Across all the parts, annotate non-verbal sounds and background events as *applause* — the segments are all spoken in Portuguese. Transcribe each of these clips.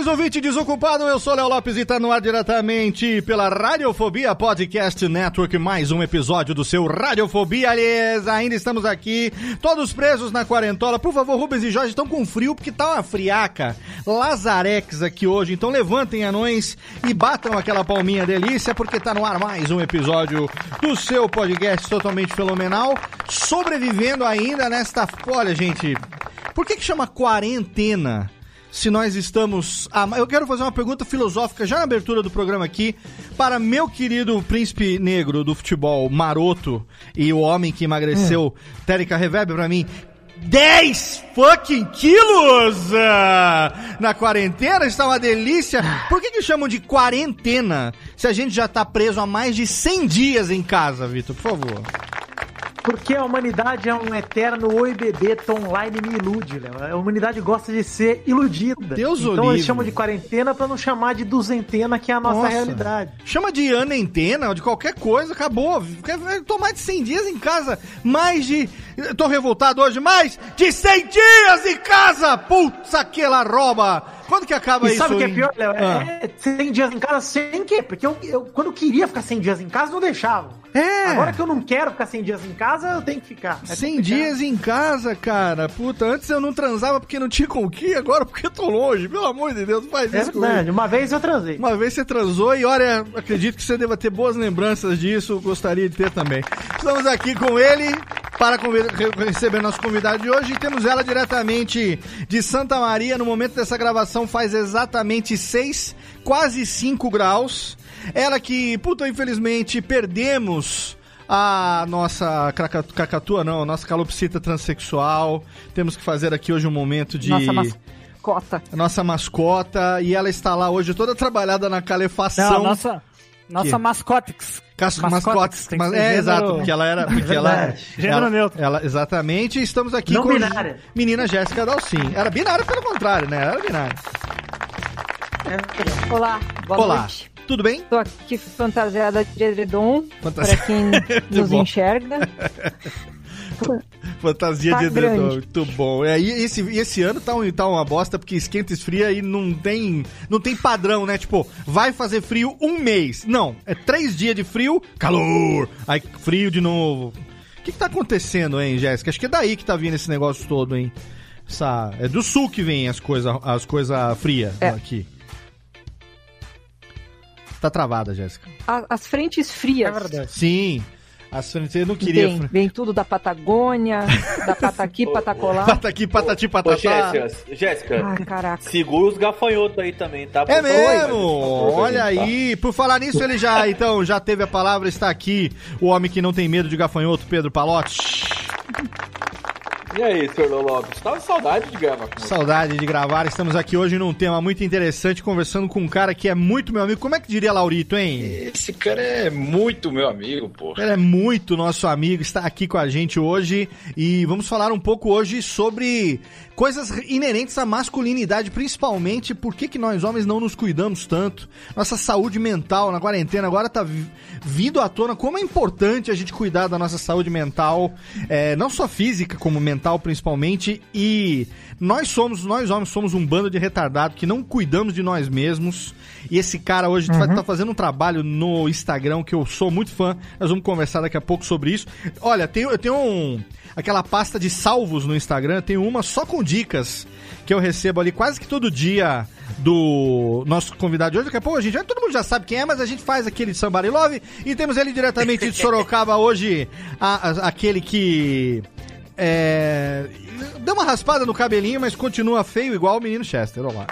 Saudações, ouvinte desocupado. Eu sou Léo Lopes e tá no ar diretamente pela Radiofobia Podcast Network. Mais um episódio do seu Radiofobia. Aliás, ainda estamos aqui, todos presos na quarentola. Por favor, Rubens e Jorge estão com frio porque tá uma friaca. Lazarex aqui hoje. Então levantem anões e batam aquela palminha delícia porque tá no ar mais um episódio do seu podcast totalmente fenomenal. Sobrevivendo ainda nesta. Olha, gente, por que que chama quarentena? Se nós estamos. Ah, eu quero fazer uma pergunta filosófica já na abertura do programa aqui para meu querido príncipe negro do futebol maroto e o homem que emagreceu, Térica Reverb, pra mim. 10 fucking quilos ah, na quarentena, está uma delícia. Por que, que chamam de quarentena se a gente já tá preso há mais de 100 dias em casa, Vitor? Por favor. Porque a humanidade é um eterno oi bebê, Tom Online me ilude, Léo. A humanidade gosta de ser iludida. Deus então livre. eles chamam de quarentena pra não chamar de duzentena, que é a nossa, Nossa. realidade. Chama de anentena, de qualquer coisa, acabou. Quer tô mais de 100 dias em casa. Mais de. Tô revoltado hoje, mais de 100 dias em casa! Putz, aquela roba! Quando que acaba E isso? sabe o que é pior, Léo? Ah. É 100 dias em casa sem quê? Porque eu, eu, quando eu queria ficar 100 dias em casa, não deixava. É. Agora que eu não quero ficar 100 dias em casa, eu tenho que ficar. É 100 complicado. dias em casa, cara. Puta, antes eu não transava porque não tinha com o que, agora porque eu tô longe. Pelo amor de Deus, não faz É isso comigo. verdade. Uma vez eu transei. Uma vez você transou e olha, acredito que você deva ter boas lembranças disso, gostaria de ter também. Estamos aqui com ele para receber nosso convidado de hoje e temos ela diretamente de Santa Maria. No momento dessa gravação faz exatamente 6, quase 5 graus. Ela que, puta, infelizmente perdemos a nossa cacatua, não, a nossa calopsita transexual. Temos que fazer aqui hoje um momento de Nossa mascota. nossa mascota, e ela está lá hoje toda trabalhada na calefação. Não, nossa, nossa Que? mascotex. Cas- mascotes, mascotes. tem que mas- ser é, gênero- exato, porque ela era. Porque ela. *laughs* Gênero ela- neutro. ela- exatamente, estamos aqui Não com binária. menina Jéssica Dalcin. Era binária pelo contrário, né? Era binária. Olá, boa Olá, noite. tudo bem? Tô aqui fantasiada de edredom, Fantasia- para quem *laughs* nos bom. enxerga. *laughs* *laughs* Fantasia Tá de edredom, grande. muito bom. É, e esse, e esse ano tá, um, tá uma bosta, porque esquenta e esfria e não tem, não tem padrão, né? Tipo, vai fazer frio um mês. Não, é três dias de frio, calor, aí frio de novo. O que, que tá acontecendo, hein, Jéssica? Acho que é daí que tá vindo esse negócio todo, hein? Essa, é do sul que vem as coisas as coisa frias É. aqui. Tá travada, Jéssica. A- As frentes frias. É verdade. Sim. As eu não queria. Vem, vem tudo da Patagônia, da Pataqui, *laughs* Patacolá. *laughs* Pataqui, patati, Ô, patatá. Jéssica, Jéssica, Ah, caraca. segura os gafanhotos aí também, tá? É Por favor, mesmo? Olha tá? aí. Por falar nisso, ele já, então, já teve a palavra, está aqui o homem que não tem medo de gafanhoto, Pedro Palotti. *laughs* E aí, senhor Lopes? Tava saudade de gravar com você. Saudade de gravar. Estamos aqui hoje num tema muito interessante, conversando com um cara que é muito meu amigo. Como é que diria Laurito, hein? Esse cara é muito meu amigo, pô. Ele é muito nosso amigo, está aqui com a gente hoje e vamos falar um pouco hoje sobre coisas inerentes à masculinidade, principalmente por que, que nós homens não nos cuidamos tanto. Nossa saúde mental na quarentena agora tá vi- vindo à tona como é importante a gente cuidar da nossa saúde mental, é, não só física, como mental principalmente. E nós somos, nós homens somos um bando de retardado que não cuidamos de nós mesmos. E esse cara hoje vai estar fazendo um trabalho no Instagram que eu sou muito fã. Nós vamos conversar daqui a pouco sobre isso. Olha, tem, eu tenho um, aquela pasta de salvos no Instagram, eu tenho uma só com dicas que eu recebo ali quase que todo dia do nosso convidado de hoje. Daqui a pouco a gente, todo mundo já sabe quem é, mas a gente faz aquele Somebody Love e temos ele diretamente de *laughs* Sorocaba hoje, a- a- aquele que é, deu uma raspada no cabelinho, mas continua feio igual o menino Chester. Olha lá.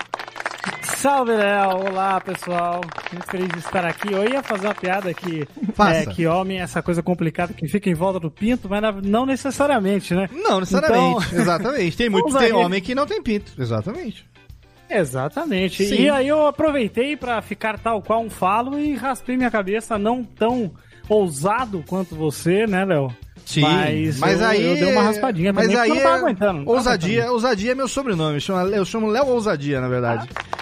Salve, Léo! Olá, pessoal! Muito feliz de estar aqui. Eu ia fazer uma piada que, é, que homem é essa coisa complicada que fica em volta do pinto, mas não necessariamente, né? Não necessariamente, Então- *laughs* exatamente. Tem muito tem homem que não tem pinto, exatamente. Exatamente. Sim. E aí eu aproveitei pra ficar tal qual um falo e raspei minha cabeça não tão ousado quanto você, né, Léo? Sim, mas, mas eu, aí eu dei uma raspadinha mas também, aí eu não tava é- aguentando. não ousadia, ousadia é meu sobrenome, chama- eu chamo Léo Ousadia, na verdade. aguentando.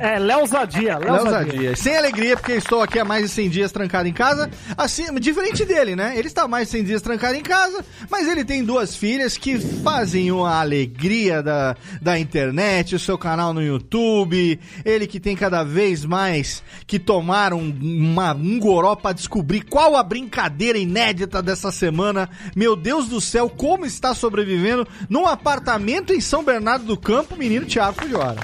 É, Léo Zadia, Léo Léo Zadia. Ousadia. Sem alegria, porque estou aqui há mais de 100 dias trancado em casa. Assim, diferente dele, né? Ele está há mais de 100 dias trancado em casa, mas ele tem duas filhas que fazem uma alegria da, da internet, o seu canal no YouTube. Ele que tem cada vez mais que tomar um, uma, um goró para descobrir qual a brincadeira inédita dessa semana. Meu Deus do céu, como está sobrevivendo num apartamento em São Bernardo do Campo, menino Thiago Fujiwara.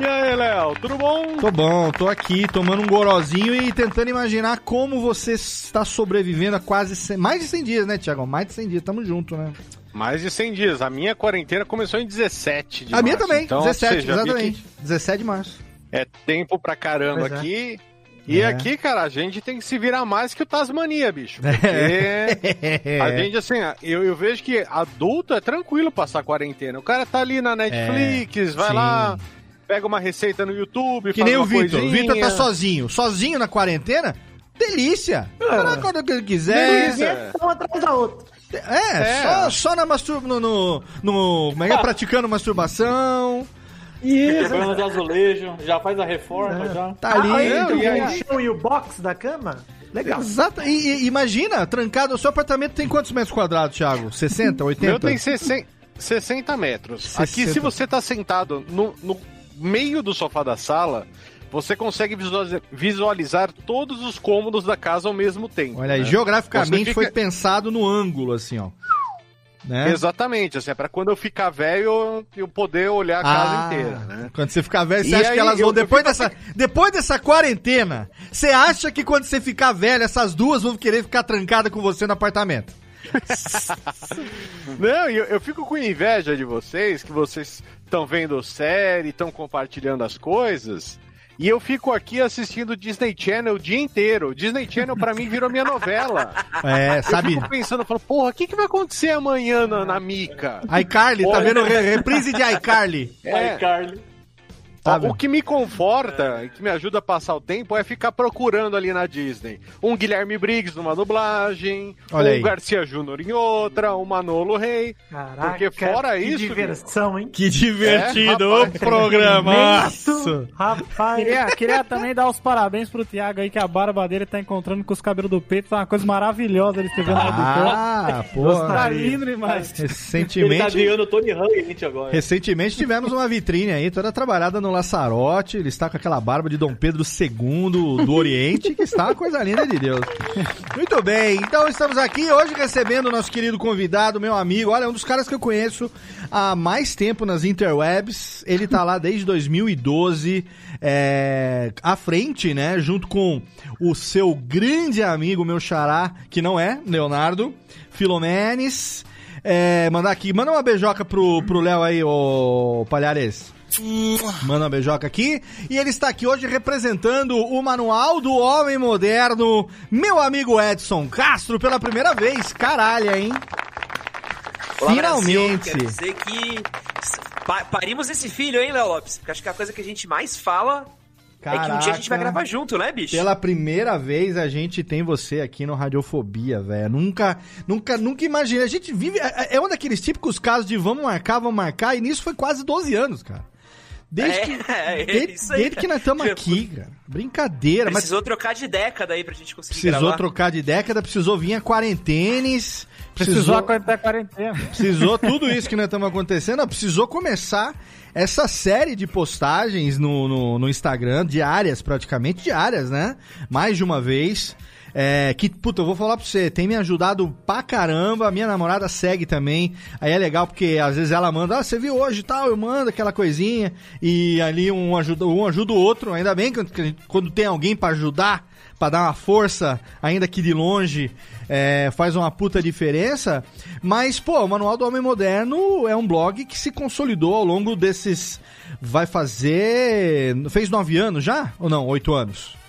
E aí, Léo, tudo bom? Tô bom, tô aqui tomando um gorozinho e tentando imaginar como você está sobrevivendo a quase 100, mais de 100 dias, né, Tiago? Mais de 100 dias, tamo junto, né? Mais de 100 dias. A minha quarentena começou em 17 de a minha março, também, então, 17, você já viu exatamente. 17 de março. É tempo pra caramba Pois é. aqui. E É. aqui, cara, a gente tem que se virar mais que o Tasmania, bicho. *laughs* É. Porque a gente, assim, eu, eu vejo que adulto é tranquilo passar quarentena. O cara tá ali na Netflix, vai sim. lá, pega uma receita no YouTube, Que faz nem o Vitor. O. Vitor tá sozinho. Sozinho na quarentena? Delícia! Fala quando que ele quiser. Delícia. Um atrás da outra. É, É. Só, só na mastur... no, no, no- como é que é? Praticando masturbação. Quebrando os azulejos, já faz a reforma, já. Tá ali. Ah, então, e aí? o chão e o box da cama? Legal. Exato. E, e imagina, trancado. O seu apartamento tem quantos metros quadrados, Thiago? 60, 80? *laughs* Meu tem 60, 60 metros. 60. Aqui, se você tá sentado no, no meio do sofá da sala, você consegue visualizar, todos os cômodos da casa ao mesmo tempo. Olha aí, né? geograficamente Você foi fica- pensado no ângulo, assim, ó. Né? Exatamente, assim, é pra quando eu ficar velho eu, eu poder olhar a casa Ah, inteira, né? Quando você ficar velho, você E acha aí, que elas eu- vão. eu Depois fico dessa, depois dessa quarentena, você acha que quando você ficar velho, essas duas vão querer ficar trancadas com você no apartamento? *laughs* Não, eu, eu fico com inveja de vocês, que vocês estão vendo série, estão compartilhando as coisas. E eu fico aqui assistindo Disney Channel o dia inteiro. Disney Channel pra mim virou minha novela. É, sabe? Eu fico pensando, falo, porra, o que, que vai acontecer amanhã na, na Mica? iCarly, tá vendo? Re- Reprise de iCarly. É. Ai, Carly. Ó, Sabe? O que me conforta e que me ajuda a passar o tempo é ficar procurando ali na Disney. Um Guilherme Briggs numa dublagem, Olha um aí. Garcia Júnior em outra, um Manolo Rei. Caraca, Porque fora que isso, diversão, hein? Que divertido, É, o rapaz. programa. Imenso, Rapaz. Queria, queria também dar os parabéns pro Thiago aí, que a barba dele tá encontrando com os cabelos do peito. Tá uma coisa maravilhosa ele escrevendo na do Ah, pô. Tá lindo demais. Ele tá Recentemente, adiando o Tony Hunt agora. recentemente tivemos uma vitrine aí, toda trabalhada no Laçarote. Ele está com aquela barba de Dom Pedro II do Oriente, que está uma coisa linda de Deus. *laughs* Muito bem, então estamos aqui hoje recebendo o nosso querido convidado, meu amigo. Olha, um dos caras que eu conheço há mais tempo nas interwebs. Ele tá lá desde 2012, é, à frente, né? Junto com o seu grande amigo, meu xará, que não é Leonardo, Filomenes. É, mandar aqui, manda uma beijoca pro pro Léo aí, ô Palhares. Manda uma beijoca aqui. E ele está aqui hoje representando o Manual do Homem Moderno, meu amigo Edson Castro, pela primeira vez. Caralho, hein? Olá, Finalmente. Brasil. Quero dizer que pa- parimos esse filho, hein, Léo Lopes? Porque acho que a coisa que a gente mais fala é que um dia a gente vai Caraca. gravar junto, né, bicho? Pela primeira vez a gente tem você aqui no Radiofobia, velho. Nunca, nunca, nunca imaginei. A gente vive. É é um daqueles típicos casos de vamos marcar, vamos marcar, e nisso foi quase 12 anos, cara. Desde, É, que, *laughs* é desde, isso aí, desde que nós estamos aqui, cara. Brincadeira, mas Precisou trocar de década aí pra gente conseguir precisou gravar. trocar de década, precisou vir a quarentenes. Precisou aguentar a quarentena. Precisou *laughs* tudo isso que nós estamos acontecendo, precisou começar essa série de postagens no, no, no Instagram, diárias praticamente, diárias, né? Mais de uma vez. É, que, puta, eu vou falar pra você, tem me ajudado pra caramba. A minha namorada segue também. Aí é legal porque às vezes ela manda, ah, você viu hoje e tal, eu mando aquela coisinha. E ali um ajuda, um ajuda o outro. Ainda bem que quando tem alguém pra ajudar, pra dar uma força, ainda que de longe, é, faz uma puta diferença. Mas, pô, o Manual do Homem Moderno é um blog que se consolidou ao longo desses. Vai fazer. Fez nove anos já? Ou não? Oito anos?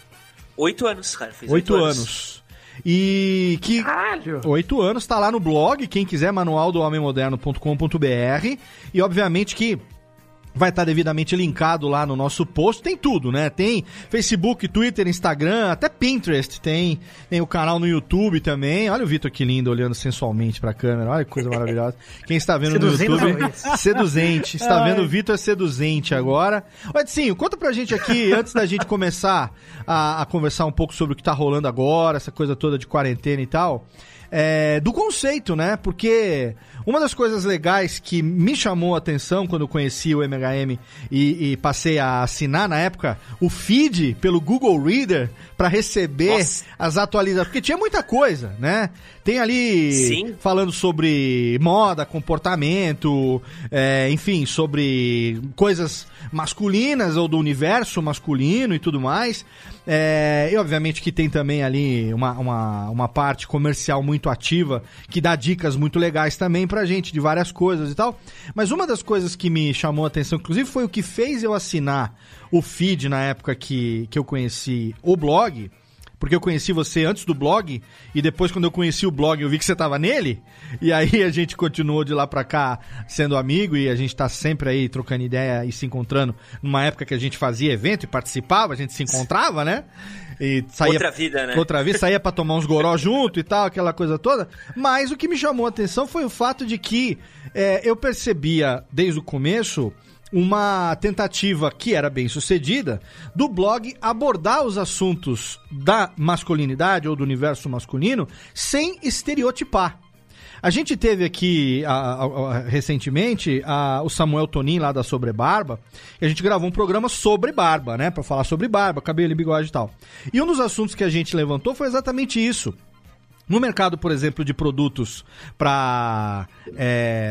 Oito anos, cara. Fez Oito anos. E que. Oito anos, tá lá no blog, quem quiser, manualdohomemmoderno.com.br. E obviamente que vai estar devidamente linkado lá no nosso post. Tem tudo, né? Tem Facebook, Twitter, Instagram, até Pinterest. Tem, tem o canal no YouTube também. Olha o Vitor que lindo olhando sensualmente pra câmera. Olha que coisa *laughs* maravilhosa. Quem está vendo no YouTube, seduzente. Está Ai. vendo o Vitor seduzente agora. Edinho, conta pra gente aqui, *laughs* antes da gente começar a, a conversar um pouco sobre o que tá rolando agora, essa coisa toda de quarentena e tal. é, do conceito, né? Porque uma das coisas legais que me chamou a atenção quando eu conheci o MHM e, e passei a assinar na época o feed pelo Google Reader para receber as atualizações, porque tinha muita coisa, né? Tem ali Sim. falando sobre moda, comportamento, é, enfim, sobre coisas masculinas ou do universo masculino e tudo mais. É, e obviamente que tem também ali uma, uma, uma parte comercial muito ativa que dá dicas muito legais também pra gente de várias coisas e tal. Mas uma das coisas que me chamou a atenção, inclusive, foi o que fez eu assinar o feed na época que, que eu conheci o blog. Porque eu conheci você antes do blog, e depois, quando eu conheci o blog, eu vi que você tava nele. E aí a gente continuou de lá pra cá sendo amigo, e a gente tá sempre aí trocando ideia e se encontrando. Numa época que a gente fazia evento e participava, a gente se encontrava, né? E saía, Outra vida, né? Outra vez, saía pra tomar uns goró junto e tal, aquela coisa toda. Mas o que me chamou a atenção foi o fato de que é, eu percebia desde o começo uma tentativa que era bem sucedida do blog abordar os assuntos da masculinidade ou do universo masculino sem estereotipar. A gente teve aqui a- a- a- recentemente o Samuel Tonin lá da Sobre Barba, e a gente gravou um programa sobre barba, né, Pra falar sobre barba, cabelo e bigode e tal. E um dos assuntos que a gente levantou foi exatamente isso. No mercado, por exemplo, de produtos para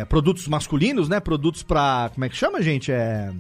produtos masculinos, né? Produtos para como é que chama, gente? É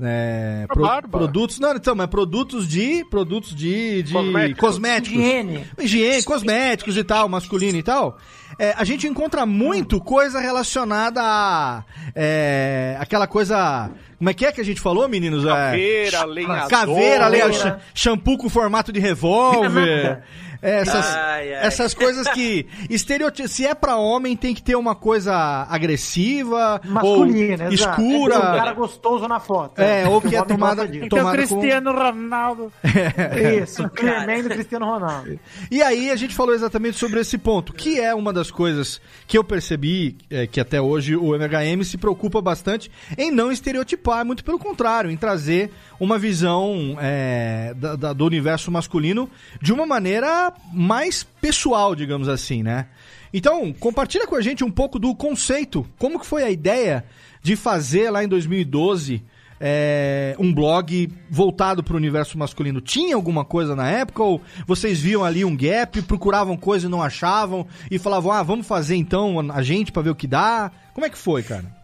é, pro- barba. produtos, não, então, mas produtos de produtos de, de Cosméticos. cosméticos. Higiene. Higiene, cosméticos e tal, masculino e tal. É, a gente encontra muito coisa relacionada a é, aquela coisa. Como é que é que a gente falou, meninos? É, Caveira, lenhador. Caveira, lenha, cha- shampoo com formato de revólver. É, Essas, Ai, ai. essas coisas que. *laughs* Estereotip... Se é pra homem, tem que ter uma coisa agressiva, Masculina, ou escura. É um cara gostoso na foto. É, ou que é O homem tomada- gosta disso. Tem que é o Tomada com- Cristiano Ronaldo. *laughs* Isso, o Clemente e o Cristiano Ronaldo. E aí a gente falou exatamente sobre esse ponto, que é uma das coisas que eu percebi é, que até hoje o MHM se preocupa bastante em não estereotipar, muito pelo contrário, em trazer uma visão é, da- da- do universo masculino de uma maneira mais pessoal, digamos assim, né? Então, compartilha com a gente um pouco do conceito, como que foi a ideia de fazer lá em 2012 é, um blog voltado para o universo masculino. Tinha alguma coisa na época ou vocês viam ali um gap, procuravam coisa e não achavam e falavam, ah, vamos fazer então a gente para ver o que dá? Como é que foi, cara?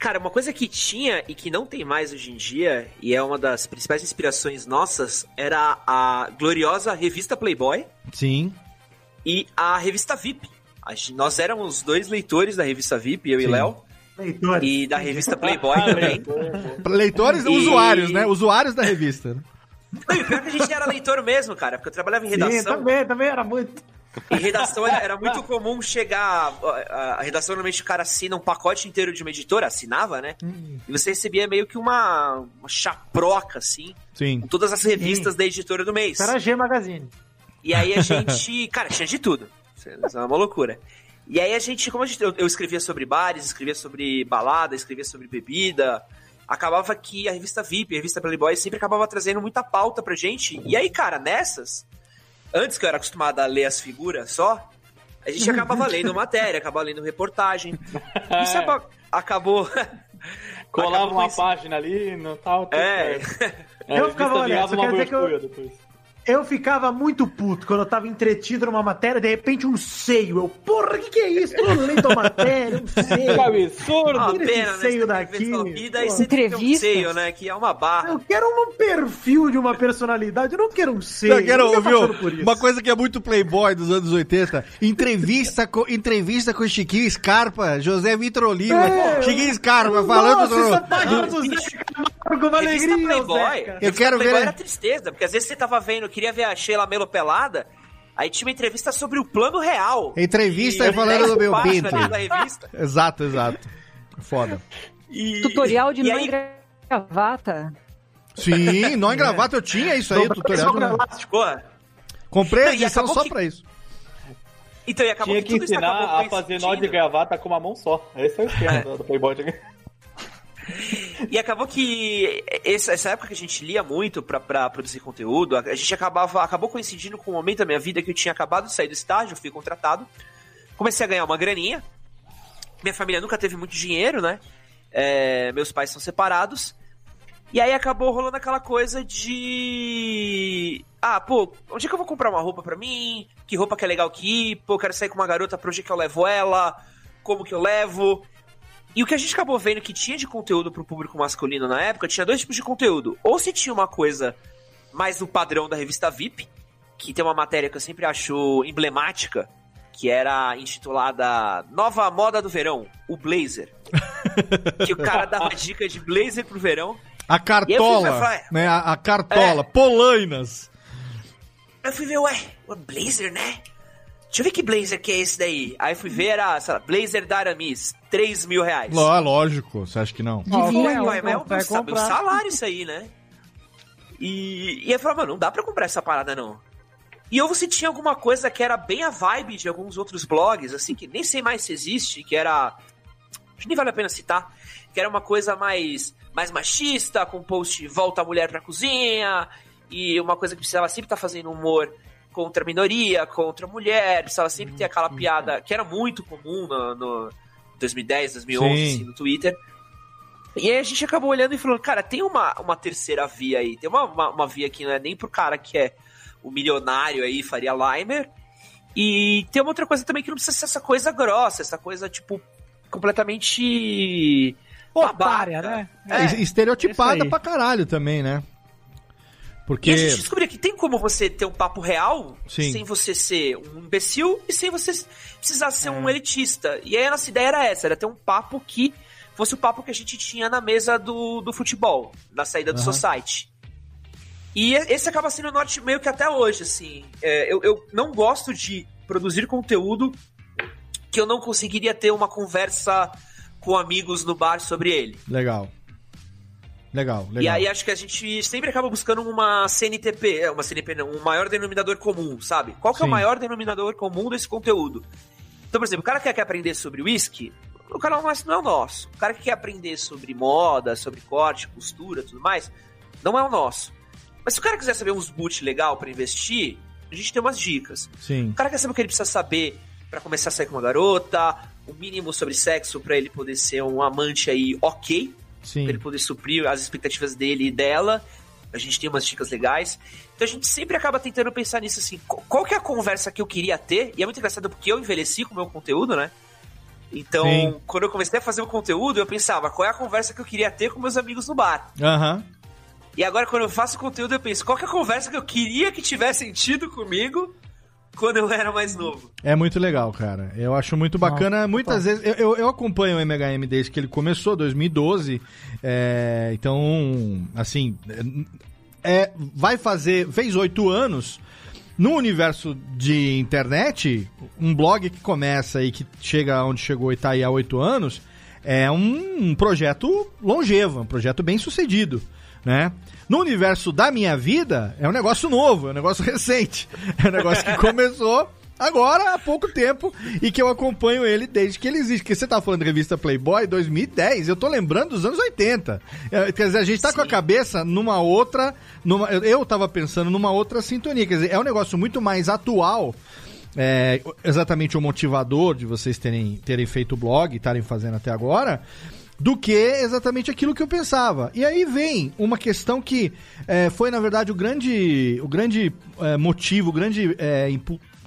Cara, uma coisa que tinha e que não tem mais hoje em dia, e é uma das principais inspirações nossas, era a gloriosa revista Playboy Sim. e a revista VIP. A gente- nós éramos dois leitores da revista VIP, eu Sim. e Léo, Leitores. e da revista Playboy também. Pra leitores, E- usuários, né? Usuários da revista. né? Não, e pior que a gente era leitor mesmo, cara, porque eu trabalhava em Sim, redação. também, também era muito. Em redação era, muito comum chegar. A, a redação normalmente o cara assina um pacote inteiro de uma editora, assinava, né? E você recebia meio que uma, uma chaproca, assim, Sim. com todas as revistas da editora do mês. Era G Magazine. E aí a *laughs* gente. Cara, tinha de tudo. Isso é uma loucura. E aí a gente, como a gente, eu, eu escrevia sobre bares, escrevia sobre balada, escrevia sobre bebida. Acabava que a revista VIP, a revista Playboy, sempre acabava trazendo muita pauta pra gente. E aí, cara, nessas, antes que eu era acostumado a ler as figuras só, a gente *laughs* acabava lendo matéria, acabava lendo reportagem. *laughs* Isso aba- acabou. Colava acabou uma conhecendo- página ali no tal. tudo É. certo. *laughs* Eu ficava, olha, virava só uma quero dizer que eu-. Eu ficava muito puto quando eu tava entretido numa matéria, de repente um seio. Eu, porra, o que, que é isso? Tô lendo a matéria, um *laughs* seio. Que absurdo! Tira pena, esse né? seio Você daqui. vida e Pô. você um seio, né? Que é uma barra. Eu quero um perfil de uma personalidade, eu não quero um seio. Eu quero por isso. uma coisa que é muito playboy dos anos 80. Entrevista com, entrevista com Chiquinho Scarpa, José Vitor Oliva. É, Chiquinho Scarpa falando Nossa, essa do... Zé Camargo, uma alegria, Playboy. Eu quero Playboy ver- era tristeza, porque às vezes você tava vendo, queria ver a Sheila Melo pelada, aí tinha uma entrevista sobre o plano real. Entrevista E falando do meu pinto. *laughs* Exato, exato. Foda. E- Tutorial de e não aí, gravata. Sim, nó em *laughs* gravata eu tinha isso aí, tutorial. de- Porra. Comprei a Não, e edição acabou só que- pra isso. Então, e acabou Tinha que que tudo isso acabou ensinar a fazer nó de gravata com uma mão só. Esse é o esquema do- *laughs* do Playboy. E acabou que essa, época que a gente lia muito pra, produzir conteúdo, a, gente acabava, acabou coincidindo com o momento da minha vida que eu tinha acabado de sair do estágio, fui contratado, comecei a ganhar uma graninha. Minha família nunca teve muito dinheiro, né? É, meus pais são separados. E aí acabou rolando aquela coisa de. Ah, pô, onde é que eu vou comprar uma roupa pra mim? Que roupa que é legal aqui? Pô, eu quero sair com uma garota, pra onde é que eu levo ela? Como que eu levo? E o que a gente acabou vendo que tinha de conteúdo pro público masculino na época, tinha dois tipos de conteúdo. Ou se tinha uma coisa mais no padrão da revista VIP, que tem uma matéria que eu sempre acho emblemática, que era intitulada Nova Moda do Verão, o Blazer. *laughs* que o cara dava dica de blazer pro verão. A cartola, falei, né? A, a cartola, polainas. Eu fui ver, ué, o blazer, né? Deixa eu ver que blazer que é esse daí. Aí fui ver, era, sei lá, blazer da Aramis, 3 mil reais. Ló- Lógico, você acha que não? Devia, Ué, ué, mas é o vai meu, salário isso aí, né? E, e eu falei, mano, não dá pra comprar essa parada, não. E eu você tinha alguma coisa que era bem a vibe de alguns outros blogs, assim, que nem sei mais se existe, que era. Acho que nem vale a pena citar. Que era uma coisa mais, mais machista, com post volta a mulher pra cozinha, e uma coisa que precisava sempre estar fazendo humor contra a minoria, contra a mulher, precisava sempre ter aquela piada que era muito comum no, no 2010, 2011, Sim. assim, no Twitter. E aí a gente acabou olhando e falando, cara, tem uma, uma terceira via aí, tem uma, uma, uma via que não é nem pro cara que é o milionário aí, Faria Limer, e tem uma outra coisa também que não precisa ser essa coisa grossa, essa coisa, tipo, completamente... Otária, babaca. né? É, estereotipada pra caralho também, né? E a Porque. gente descobriu que tem como você ter um papo real Sim. sem você ser um imbecil e sem você precisar ser um elitista. E aí a nossa ideia era essa, era ter um papo que fosse o papo que a gente tinha na mesa do, do futebol, na saída do Aham. society. E e- esse acaba sendo o norte meio que até hoje, assim. É, eu, eu não gosto de produzir conteúdo que eu não conseguiria ter uma conversa com amigos no bar sobre ele. Legal. Legal, legal. E aí acho que a gente sempre acaba buscando uma CNTP, é, uma CNP não, um maior denominador comum, sabe? Qual que é o Sim. maior denominador comum desse conteúdo? Então, por exemplo, o cara que quer aprender sobre whisky, o canal não é, não é o nosso. O cara que quer aprender sobre moda, sobre corte, costura, tudo mais, não é o nosso. Mas se o cara quiser saber uns boot legal pra investir, a gente tem umas dicas. Sim. O cara quer saber o que ele precisa saber pra começar a sair com uma garota, o mínimo sobre sexo pra ele poder ser um amante aí ok, Sim. pra ele poder suprir as expectativas dele e dela. A gente tem umas dicas legais. Então a gente sempre acaba tentando pensar nisso assim, qual, que é a conversa que eu queria ter? E é muito engraçado porque eu envelheci com o meu conteúdo, né? Então, Sim. quando eu comecei a fazer o conteúdo, eu pensava, qual é a conversa que eu queria ter com meus amigos no bar? Aham. E agora, quando eu faço conteúdo, eu penso, qual que é a conversa que eu queria que tivesse sentido comigo quando eu era mais novo? É muito legal, cara. Eu acho muito bacana. Muitas vezes. Eu, eu, eu acompanho o MHM desde que ele começou, 2012. É, então, assim. É, vai fazer. Fez oito anos. No universo de internet, um blog que começa e que chega onde chegou e tá aí há oito anos, é um, um projeto longevo, um projeto bem sucedido, né? No universo da minha vida, é um negócio novo, é um negócio *laughs* recente. É um negócio que começou agora há pouco tempo e que eu acompanho ele desde que ele existe. Porque você tá falando de revista Playboy 2010, eu tô lembrando dos anos 80. É, Quer dizer, a gente tá com a cabeça numa outra. Numa, eu- eu tava pensando numa outra sintonia. Quer dizer, é um negócio muito mais atual. É, exatamente o motivador de vocês terem, terem feito o blog e estarem fazendo até agora do que exatamente aquilo que eu pensava. E aí vem uma questão que é, foi, na verdade, o grande, o grande é, motivo, o grande, é,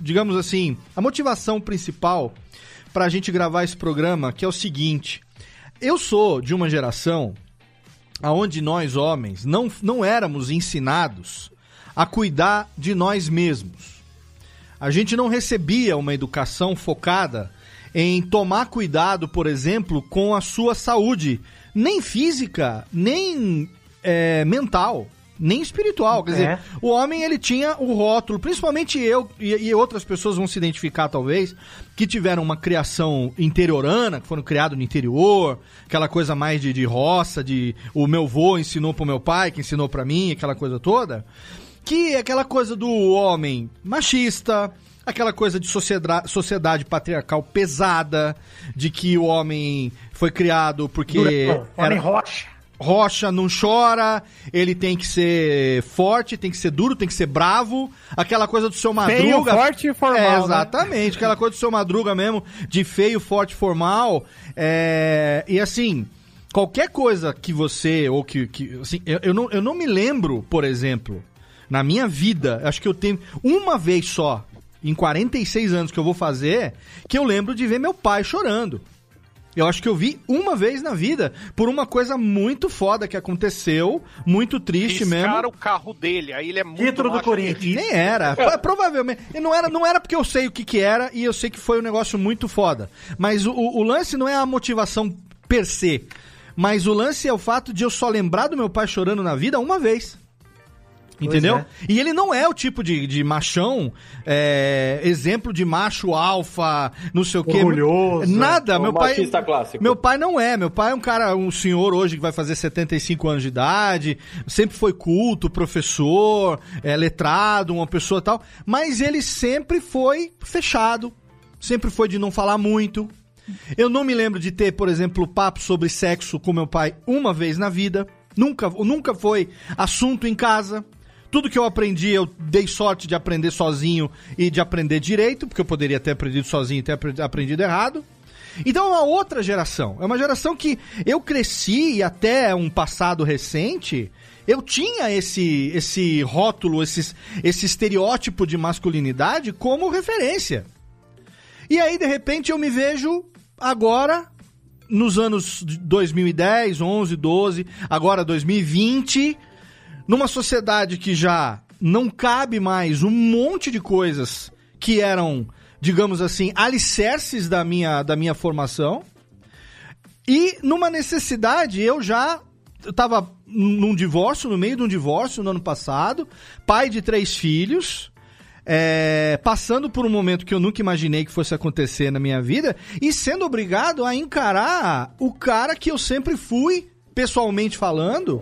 digamos assim, a motivação principal para a gente gravar esse programa, que é o seguinte. Eu sou de uma geração aonde nós, homens, não, não éramos ensinados a cuidar de nós mesmos. A gente não recebia uma educação focada em tomar cuidado, por exemplo, com a sua saúde, nem física, nem é, mental, nem espiritual. Quer É. dizer, o homem ele tinha o rótulo, principalmente eu e, e outras pessoas vão se identificar talvez, que tiveram uma criação interiorana, que foram criados no interior, aquela coisa mais de, de roça, de o meu vô ensinou pro meu pai, que ensinou pra mim, aquela coisa toda que é aquela coisa do homem machista, aquela coisa de sociedade, sociedade patriarcal pesada, de que o homem foi criado porque Durão, homem rocha. rocha não chora, ele tem que ser forte, tem que ser duro, tem que ser bravo, aquela coisa do seu Feio, madruga. forte e formal, É, né? exatamente, aquela coisa do seu madruga mesmo, de feio, forte, formal. É, e assim, qualquer coisa que você, ou que. que assim, eu, eu, não, eu não me lembro, por exemplo, na minha vida, acho que eu tenho uma vez só, em 46 anos que eu vou fazer, que eu lembro de ver meu pai chorando. Eu acho que eu vi uma vez na vida por uma coisa muito foda que aconteceu, muito triste mesmo. Riscaram o carro dele, aí ele é muito Título do. Corinthians. Nem era. Pro- Provavelmente. E não era, não era porque eu sei o que, que era e eu sei que foi um negócio muito foda. Mas o, o lance não é a motivação per se. Mas o lance é o fato de eu só lembrar do meu pai chorando na vida uma vez. Entendeu? é. E ele não é o tipo de, de machão, é, exemplo de macho alfa, não sei o quê. Orgulhoso. Nada. O Meu pai, machista clássico. meu pai não é. Meu pai é um cara, um senhor hoje que vai fazer 75 anos de idade, sempre foi culto, professor, é, letrado, uma pessoa tal. Mas ele sempre foi fechado, sempre foi de não falar muito. Eu não me lembro de ter, por exemplo, papo sobre sexo com meu pai uma vez na vida. Nunca, nunca foi assunto em casa. Tudo que eu aprendi, eu dei sorte de aprender sozinho e de aprender direito, porque eu poderia ter aprendido sozinho e ter apre- aprendido errado. Então é uma outra geração. É uma geração que eu cresci e até um passado recente, eu tinha esse, esse rótulo, esses, esse estereótipo de masculinidade como referência. E aí, de repente, eu me vejo agora, nos anos de 2010, 11, 12, agora 2020, numa sociedade que já não cabe mais um monte de coisas que eram, digamos assim, alicerces da minha, da minha formação. E numa necessidade, eu já estava num divórcio, no meio de um divórcio no ano passado, pai de três filhos, é, passando por um momento que eu nunca imaginei que fosse acontecer na minha vida e sendo obrigado a encarar o cara que eu sempre fui, pessoalmente falando,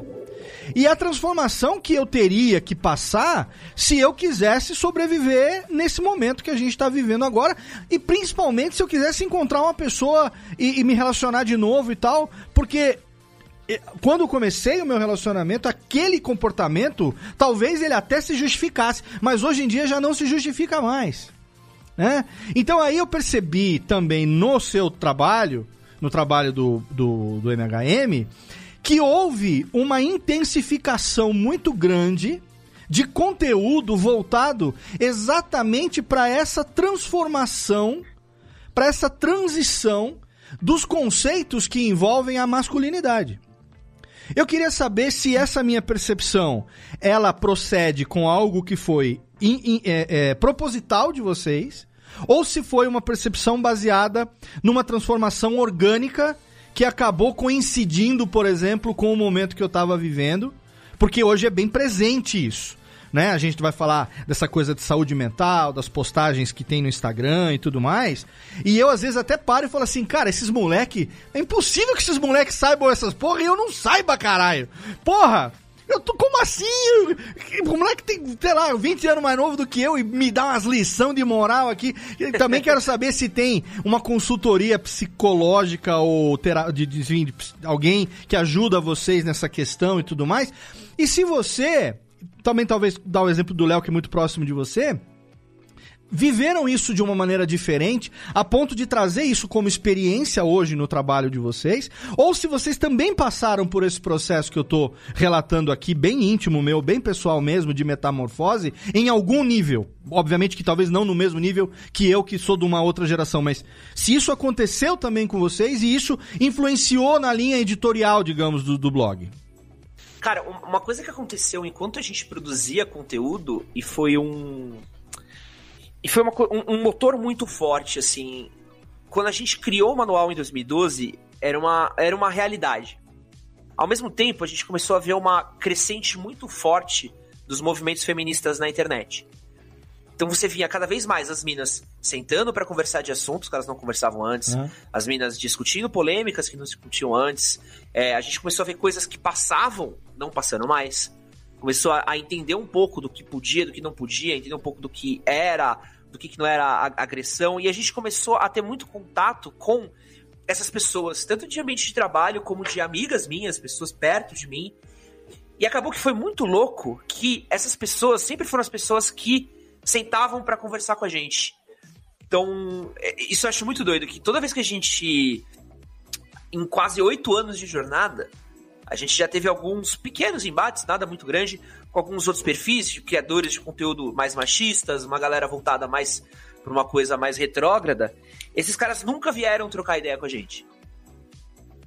e a transformação que eu teria que passar se eu quisesse sobreviver nesse momento que a gente está vivendo agora. E principalmente se eu quisesse encontrar uma pessoa e, e me relacionar de novo e tal. Porque eh, quando comecei o meu relacionamento, aquele comportamento, talvez ele até se justificasse. Mas hoje em dia já não se justifica mais. Né? Então aí eu percebi também no seu trabalho, no trabalho do, do, do MHM, que houve uma intensificação muito grande de conteúdo voltado exatamente para essa transformação, para essa transição dos conceitos que envolvem a masculinidade. Eu queria saber se essa minha percepção ela procede com algo que foi in- in- é, é, proposital de vocês ou se foi uma percepção baseada numa transformação orgânica que acabou coincidindo, por exemplo, com o momento que eu estava vivendo, porque hoje é bem presente isso. né? A gente vai falar dessa coisa de saúde mental, das postagens que tem no Instagram e tudo mais. E eu, às vezes, até paro e falo assim, cara, esses moleque. É impossível que esses moleques saibam essas porra e eu não saiba, caralho. Porra! Eu tô, como assim? O moleque tem, sei lá, 20 anos mais novo do que eu e me dá umas lição de moral aqui. E também quero saber se tem uma consultoria psicológica ou tera, de, de, de, de alguém que ajuda vocês nessa questão e tudo mais. E se você, também talvez dar o exemplo do Léo que é muito próximo de você, viveram isso de uma maneira diferente, a ponto de trazer isso como experiência hoje no trabalho de vocês, ou se vocês também passaram por esse processo que eu tô relatando aqui, bem íntimo meu, bem pessoal mesmo, de metamorfose, em algum nível. Obviamente que talvez não no mesmo nível que eu, que sou de uma outra geração, mas se isso aconteceu também com vocês e isso influenciou na linha editorial, digamos, do, do blog. Cara, uma coisa que aconteceu enquanto a gente produzia conteúdo, e foi um, e foi uma, um, um, motor muito forte, assim. Quando a gente criou o manual em 2012, era uma, era uma realidade. Ao mesmo tempo, a gente começou a ver uma crescente muito forte dos movimentos feministas na internet. Então você via cada vez mais as minas sentando para conversar de assuntos que elas não conversavam antes, uhum. as minas discutindo polêmicas que não discutiam antes. É, a gente começou a ver coisas que passavam, não passando mais começou a, a, entender um pouco do que podia, do que não podia, entender um pouco do que era, do que, que não era agressão, e a gente começou a ter muito contato com essas pessoas, tanto de ambiente de trabalho como de amigas minhas, pessoas perto de mim. E acabou que foi muito louco que essas pessoas sempre foram as pessoas que sentavam para conversar com a gente. Então, é, isso eu acho muito doido, que toda vez que a gente, em quase oito anos de jornada, a gente já teve alguns pequenos embates, nada muito grande, com alguns outros perfis de criadores de conteúdo mais machistas, uma galera voltada mais para uma coisa mais retrógrada. Esses caras nunca vieram trocar ideia com a gente.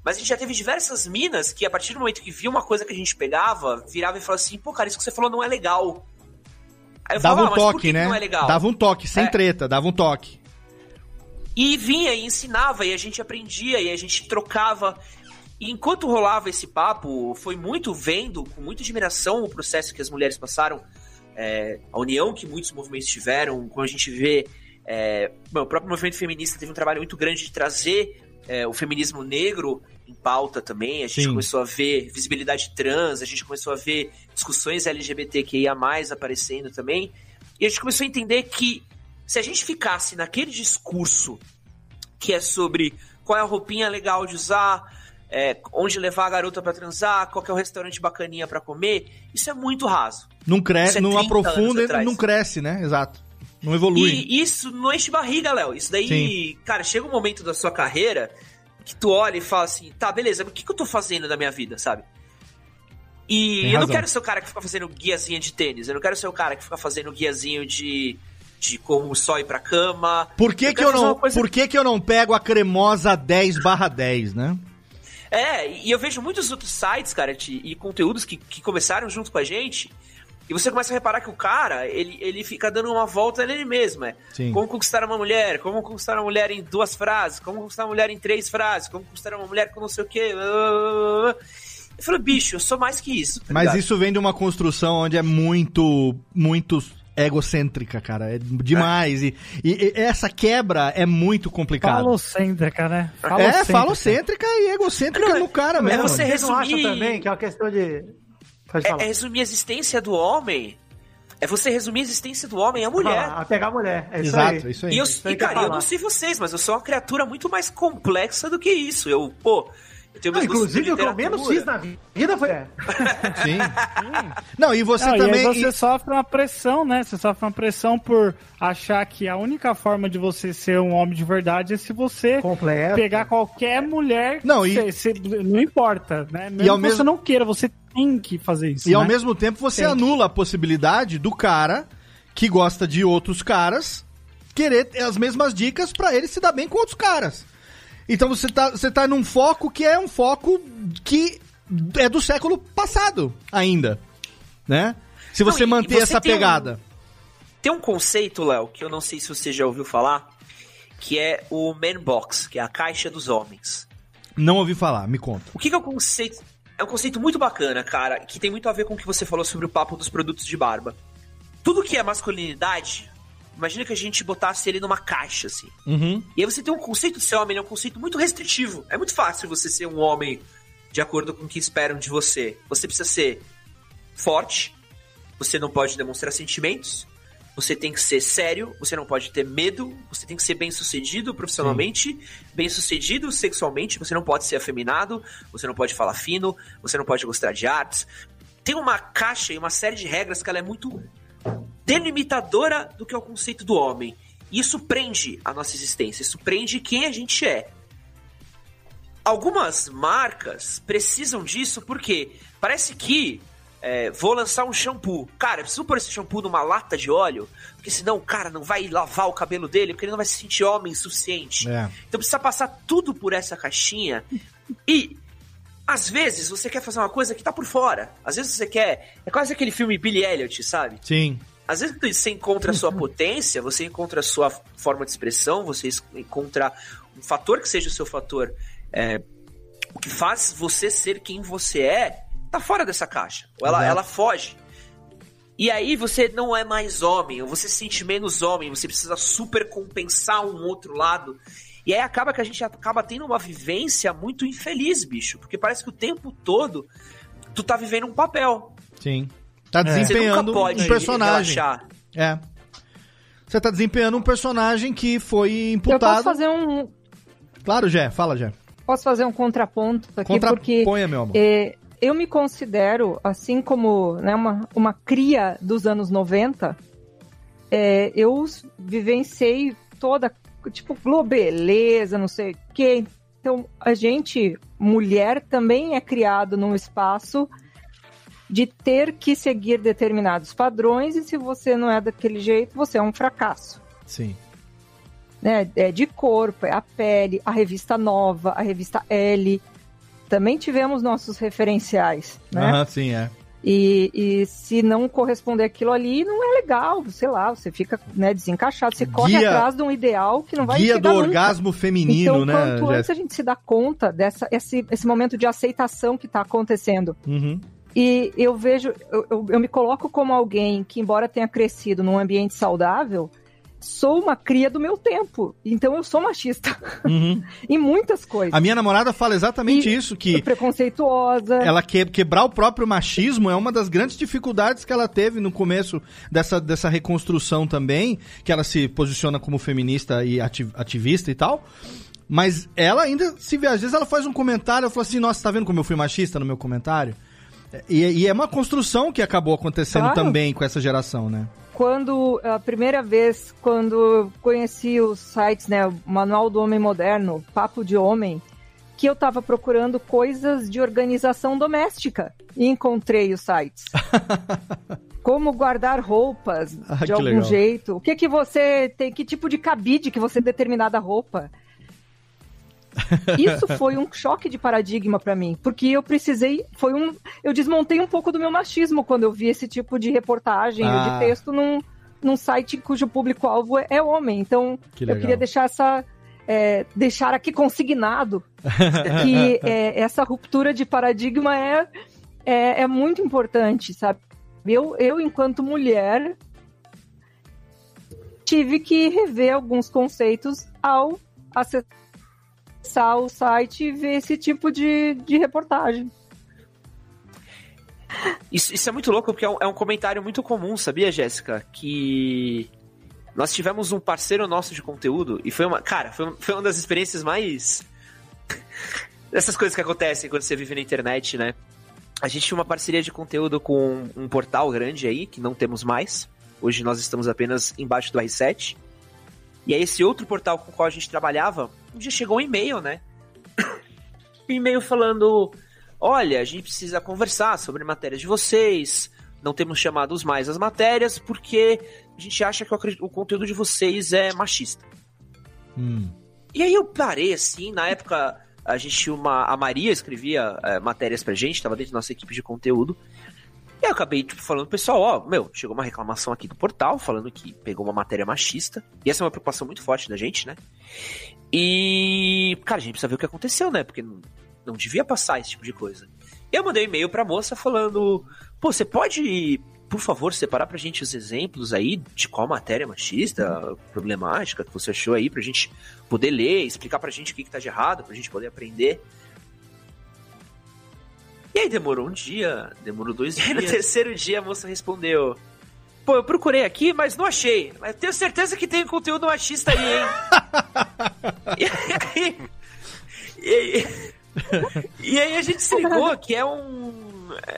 Mas a gente já teve diversas minas que, a partir do momento que via uma coisa que a gente pegava, virava e falava assim: pô, cara, isso que você falou não é legal. Aí eu dava falava, um toque, né? É dava um toque, sem é. treta, dava um toque. E vinha e ensinava, e a gente aprendia, e a gente trocava. E enquanto rolava esse papo, foi muito vendo, com muita admiração, o processo que as mulheres passaram, é, a união que muitos movimentos tiveram, quando a gente vê. É, bom, o próprio movimento feminista teve um trabalho muito grande de trazer é, o feminismo negro em pauta também. A gente Sim. começou a ver visibilidade trans, a gente começou a ver discussões LGBTQIA aparecendo também. E a gente começou a entender que se a gente ficasse naquele discurso que é sobre qual é a roupinha legal de usar, é, onde levar a garota para transar, qual é o restaurante bacaninha para comer, isso é muito raso. Não cresce, é não aprofunda, não cresce, né? Exato. Não evolui. E isso não enche barriga, Léo. Isso daí, Sim. cara, chega um momento da sua carreira que tu olha e fala assim, tá, beleza, o que, que eu tô fazendo da minha vida, sabe? E Tem eu razão. não quero ser o cara que fica fazendo guiazinha de tênis, eu não quero ser o cara que fica fazendo guiazinho de de como só ir pra cama. Por que, eu que, eu não, por que, que eu não pego a cremosa 10 barra 10, né? É, e eu vejo muitos outros sites, cara, e conteúdos que, que começaram junto com a gente. E você começa a reparar que o cara, ele, ele fica dando uma volta nele mesmo, é. Sim. Como conquistar uma mulher, como conquistar uma mulher em duas frases, como conquistar uma mulher em três frases, como conquistar uma mulher com não sei o quê. Eu falei, bicho, eu sou mais que isso. Tá Mas isso vem de uma construção onde é muito, muito egocêntrica, cara. É demais. É. E, e, e, essa quebra é muito complicada. Falocêntrica, né? É, falocêntrica. É, falocêntrica e egocêntrica não, no cara mesmo. É você resumir... também que é uma questão de... É, é, resumir a existência do homem... É você resumir a existência do homem a mulher. Ah, a pegar a mulher. É Exato, isso aí. Isso aí. E, eu, e cara, eu não sei vocês, mas eu sou uma criatura muito mais complexa do que isso. Eu, pô, não, inclusive, o que eu menos fiz na vida foi. *laughs* É. Sim. Não, e você não, também. E você e... sofre uma pressão, né? Você sofre uma pressão por achar que a única forma de você ser um homem de verdade é se você Completo. pegar qualquer mulher. Não, e... Você, não importa, né? Mesmo e ao que mesmo... você não queira, você tem que fazer isso. E né? ao mesmo tempo você tem anula que... a possibilidade do cara que gosta de outros caras querer as mesmas dicas para ele se dar bem com outros caras. Então você tá, você tá num foco que é um foco que é do século passado ainda, né? Se você não, manter você essa tem pegada. Um, tem um conceito, Léo, que eu não sei se você já ouviu falar, que é o Man Box, que é a caixa dos homens. Não ouvi falar, me conta. O que, que é o conceito? É um conceito muito bacana, cara, que tem muito a ver com o que você falou sobre o papo dos produtos de barba. tudo que é masculinidade, imagina que a gente botasse ele numa caixa, assim. Uhum. E aí você tem um conceito de ser homem, ele é um conceito muito restritivo. É muito fácil você ser um homem de acordo com o que esperam de você. Você precisa ser forte, você não pode demonstrar sentimentos, você tem que ser sério, você não pode ter medo, você tem que ser bem sucedido profissionalmente, bem sucedido sexualmente, você não pode ser afeminado, você não pode falar fino, você não pode gostar de artes. Tem uma caixa e uma série de regras que ela é muito delimitadora do que é o conceito do homem. E isso prende a nossa existência, isso prende quem a gente é. Algumas marcas precisam disso porque parece que é, vou lançar um shampoo. Cara, eu preciso pôr esse shampoo numa lata de óleo, porque senão o cara não vai lavar o cabelo dele, porque ele não vai se sentir homem o suficiente. É. Então precisa passar tudo por essa caixinha. E às vezes você quer fazer uma coisa que tá por fora. Às vezes você quer. É quase aquele filme Billy Elliot, sabe? Sim. Às vezes você encontra a sua potência, você encontra a sua forma de expressão, você encontra um fator que seja o seu fator. é, o que faz você ser quem você é, tá fora dessa caixa. Ou ela, ela foge. E aí você não é mais homem, ou você se sente menos homem, você precisa super compensar um outro lado. E aí acaba que a gente acaba tendo uma vivência muito infeliz, bicho. Porque parece que o tempo todo tu tá vivendo um papel. Sim. Tá Você desempenhando nunca pode um personagem. relaxar. É. Você tá desempenhando um personagem que foi Eu imputado. posso fazer um, Claro, Jé, fala, Jé. posso fazer um contraponto aqui, porque Contraponha, meu amor. é, eu me considero, assim como né, uma, uma cria dos anos 90, é, eu vivenciei toda, tipo, globeleza, não sei o quê. Então, a gente, mulher, também é criado num espaço de ter que seguir determinados padrões e se você não é daquele jeito, você é um fracasso Sim. né? É de corpo, é a pele, a revista Nova, a revista L. Também tivemos nossos referenciais, né? Aham, sim, é. E, e se não corresponder aquilo ali, não é legal, sei lá, você fica né, desencaixado, você corre Guia- atrás de um ideal que não vai Guia chegar do nunca. orgasmo feminino, então, né, quanto antes a gente se dá conta dessa esse, esse momento de aceitação que está acontecendo. Uhum. E eu vejo, eu, eu, eu me coloco como alguém que, embora tenha crescido num ambiente saudável, sou uma cria do meu tempo. Então eu sou machista Uhum. *laughs* em muitas coisas. A minha namorada fala exatamente E- isso, que Preconceituosa. ela que, quebrar o próprio machismo é uma das grandes dificuldades que ela teve no começo dessa, dessa reconstrução também, que ela se posiciona como feminista e ati- ativista e tal. Mas ela ainda se vê, às vezes ela faz um comentário, ela fala assim, nossa, tá vendo como eu fui machista no meu comentário? E, e é uma construção que acabou acontecendo Claro. também com essa geração, né? Quando a primeira vez, quando conheci os sites, né, o Manual do Homem Moderno, Papo de Homem, que eu tava procurando coisas de organização doméstica e encontrei os sites. *laughs* Como guardar roupas Ah, de algum legal. jeito. O que que você tem, que tipo de cabide que você tem determinada roupa. Isso foi um choque de paradigma pra mim, porque eu precisei, foi um, eu desmontei um pouco do meu machismo quando eu vi esse tipo de reportagem Ah. de texto num, num site cujo público-alvo é, é homem. Então, Que eu queria deixar essa é, deixar aqui consignado *laughs* que é, essa ruptura de paradigma é, é, é muito importante, sabe? Eu, eu, enquanto mulher, tive que rever alguns conceitos ao acessar o site e ver esse tipo de, de reportagem. Isso, isso é muito louco porque é um, é um comentário muito comum, sabia, Jéssica? Que nós tivemos um parceiro nosso de conteúdo e foi uma. Cara, foi, um- foi uma das experiências mais. *laughs* Essas coisas que acontecem quando você vive na internet, né? A gente tinha uma parceria de conteúdo com um portal grande aí, que não temos mais. Hoje nós estamos apenas embaixo do R7. E aí, esse outro portal com o qual a gente trabalhava, um dia chegou um e-mail, né? *coughs* um e-mail falando: Olha, a gente precisa conversar sobre matérias de vocês. Não temos chamados mais as matérias porque a gente acha que o conteúdo de vocês é machista. Hum. E aí eu parei assim, na época a gente tinha uma. A Maria escrevia eh, matérias pra gente, tava dentro da nossa equipe de conteúdo. E eu acabei tipo, falando pessoal, ó, meu, chegou uma reclamação aqui do portal falando que pegou uma matéria machista. E essa é uma preocupação muito forte da gente, né? E, cara, a gente precisa ver o que aconteceu, né? Porque não, não devia passar esse tipo de coisa. E eu mandei um e-mail pra moça falando, pô, você pode por favor, separar pra gente os exemplos aí de qual matéria machista, problemática que você achou aí, pra gente poder ler, explicar pra gente o que, que tá de errado, pra gente poder aprender. E aí demorou um dia, demorou dois *laughs* dias. E no terceiro dia a moça respondeu: Pô, eu procurei aqui, mas não achei. Mas tenho certeza que tem conteúdo machista aí, hein? *laughs* e aí. E aí, *laughs* e aí a gente se ligou que é um.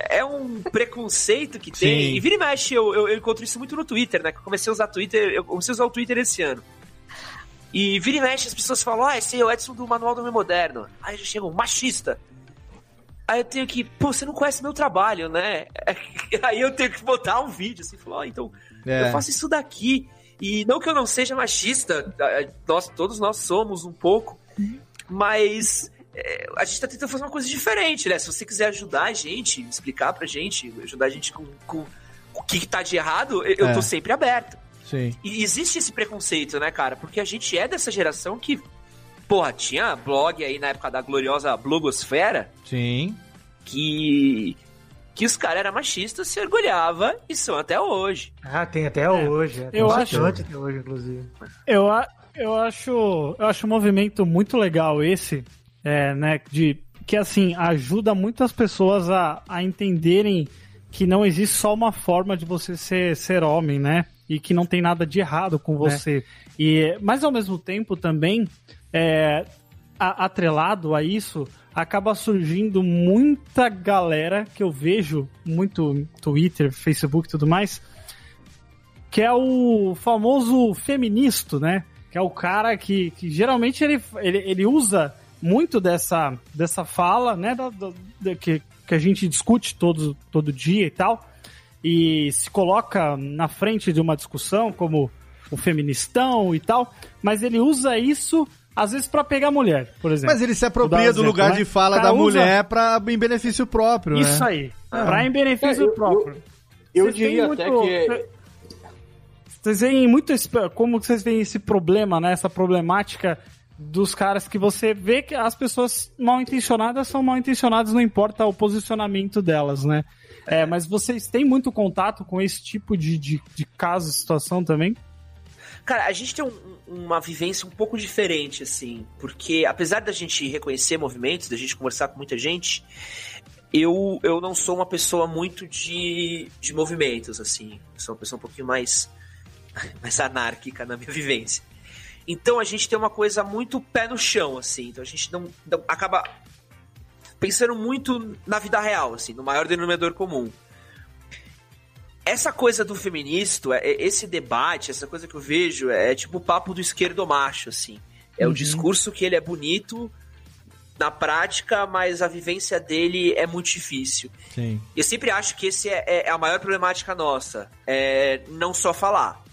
É um preconceito que tem. Sim. E vira e mexe, eu, eu, eu encontro isso muito no Twitter, né? Que eu comecei a usar Twitter. Eu comecei a usar o Twitter esse ano. E vira e mexe, as pessoas falam, ah, esse é o Edson do Manual do Homem Moderno. Aí já chegam, machista. Aí eu tenho que, pô, você não conhece meu trabalho, né? *laughs* Aí eu tenho que botar um vídeo assim, falar, ó, então, É. eu faço isso daqui. E não que eu não seja machista, nós, todos nós somos um pouco, mas é, a gente tá tentando fazer uma coisa diferente, né? Se você quiser ajudar a gente, explicar pra gente, ajudar a gente com, com o que, que tá de errado, eu, eu É. tô sempre aberto. Sim. E existe esse preconceito, né, cara? Porque a gente é dessa geração que, porra, tinha blog aí na época da gloriosa blogosfera Sim. que que os caras eram machistas, se orgulhava e são até hoje. Ah, tem até hoje. é, eu acho- até hoje, inclusive. Eu, a- eu acho eu acho um movimento muito legal esse, é, né, de que assim ajuda muitas pessoas a, a entenderem que não existe só uma forma de você ser, ser homem, né? E que não tem nada de errado com você. E mas ao mesmo tempo também é, a- atrelado a isso acaba surgindo muita galera que eu vejo muito Twitter, Facebook e tudo mais que é o famoso feministo, né? Que é o cara que, que geralmente ele, ele, ele usa muito dessa, dessa fala, né? Da, da- da- que, que a gente discute todo, todo dia e tal, e se coloca na frente de uma discussão como o feministão e tal, mas ele usa isso às vezes pra pegar mulher, por exemplo. Mas ele se um apropria do exemplo, lugar né? de fala cara da usa mulher pra, em benefício próprio, Isso né? aí, Ah. pra em benefício É, eu- próprio. Eu Vocês têm diria muito- até que. Vocês veem muito esse, como vocês veem esse problema, né? Essa problemática dos caras que você vê que as pessoas mal intencionadas são mal intencionadas, não importa o posicionamento delas, né? É, mas vocês têm muito contato com esse tipo de, de, de caso, situação também? Cara, a gente tem um- uma vivência um pouco diferente, assim, porque apesar da gente reconhecer movimentos, da gente conversar com muita gente, eu, eu não sou uma pessoa muito de, de movimentos, assim. Eu sou uma pessoa um pouquinho mais, *laughs* mais anárquica na minha vivência. Então a gente tem uma coisa muito pé no chão, assim. Então a gente não, não- acaba pensando muito na vida real, assim, no maior denominador comum. Essa coisa do feministo, é- é- esse debate, essa coisa que eu vejo, é, tipo o papo do esquerdo macho, assim. É Uhum. o discurso que ele é bonito na prática, mas a vivência dele é muito difícil. Sim. Eu sempre acho que esse é, é a maior problemática nossa. É não só falar.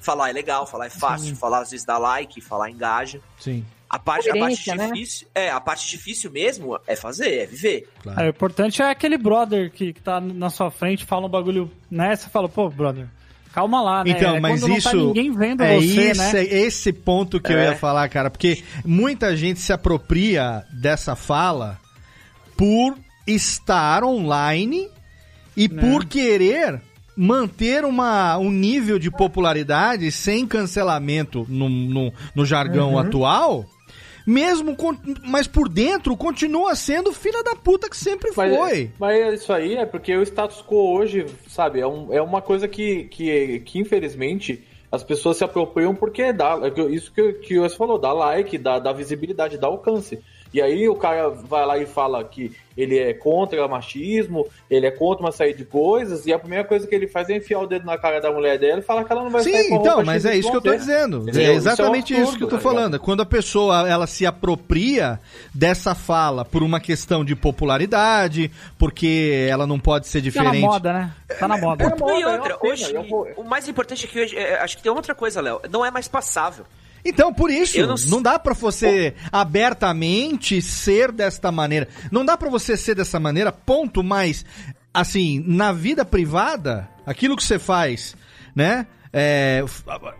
Falar é legal, falar é fácil, falar às vezes dá like, falar engaja. Sim. A parte, a parte né? difícil, é, a parte difícil mesmo é fazer, é viver. É, o importante é aquele brother que, que tá na sua frente, fala um bagulho, né? Você fala, pô, brother, calma lá, né? Então, É mas quando isso. Não tá ninguém vendo é você, esse, né? esse ponto que eu É. ia falar, cara, porque muita gente se apropria dessa fala por estar online e Né. por querer manter uma, um nível de popularidade sem cancelamento no, no, no jargão Uhum. atual. Mesmo, com- mas por dentro continua sendo filha da puta que sempre Mas, foi. mas isso aí é porque o status quo hoje, sabe, é, um- é uma coisa que, que, que infelizmente as pessoas se apropriam porque dá. é que- Isso que, que você falou, dá like, dá, dá visibilidade, dá alcance. E aí o cara vai lá e fala que ele é contra machismo, ele é contra uma série de coisas, e a primeira coisa que ele faz é enfiar o dedo na cara da mulher dela e falar que ela não vai sair Sim, com então, roupa mas é isso que eu tô dizendo. Entendeu? É exatamente um isso, que eu tô tá ligado? falando. Quando a pessoa ela se apropria dessa fala por uma questão de popularidade, porque ela não pode ser Tá na diferente. moda, né? Tá na moda. e outra, hoje, o mais importante é que hoje, é, acho que tem outra coisa, Léo, não é mais passável. Então, por isso, não, não- dá pra você abertamente ser desta maneira. Não dá pra você ser dessa maneira, ponto, mas assim, na vida privada, aquilo que você faz, né, é,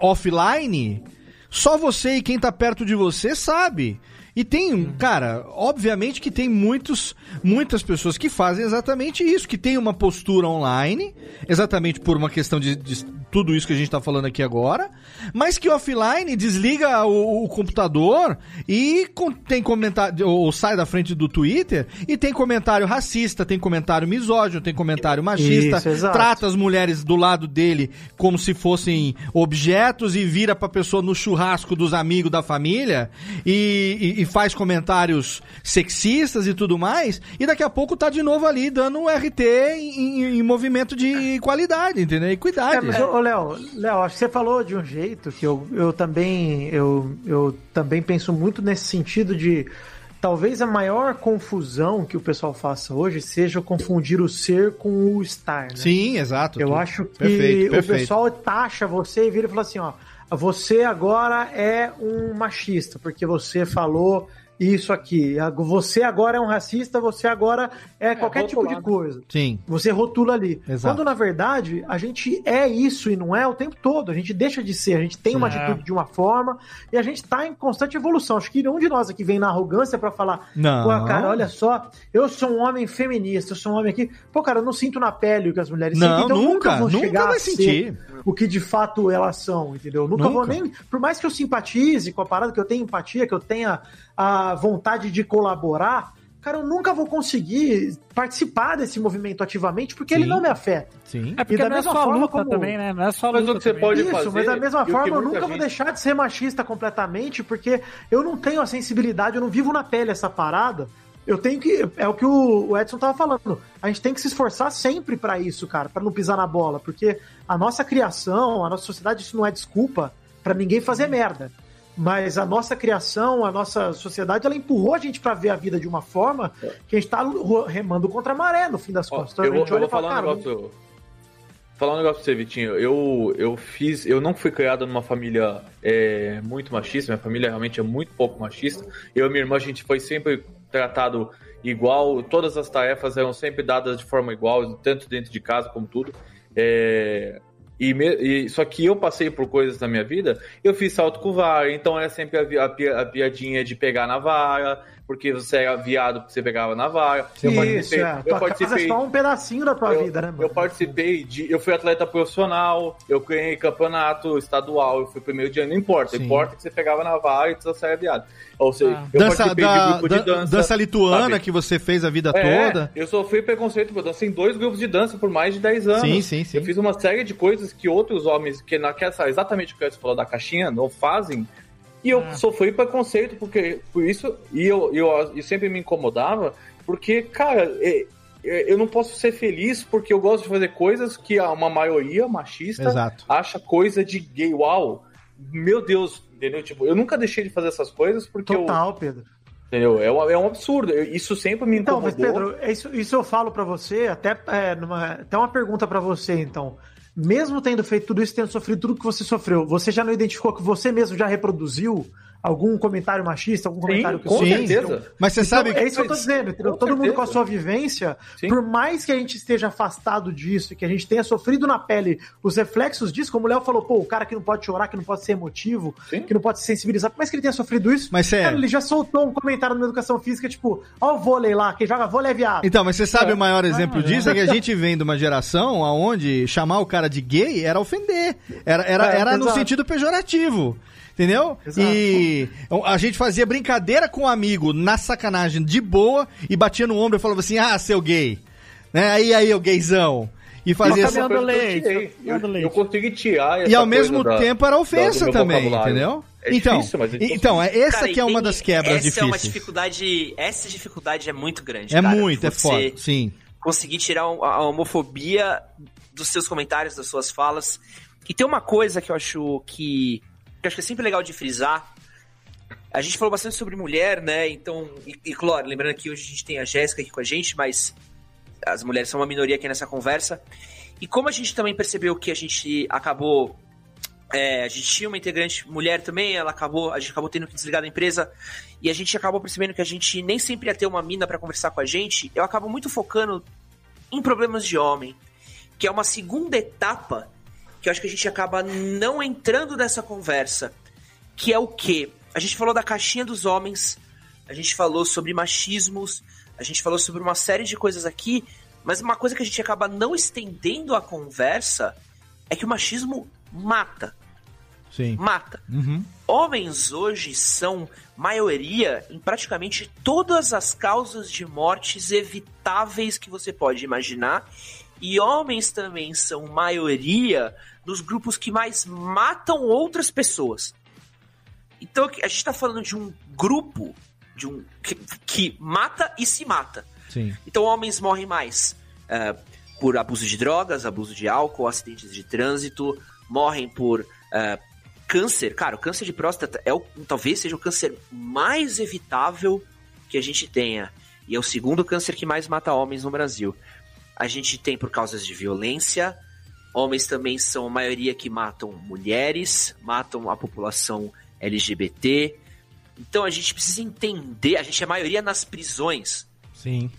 offline, só você e quem tá perto de você sabe. E tem, cara, obviamente que tem muitos, muitas pessoas que fazem exatamente isso, que tem uma postura online, exatamente por uma questão de, de tudo isso que a gente tá falando aqui agora, mas que offline desliga o, o computador e com- tem comentário, ou sai da frente do Twitter e tem comentário racista, tem comentário misógino, tem comentário machista, Isso, trata as mulheres do lado dele como se fossem objetos e vira pra pessoa no churrasco dos amigos da família e, e- e faz comentários sexistas e tudo mais, e daqui a pouco tá de novo ali dando um RT em, em- em movimento de qualidade, entendeu? É, Equidade. mas, ô, Léo, Léo, acho que você falou de um jeito que eu, eu também eu, eu também penso muito nesse sentido de talvez a maior confusão que o pessoal faça hoje seja confundir o ser com o estar, né? Sim, exato. Eu acho que perfeito, o perfeito. pessoal taxa você e vira e fala assim, ó, você agora é um machista, porque você falou isso aqui. Você agora é um racista, você agora é, qualquer tipo de coisa. Sim. Você rotula ali. Exato. Quando na verdade a gente é isso e não é o tempo todo. A gente deixa de ser, a gente tem uma Sim. atitude de uma forma e a gente tá em constante evolução. Acho que nenhum de nós aqui vem na arrogância pra falar, Não. pô, cara, olha só, eu sou um homem feminista, eu sou um homem aqui. Pô, cara, eu não sinto na pele o que as mulheres Não, sentem, então eu nunca, nunca vou nunca chegar vai a ser sentir. o que de fato elas são, entendeu? Nunca, vou Nunca. nem. Por mais que eu simpatize com a parada, que eu tenha empatia, que eu tenha a vontade de colaborar, cara, eu nunca vou conseguir participar desse movimento ativamente porque ele Sim. não me afeta. Sim. É porque da não é mesma só forma luta como- também, né? Não é só Mas luta o que você também. pode Isso, fazer, mas da e mesma forma, eu nunca vou gente- deixar de ser machista completamente, porque eu não tenho a sensibilidade, eu não vivo na pele essa parada. Eu tenho que. É o que o o Edson tava falando. A gente tem que se esforçar sempre pra isso, cara, pra não pisar na bola, porque a nossa criação, a nossa sociedade, isso não é desculpa pra ninguém fazer merda. Mas a nossa criação, a nossa sociedade, ela empurrou a gente pra ver a vida de uma forma que a gente tá ro- remando contra a maré, no fim das Ó, contas. Então, eu vou, eu vou fala, falar um negócio. Falar um negócio pra você, Vitinho. Eu, eu fiz. Eu não fui criado numa família é, muito machista. Minha família realmente é muito pouco machista. Eu e minha irmã, a gente foi sempre tratado igual. Todas as tarefas eram sempre dadas de forma igual, tanto dentro de casa como tudo. É, e, me- e- só que eu passei por coisas na minha vida, eu fiz salto com vara, então era sempre a, a a piadinha de pegar na vara, porque você era viado porque você pegava na vara. Eu Isso, participei- é. eu é participei- só um pedacinho da tua eu, vida, né, mano? eu participei de. Eu fui atleta profissional, eu ganhei campeonato estadual, eu fui primeiro dia, não importa. Sim. Importa que você pegava na vara e você saia viado. Ou seja, eu Dança, participei da, de grupo de dan- dança. dança lituana sabe? que você fez a vida É, toda. Eu sofri preconceito, eu dancei em dois grupos de dança por mais de 10 anos. Sim, sim, sim. Eu fiz uma série de coisas que outros homens, que naquela, exatamente o que você falou da caixinha, não fazem. E eu sofri preconceito porque por isso, e eu, eu, eu sempre me incomodava, porque, cara, é- é- eu não posso ser feliz porque eu gosto de fazer coisas que a- uma maioria machista Exato. acha coisa de gay. Uau! Meu Deus, entendeu? Tipo, eu nunca deixei de fazer essas coisas porque eu. Total, Pedro. Entendeu? É, um- é um absurdo. Eu- Isso sempre me Então, incomodou. mas Pedro, isso, isso eu falo pra você, até, é, numa, até uma pergunta pra você, então. Mesmo tendo feito tudo isso, tendo sofrido tudo que você sofreu, você já não identificou que você mesmo já reproduziu algum comentário machista, algum comentário que com você certeza. Mas você Então, sabe que- É isso que eu tô dizendo, entendeu? Com Todo mundo com a certeza. sua vivência, por mais que a gente esteja afastado disso, que a gente tenha sofrido na pele os reflexos disso, como o Léo falou, pô, o cara que não pode chorar, que não pode ser emotivo, que não pode se sensibilizar, por mais que ele tenha sofrido isso, Mas sério. cara, ele já soltou um comentário na educação física, tipo, ó o vôlei lá, quem joga vôlei é viado. Então, mas você sabe É. o maior exemplo Ah, disso? é. É que a gente vem de uma geração onde chamar o cara de gay era ofender. Era, era, É, era no sentido pejorativo. Entendeu? Exato. E a gente fazia brincadeira com um amigo na sacanagem de boa e batia no ombro e falava assim: ah, seu gay. Né? Aí, aí, o gaysão. E fazia Isso é essa... coisa que eu tirei. Eu, eu consegui tirar essa E ao coisa mesmo da- tempo era da- ofensa do meu também, entendeu? É então, difícil, gente então é essa Cara, que é uma das quebras essa é uma difíceis. dificuldade. Essa dificuldade é muito grande. É cara. muito, é foda. Sim. Conseguir tirar a homofobia dos seus comentários, das suas falas. E tem uma coisa que eu acho que. Que acho que é sempre legal de frisar. A gente falou bastante sobre mulher, né? Então, e, e claro, lembrando que hoje a gente tem a Jéssica aqui com a gente, mas as mulheres são uma minoria aqui nessa conversa. E como a gente também percebeu que a gente acabou. é, a gente tinha uma integrante mulher também, ela acabou, a gente acabou tendo que desligar da empresa e a gente acabou percebendo que a gente nem sempre ia ter uma mina pra conversar com a gente. Eu acabo muito focando em problemas de homem, que é uma segunda etapa que eu acho que a gente acaba não entrando nessa conversa, que é o quê? A gente falou da caixinha dos homens, a gente falou sobre machismos, a gente falou sobre uma série de coisas aqui, mas uma coisa que a gente acaba não estendendo a conversa é que o machismo mata. Sim. Mata. Uhum. Homens hoje são maioria em praticamente todas as causas de mortes evitáveis que você pode imaginar. E homens também são maioria nos grupos que mais matam outras pessoas. Então a gente está falando de um grupo de um que, que, mata e se mata. Sim. Então homens morrem mais uh, por abuso de drogas, abuso de álcool, acidentes de trânsito, morrem por uh, câncer. Cara, o câncer de próstata é o, talvez seja o câncer mais evitável que a gente tenha. E é o segundo câncer que mais mata homens no Brasil. A gente tem por causas de violência. Homens também são a maioria que matam mulheres, matam a população LGBT. Então a gente precisa entender, a gente é a maioria nas prisões. Sim.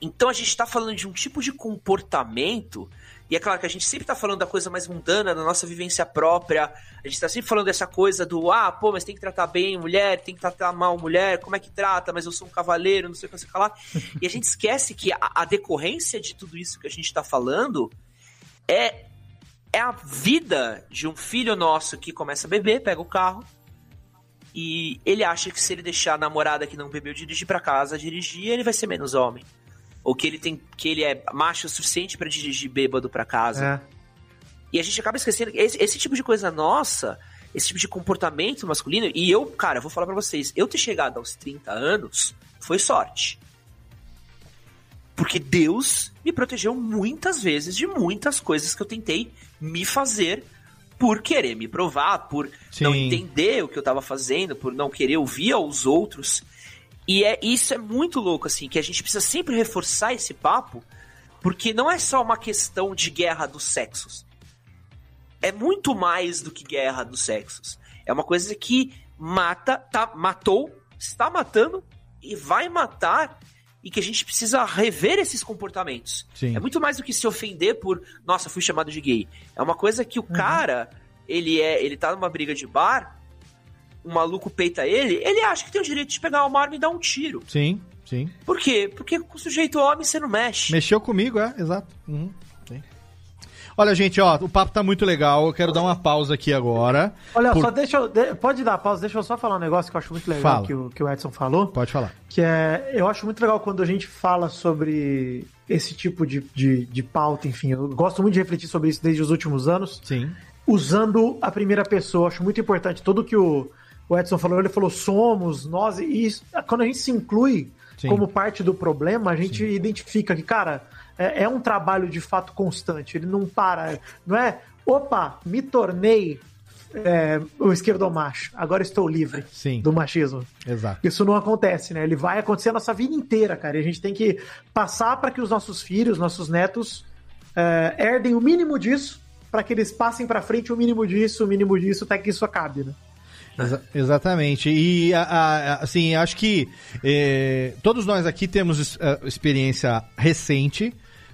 Então a gente está falando de um tipo de comportamento, e é claro que a gente sempre está falando da coisa mais mundana, da nossa vivência própria, a gente está sempre falando dessa coisa do, ah, pô, mas tem que tratar bem mulher, tem que tratar mal mulher, como é que trata, mas eu sou um cavaleiro, não sei o que você falar. *laughs* e a gente esquece que a, a decorrência de tudo isso que a gente está falando é, é a vida de um filho nosso que começa a beber, pega o carro, e ele acha que se ele deixar a namorada que não bebeu dirigir para casa dirigir, ele vai ser menos homem. Ou que ele tem que ele é macho o suficiente para dirigir bêbado para casa. É. E a gente acaba esquecendo esse, esse, tipo de coisa nossa, esse tipo de comportamento masculino, e eu, cara, vou falar para vocês, eu ter chegado aos 30 anos foi sorte. Porque Deus me protegeu muitas vezes de muitas coisas que eu tentei me fazer por querer me provar, por Sim. não entender o que eu tava fazendo, por não querer ouvir aos outros. E é isso é muito louco, assim, que a gente precisa sempre reforçar esse papo, porque não é só uma questão de guerra dos sexos. É muito mais do que guerra dos sexos. É uma coisa que mata, tá, matou, está matando e vai matar e que a gente precisa rever esses comportamentos. Sim. É muito mais do que se ofender por, nossa, fui chamado de gay. É uma coisa que o cara, ele é, ele tá numa briga de bar, um maluco peita ele, ele acha que tem o direito de pegar uma arma e dar um tiro. Sim, sim. Por quê? Porque com o sujeito homem você não mexe. Mexeu comigo, é, exato. Uhum. Sim. Olha, gente, ó, o papo tá muito legal. Eu quero dar uma pausa aqui agora. Olha, Por- só deixa eu. de- pode dar pausa, deixa eu só falar um negócio que eu acho muito legal Fala. que o, que o Edson falou. Pode falar. Que é. Eu acho muito legal quando a gente fala sobre esse tipo de, de, de pauta, enfim. Eu gosto muito de refletir sobre isso desde os últimos anos. Sim. Usando a primeira pessoa. Acho muito importante. Tudo que o, o Edson falou, ele falou somos, nós, e isso, quando a gente se inclui Sim. como parte do problema, a gente identifica que, cara, é, é um trabalho de fato constante. Ele não para. Não é, opa, me tornei é, o esquerdomacho, agora estou livre Sim. do machismo. Exato. Isso não acontece, né? Ele vai acontecer a nossa vida inteira, cara. E a gente tem que passar para que os nossos filhos, nossos netos, é, herdem o mínimo disso, para que eles passem para frente o mínimo disso, o mínimo disso, até que isso acabe, né? Exa- exatamente. E, a- a- assim, acho que eh, todos nós aqui temos eh, experiência recente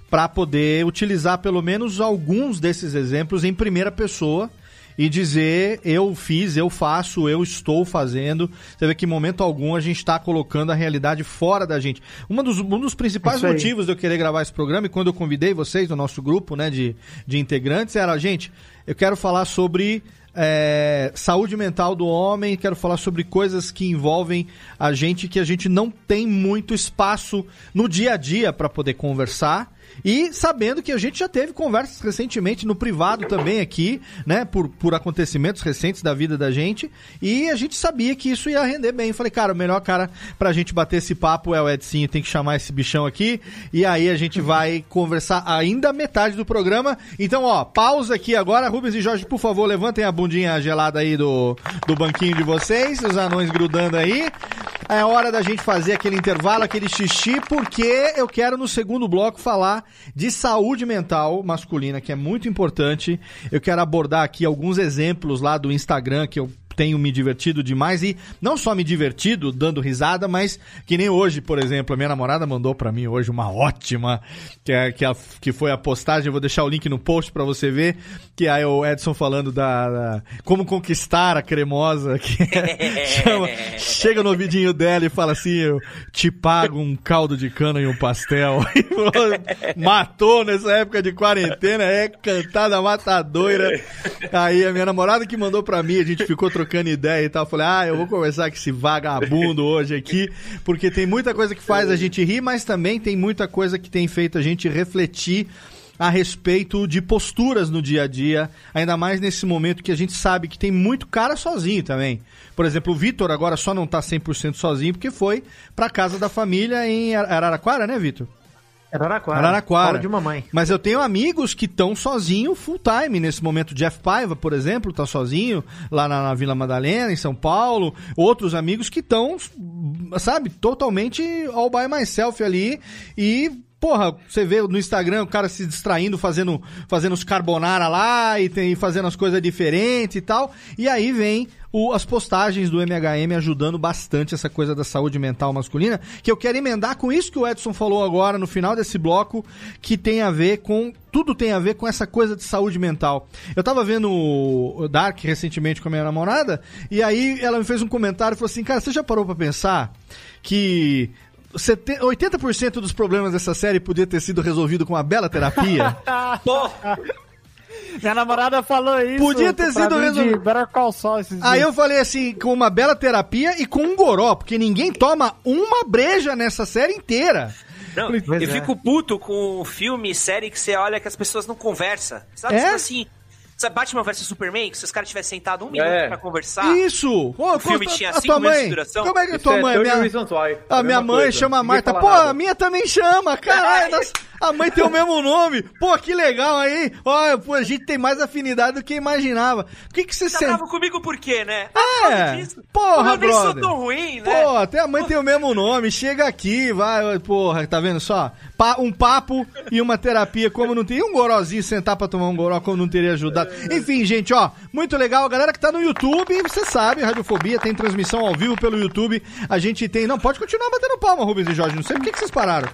para poder utilizar pelo menos alguns desses exemplos em primeira pessoa e dizer eu fiz, eu faço, eu estou fazendo. Você vê que em momento algum a gente está colocando a realidade fora da gente. Uma dos, um dos principais motivos de eu querer gravar esse programa e quando eu convidei vocês no nosso grupo né, de, de integrantes era, gente, eu quero falar sobre é, saúde mental do homem, quero falar sobre coisas que envolvem a gente que a gente não tem muito espaço no dia a dia para poder conversar. E sabendo que a gente já teve conversas recentemente no privado também aqui, né? Por, por acontecimentos recentes da vida da gente. E a gente sabia que isso ia render bem. Falei, cara, o melhor cara pra gente bater esse papo é o Edcinho, tem que chamar esse bichão aqui. E aí a gente vai conversar ainda metade do programa. Então, ó, pausa aqui agora. Rubens e Jorge, por favor, levantem a bundinha gelada aí do, do banquinho de vocês, os anões grudando aí. É hora da gente fazer aquele intervalo, aquele xixi, porque eu quero no segundo bloco falar de saúde mental masculina, que é muito importante. Eu quero abordar aqui alguns exemplos lá do Instagram que eu tenho me divertido demais e não só me divertido dando risada, mas que nem hoje, por exemplo, a minha namorada mandou pra mim hoje uma ótima, que, é, que, a- que foi a postagem, eu vou deixar o link no post pra você ver, que é o Edson falando da, da- como conquistar a cremosa, que é- *laughs* chama- chega no ouvidinho dela e fala assim, eu te pago um caldo de cana e um pastel. *laughs* Matou nessa época de quarentena, é cantada matadoira. Aí a minha namorada que mandou pra mim, a gente ficou trocando ideia e tal. Falei, ah, eu vou conversar com esse vagabundo hoje aqui, porque tem muita coisa que faz a gente rir, mas também tem muita coisa que tem feito a gente refletir a respeito de posturas no dia a dia, ainda mais nesse momento que a gente sabe que tem muito cara sozinho também. Por exemplo, o Vitor agora só não tá 100% sozinho porque foi pra casa da família em Ar- Araraquara, né, Vitor? Araraquara. Araraquara. Fala de mamãe. Mas eu tenho amigos que estão sozinho full time nesse momento. Jeff Paiva, por exemplo, tá sozinho lá na, na Vila Madalena, em São Paulo. Outros amigos que estão, sabe, totalmente all by myself ali. E, porra, você vê no Instagram o cara se distraindo, fazendo, fazendo os carbonara lá e tem, fazendo as coisas diferentes e tal. E aí vem o- as postagens do MHM ajudando bastante essa coisa da saúde mental masculina, que eu quero emendar com isso que o Edson falou agora no final desse bloco, que tem a ver com. Tudo tem a ver com essa coisa de saúde mental. Eu tava vendo o Dark recentemente com a minha namorada, e aí ela me fez um comentário e falou assim: Cara, você já parou pra pensar que. 70 80% dos problemas dessa série podia ter sido resolvido com uma bela terapia? *laughs* Minha namorada falou isso. Podia ter sido resolvido. Esses Aí dias. eu falei assim, com uma bela terapia e com um goró, porque ninguém toma uma breja nessa série inteira. Não, Pois eu é. fico puto com filme, série que você olha que as pessoas não conversam. Sabe, É? Tipo assim, sabe Batman vs Superman, que se os caras tivessem sentado um minuto É. pra conversar. Isso! Ô, o filme tinha a cinco tua minutos mãe, de duração. como é que a Isso tua é mãe... 30 Minha, a É minha mãe coisa. chama Ninguém Marta. Pô, nada. a minha também chama, caralho. *laughs* a mãe tem o *laughs* mesmo nome. Pô, que legal aí. Ó, pô, a gente tem mais afinidade do que imaginava. O que que você Tá sente? bravo comigo por quê, né? Ah, causa É, disso. porra, eu nem sou tão ruim, né? Pô, até a mãe tem o mesmo nome. Chega aqui, vai, porra, tá vendo só? Pa- um papo e uma terapia, como não teria um gorozinho sentar pra tomar um goró, como não teria ajudado. Enfim, gente, ó, muito legal. A galera que tá no YouTube, você sabe, Radiofobia tem transmissão ao vivo pelo YouTube. A gente tem. Não, pode continuar batendo palma, Rubens e Jorge. Não sei por que, que vocês pararam.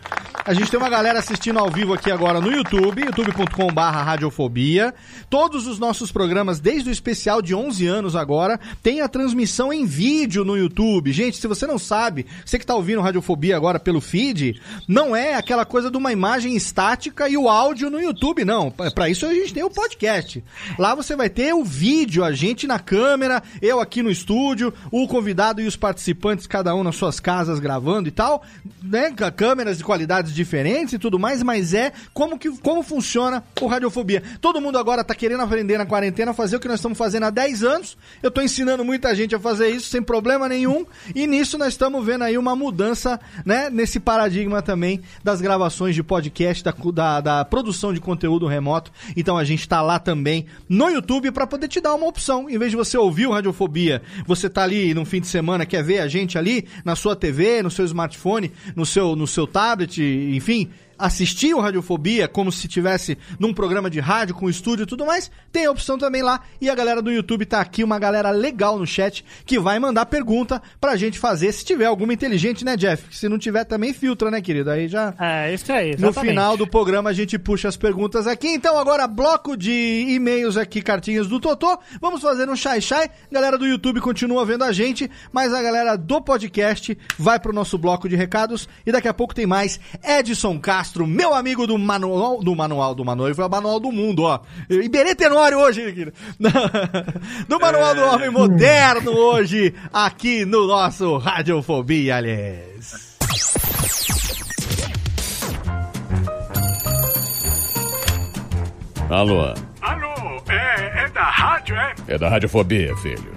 A gente tem uma galera assistindo ao vivo aqui agora no YouTube, youtube.com/barra radiofobia. Todos os nossos programas, desde o especial de 11 anos agora, tem a transmissão em vídeo no YouTube. Gente, se você não sabe, você que tá ouvindo Radiofobia agora pelo feed, não é aquela coisa de uma imagem estática e o áudio no YouTube, não. Pra isso a gente tem o podcast. Lá você vai ter o vídeo, a gente na câmera, eu aqui no estúdio, o convidado e os participantes, cada um nas suas casas gravando e tal, né? Câmeras de qualidades diferentes e tudo mais, mas é como que como funciona o Radiofobia. Todo mundo agora tá querendo aprender na quarentena a fazer o que nós estamos fazendo há 10 anos. Eu tô ensinando muita gente a fazer isso sem problema nenhum. E nisso nós estamos vendo aí uma mudança, né? Nesse paradigma também das gravações de podcast, da, da, da produção de conteúdo remoto. Então a gente tá lá também no YouTube para poder te dar uma opção. Em vez de você ouvir o Radiofobia, você tá ali no fim de semana, quer ver a gente ali na sua TV, no seu smartphone, no seu, no seu tablet, enfim assistir o Radiofobia como se tivesse num programa de rádio com estúdio e tudo mais, tem a opção também lá. E a galera do YouTube tá aqui, uma galera legal no chat que vai mandar pergunta pra gente fazer. Se tiver alguma inteligente, né, Jeff? Se não tiver, também filtra, né, querido? Aí já. É, isso aí. No exatamente. final do programa a gente puxa as perguntas aqui. Então agora bloco de e-mails aqui, cartinhas do Totô. Vamos fazer um chai chai. Galera do YouTube continua vendo a gente, mas a galera do podcast vai pro nosso bloco de recados e daqui a pouco tem mais Edson Castro, meu amigo do manual do manual do Manoel, foi o manual do mundo, ó. Iberê Tenório hoje, *laughs* do manual do homem moderno hoje aqui no nosso Radiofobia, aliás. Alô, Alô, é, é da rádio, é? é da Radiofobia, filho.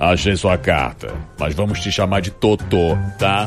Achei sua carta, mas vamos te chamar de Totô, tá?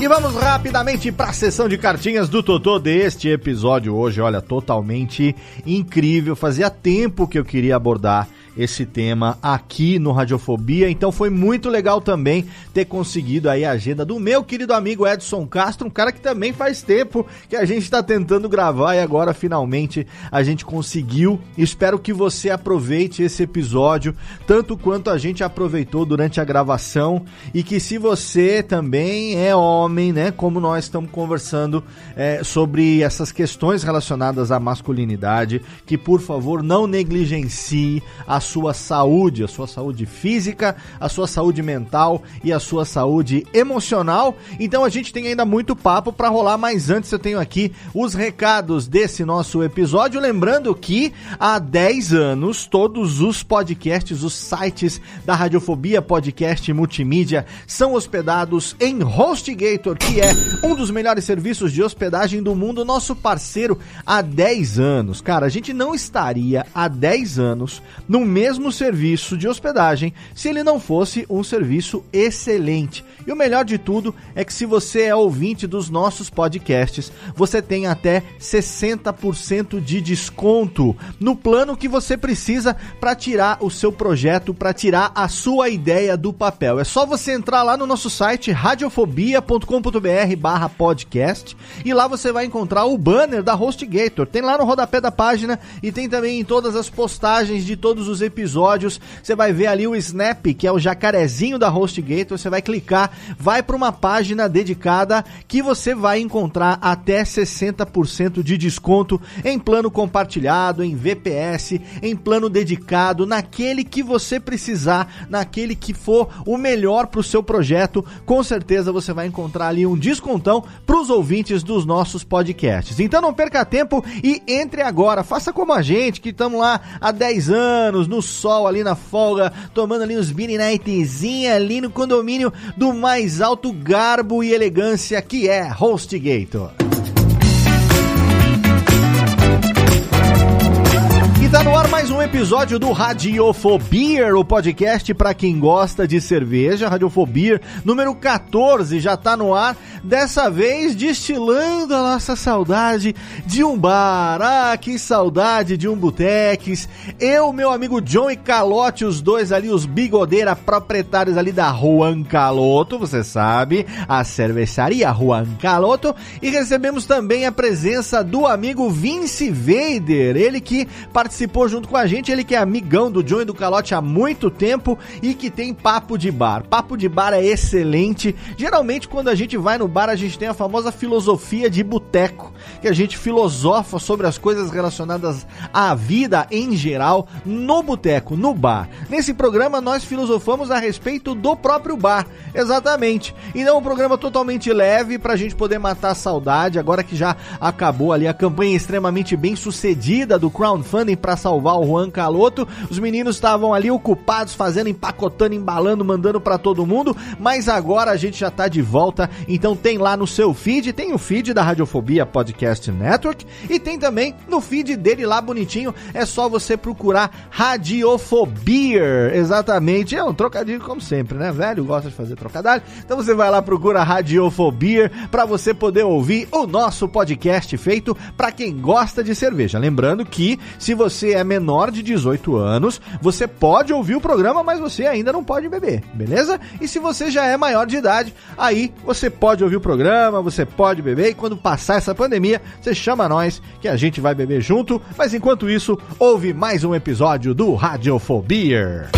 E vamos rapidamente para a sessão de cartinhas do Totô deste episódio hoje. Olha, totalmente incrível. Fazia tempo que eu queria abordar esse tema aqui no Radiofobia. Então foi muito legal também ter conseguido aí a agenda do meu querido amigo Edson Castro, um cara que também faz tempo que a gente está tentando gravar e agora finalmente a gente conseguiu. Espero que você aproveite esse episódio tanto quanto a gente aproveitou durante a gravação e que se você também é homem, né, como nós estamos conversando é, sobre essas questões relacionadas à masculinidade, que por favor não negligencie a sua saúde, a sua saúde física, a sua saúde mental e a sua saúde emocional. Então a gente tem ainda muito papo para rolar, mas antes eu tenho aqui os recados desse nosso episódio, lembrando que há 10 anos todos os podcasts, os sites da Radiofobia Podcast Multimídia são hospedados em HostGator, que é um dos melhores serviços de hospedagem do mundo, nosso parceiro há 10 anos. Cara, a gente não estaria há 10 anos no mesmo serviço de hospedagem se ele não fosse um serviço excelente. E o melhor de tudo é que se você é ouvinte dos nossos podcasts, você tem até 60% de desconto no plano que você precisa para tirar o seu projeto, para tirar a sua ideia do papel. É só você entrar lá no nosso site radiofobia.com.br/podcast e lá você vai encontrar o banner da HostGator. Tem lá no rodapé da página e tem também em todas as postagens de todos os episódios. Você vai ver ali o Snap, que é o jacarezinho da HostGator. Você vai clicar, vai para uma página dedicada que você vai encontrar até 60% de desconto em plano compartilhado, em VPS, em plano dedicado, naquele que você precisar, naquele que for o melhor para o seu projeto. Com certeza você vai encontrar ali um descontão para os ouvintes dos nossos podcasts. Então não perca tempo e entre agora. Faça como a gente, que estamos lá há 10 anos, no sol, ali na folga, tomando ali uns Beanie Nightzinha ali no condomínio do mais alto garbo e elegância que é HostGator. Tá no ar mais um episódio do Radiofobia, o podcast para quem gosta de cerveja. Radiofobia número 14 já tá no ar, dessa vez destilando a nossa saudade de um bar. Ah, que saudade de um boteques. Eu, meu amigo John e Calote, os dois ali, os bigodeira proprietários ali da Juan Caloto, você sabe, a cervejaria Juan Caloto. E recebemos também a presença do amigo Vince Vader, ele que participou junto com a gente, ele que é amigão do John e do Calote há muito tempo e que tem papo de bar. Papo de bar é excelente. Geralmente, quando a gente vai no bar, a gente tem a famosa filosofia de boteco, que a gente filosofa sobre as coisas relacionadas à vida em geral no boteco, no bar. Nesse programa, nós filosofamos a respeito do próprio bar, exatamente. Então, um programa totalmente leve para a gente poder matar a saudade, agora que já acabou ali a campanha extremamente bem sucedida do crowdfunding salvar o Juan Caloto. Os meninos estavam ali ocupados fazendo, empacotando, embalando, mandando para todo mundo, mas agora a gente já tá de volta. Então tem lá no seu feed, tem o feed da Radiofobia Podcast Network e tem também no feed dele lá bonitinho. É só você procurar Radiofobia. Exatamente, é um trocadilho como sempre, né? Velho gosta de fazer trocadilho. Então você vai lá procura Radiofobia para você poder ouvir o nosso podcast feito para quem gosta de cerveja. Lembrando que se você é menor de 18 anos, você pode ouvir o programa, mas você ainda não pode beber, beleza? E se você já é maior de idade, aí você pode ouvir o programa, você pode beber e quando passar essa pandemia, você chama nós que a gente vai beber junto. Mas enquanto isso, ouve mais um episódio do Radiofobia.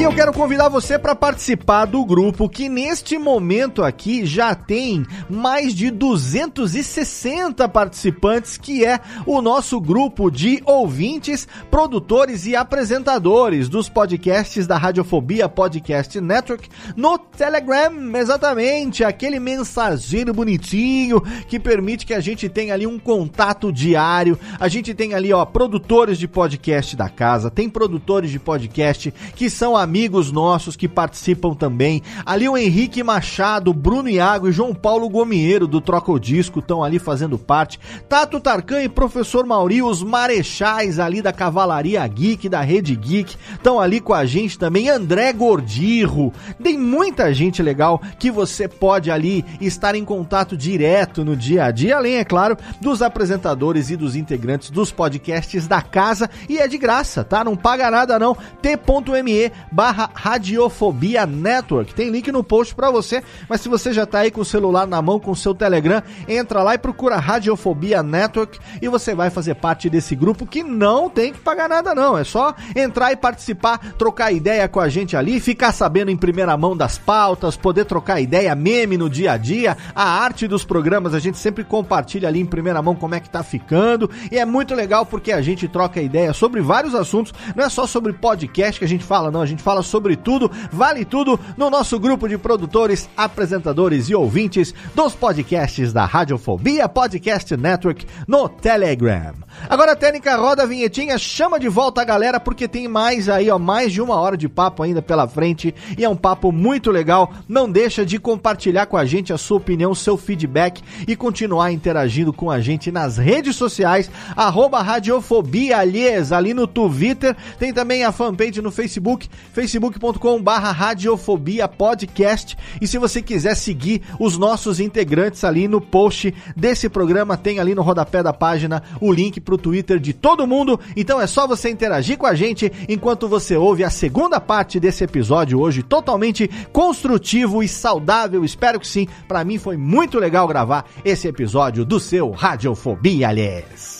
E eu quero convidar você para participar do grupo que neste momento aqui já tem mais de 260 participantes, que é o nosso grupo de ouvintes, produtores e apresentadores dos podcasts da Radiofobia Podcast Network no Telegram, exatamente, aquele mensageiro bonitinho que permite que a gente tenha ali um contato diário. A gente tem ali, ó, produtores de podcast da casa, tem produtores de podcast que são amigos amigos nossos que participam também. Ali o Henrique Machado, Bruno Iago e João Paulo Gomieiro do Troca o Disco estão ali fazendo parte. Tato Tarkan e Professor Mauri, os marechais ali da Cavalaria Geek, da Rede Geek, estão ali com a gente também. André Gordirro. Tem muita gente legal que você pode ali estar em contato direto no dia a dia, além, é claro, dos apresentadores e dos integrantes dos podcasts da casa. E é de graça, tá? Não paga nada não. t.me barra Radiofobia Network. Tem link no post para você, mas se você já tá aí com o celular na mão, com o seu Telegram, entra lá e procura Radiofobia Network e você vai fazer parte desse grupo que não tem que pagar nada não. É só entrar e participar, trocar ideia com a gente ali, ficar sabendo em primeira mão das pautas, poder trocar ideia, meme no dia a dia, a arte dos programas, a gente sempre compartilha ali em primeira mão como é que tá ficando e é muito legal porque a gente troca ideia sobre vários assuntos, não é só sobre podcast que a gente fala, não, a gente fala sobre tudo, vale tudo no nosso grupo de produtores, apresentadores e ouvintes dos podcasts da Radiofobia Podcast Network no Telegram. Agora a técnica roda a vinhetinha, chama de volta a galera porque tem mais aí, ó, mais de uma hora de papo ainda pela frente e é um papo muito legal. Não deixa de compartilhar com a gente a sua opinião, seu feedback e continuar interagindo com a gente nas redes sociais, arroba Radiofobia Aliás, ali no Twitter, tem também a fanpage no Facebook, facebook.com barra Radiofobia Podcast. E se você quiser seguir os nossos integrantes ali no post desse programa, tem ali no rodapé da página o link pro Twitter de todo mundo, então é só você interagir com a gente enquanto você ouve a segunda parte desse episódio hoje, totalmente construtivo e saudável, espero que sim, para mim foi muito legal gravar esse episódio do seu Radiofobia, aliás.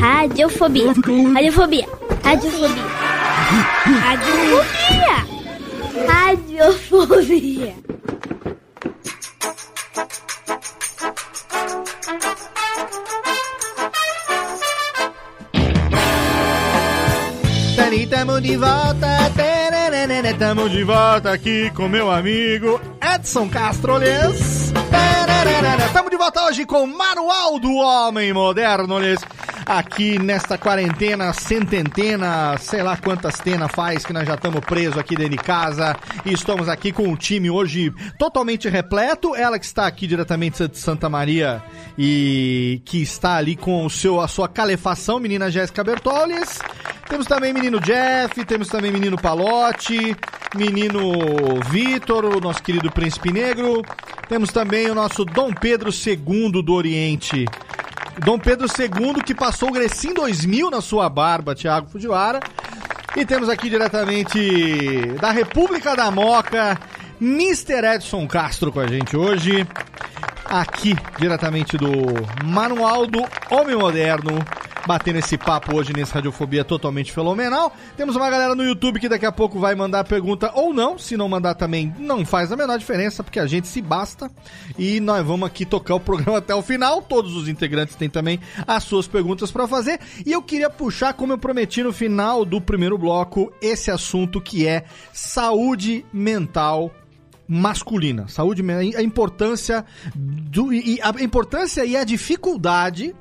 Radiofobia. Radiofobia. Radiofobia. Radiofobia. Radiofobia. Tani, tamo de volta, tamo de volta aqui com meu amigo Edson Castro, lhes. Tamo de volta hoje com Manual do Homem Moderno, lhes. Aqui nesta quarentena, cententena, sei lá quantas tenas faz que nós já estamos presos aqui dentro de casa. E estamos aqui com o time hoje totalmente repleto. Ela que está aqui diretamente de Santa Maria e que está ali com o seu, a sua calefação, menina Jéssica Bertoles. Temos também menino Jeff, temos também menino Palote, menino Vitor, o nosso querido Príncipe Negro. Temos também o nosso Dom Pedro II do Oriente. Dom Pedro II que passou o Grecim 2000 na sua barba, Thiago Fujiwara. E temos aqui diretamente da República da Moca, Mr. Edson Castro com a gente hoje. Aqui, diretamente do Manual do Homem Moderno, batendo esse papo hoje nesse Radiofobia totalmente fenomenal. Temos uma galera no YouTube que daqui a pouco vai mandar pergunta ou não. Se não mandar também, não faz a menor diferença, porque a gente se basta. E nós vamos aqui tocar o programa até o final. Todos os integrantes têm também as suas perguntas para fazer. E eu queria puxar, como eu prometi no final do primeiro bloco, esse assunto que é saúde mental masculina, saúde, a importância do, e a importância e a dificuldade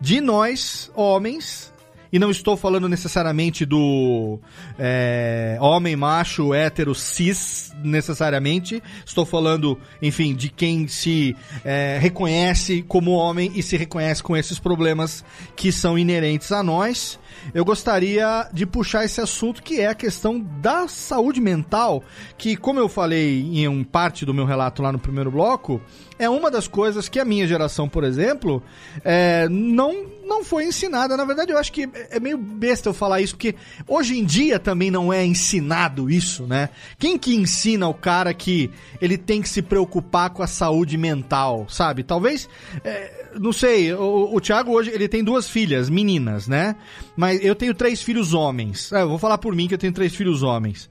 de nós, homens, e não estou falando necessariamente do é, homem, macho, hétero, cis, necessariamente. Estou falando, enfim, de quem se é, reconhece como homem e se reconhece com esses problemas que são inerentes a nós. Eu gostaria de puxar esse assunto que é a questão da saúde mental, que, como eu falei em parte do meu relato lá no primeiro bloco, é uma das coisas que a minha geração, por exemplo, é, não, não foi ensinada. Na verdade, eu acho que é meio besta eu falar isso, porque hoje em dia também não é ensinado isso, né? Quem que ensina o cara que ele tem que se preocupar com a saúde mental, sabe? Talvez. É, não sei, o, o Thiago hoje ele tem duas filhas, meninas, né? Mas eu tenho três filhos homens. É, eu vou falar por mim que eu tenho três filhos homens.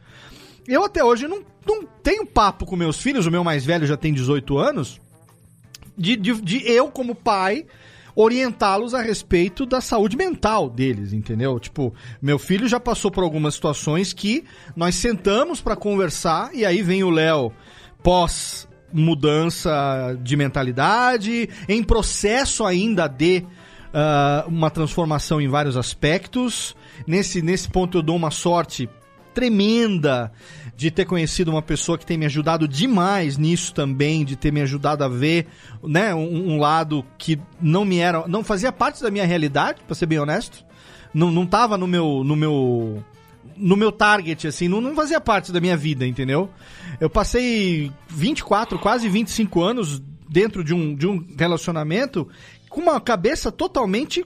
Eu até hoje não, não tenho papo com meus filhos, o meu mais velho já tem 18 anos, de, de, de eu, como pai, orientá-los a respeito da saúde mental deles, entendeu? Tipo, meu filho já passou por algumas situações que nós sentamos para conversar e aí vem o Léo pós mudança de mentalidade, em processo ainda de uh, uma transformação em vários aspectos. Nesse, nesse ponto eu dou uma sorte tremenda de ter conhecido uma pessoa que tem me ajudado demais nisso também, de ter me ajudado a ver, né, um, um lado que não me era, não fazia parte da minha realidade, para ser bem honesto. Não, não tava no meu, no meu no meu target, assim, não, não fazia parte da minha vida, entendeu? Eu passei 24, quase 25 anos dentro de um, de um relacionamento com uma cabeça totalmente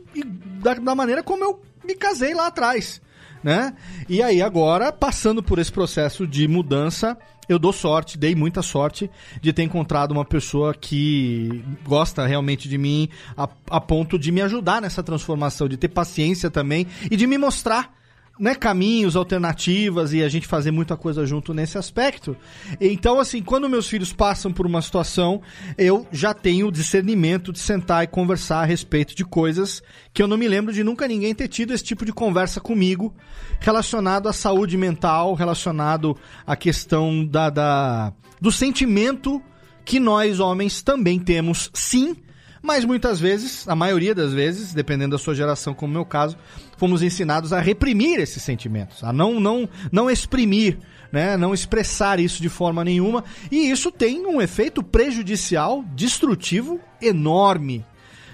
da, da maneira como eu me casei lá atrás, né? E aí agora, passando por esse processo de mudança, eu dou sorte, dei muita sorte de ter encontrado uma pessoa que gosta realmente de mim a, a ponto de me ajudar nessa transformação, de ter paciência também e de me mostrar né, caminhos, alternativas e a gente fazer muita coisa junto nesse aspecto. Então, assim, quando meus filhos passam por uma situação, eu já tenho o discernimento de sentar e conversar a respeito de coisas que eu não me lembro de nunca ninguém ter tido esse tipo de conversa comigo relacionado à saúde mental, relacionado à questão da, da do sentimento que nós homens também temos, sim, mas muitas vezes, a maioria das vezes, dependendo da sua geração, como no meu caso, fomos ensinados a reprimir esses sentimentos, a não, não, não exprimir, né? não expressar isso de forma nenhuma. E isso tem um efeito prejudicial, destrutivo, enorme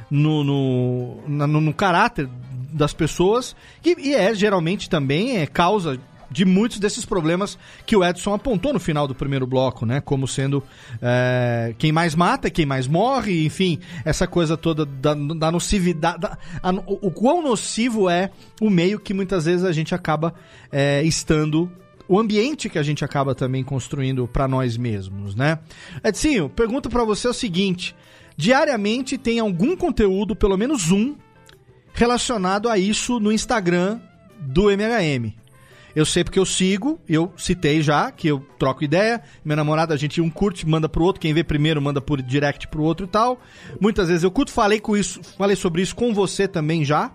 no, no, no, no caráter das pessoas e, e é geralmente também é causa de muitos desses problemas que o Edson apontou no final do primeiro bloco, né? Como sendo é, quem mais mata, quem mais morre, enfim, essa coisa toda da, da nocividade. Da, a, o, o quão nocivo é o meio que muitas vezes a gente acaba é, estando o ambiente que a gente acaba também construindo para nós mesmos, né? Edson, pergunto para você o seguinte: diariamente tem algum conteúdo, pelo menos um, relacionado a isso no Instagram do MHM? Eu sei porque eu sigo, eu citei já, que eu troco ideia. Minha namorada, a gente um curte, manda pro outro. Quem vê primeiro, manda por direct pro outro e tal. Muitas vezes eu curto, falei com isso, falei sobre isso com você também já.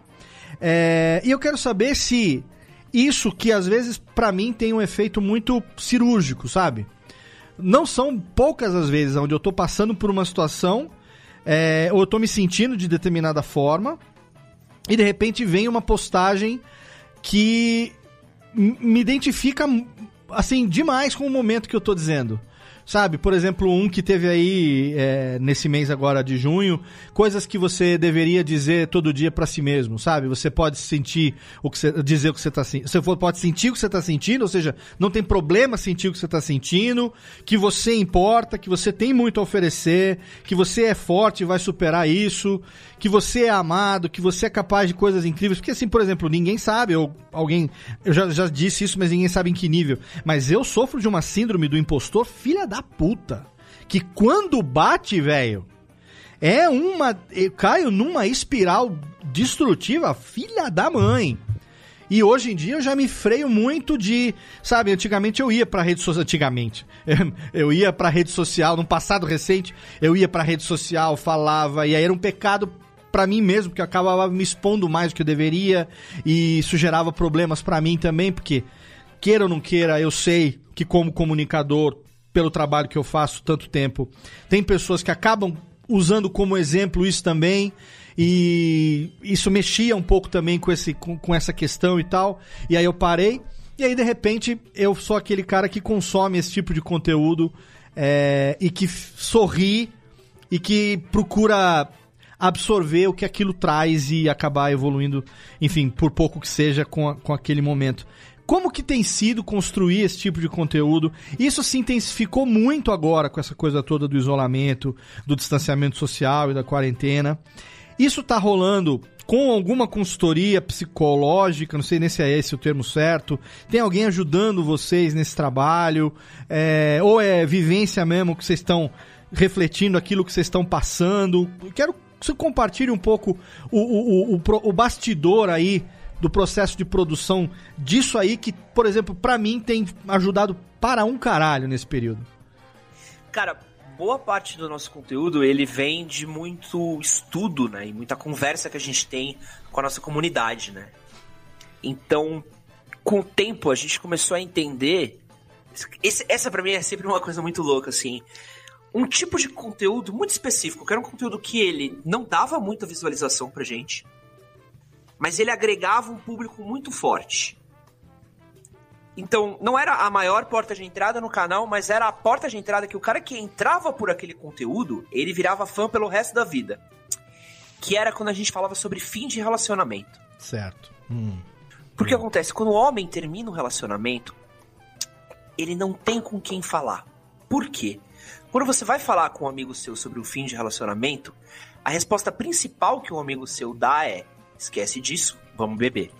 É, e eu quero saber se isso que às vezes para mim tem um efeito muito cirúrgico, sabe? Não são poucas as vezes onde eu tô passando por uma situação é, ou eu tô me sentindo de determinada forma e de repente vem uma postagem que me identifica assim demais com o momento que eu tô dizendo. Sabe, por exemplo, um que teve aí é, nesse mês agora de junho, coisas que você deveria dizer todo dia para si mesmo, sabe? Você pode sentir o que você, dizer o que você tá sentindo, você pode sentir o que você tá sentindo, ou seja, não tem problema sentir o que você tá sentindo, que você importa, que você tem muito a oferecer, que você é forte e vai superar isso, que você é amado, que você é capaz de coisas incríveis. Porque assim, por exemplo, ninguém sabe, ou alguém, eu já, já disse isso, mas ninguém sabe em que nível. Mas eu sofro de uma síndrome do impostor, filha da puta. Que quando bate, velho, é uma. Eu caio numa espiral destrutiva, filha da mãe. E hoje em dia eu já me freio muito de, sabe, antigamente eu ia pra rede social, antigamente, *laughs* eu ia pra rede social, no passado recente, eu ia pra rede social, falava, e aí era um pecado para mim mesmo, porque eu acabava me expondo mais do que eu deveria, e isso gerava problemas para mim também, porque queira ou não queira, eu sei que como comunicador pelo trabalho que eu faço tanto tempo. Tem pessoas que acabam usando como exemplo isso também. E isso mexia um pouco também com, esse, com, com essa questão e tal. E aí eu parei. E aí, de repente, eu sou aquele cara que consome esse tipo de conteúdo é, e que sorri e que procura absorver o que aquilo traz e acabar evoluindo, enfim, por pouco que seja com, a, com aquele momento. Como que tem sido construir esse tipo de conteúdo? Isso se intensificou muito agora com essa coisa toda do isolamento, do distanciamento social e da quarentena. Isso tá rolando com alguma consultoria psicológica, não sei nem se é esse o termo certo. Tem alguém ajudando vocês nesse trabalho? É, ou é vivência mesmo que vocês estão refletindo aquilo que vocês estão passando? Quero que você compartilhe um pouco o, o, o, o bastidor aí do processo de produção disso aí que, por exemplo, para mim tem ajudado para um caralho nesse período? Cara, boa parte do nosso conteúdo ele vem de muito estudo, né, e muita conversa que a gente tem com a nossa comunidade, né? Então, com o tempo a gente começou a entender esse, essa para mim é sempre uma coisa muito louca assim. Um tipo de conteúdo muito específico, que era um conteúdo que ele não dava muita visualização pra gente mas ele agregava um público muito forte. Então, não era a maior porta de entrada no canal, mas era a porta de entrada que o cara que entrava por aquele conteúdo, ele virava fã pelo resto da vida. Que era quando a gente falava sobre fim de relacionamento. Certo. Hum. Porque acontece, quando o homem termina um relacionamento, ele não tem com quem falar. Por quê? Quando você vai falar com um amigo seu sobre o fim de relacionamento, a resposta principal que um amigo seu dá é: esquece disso, vamos beber.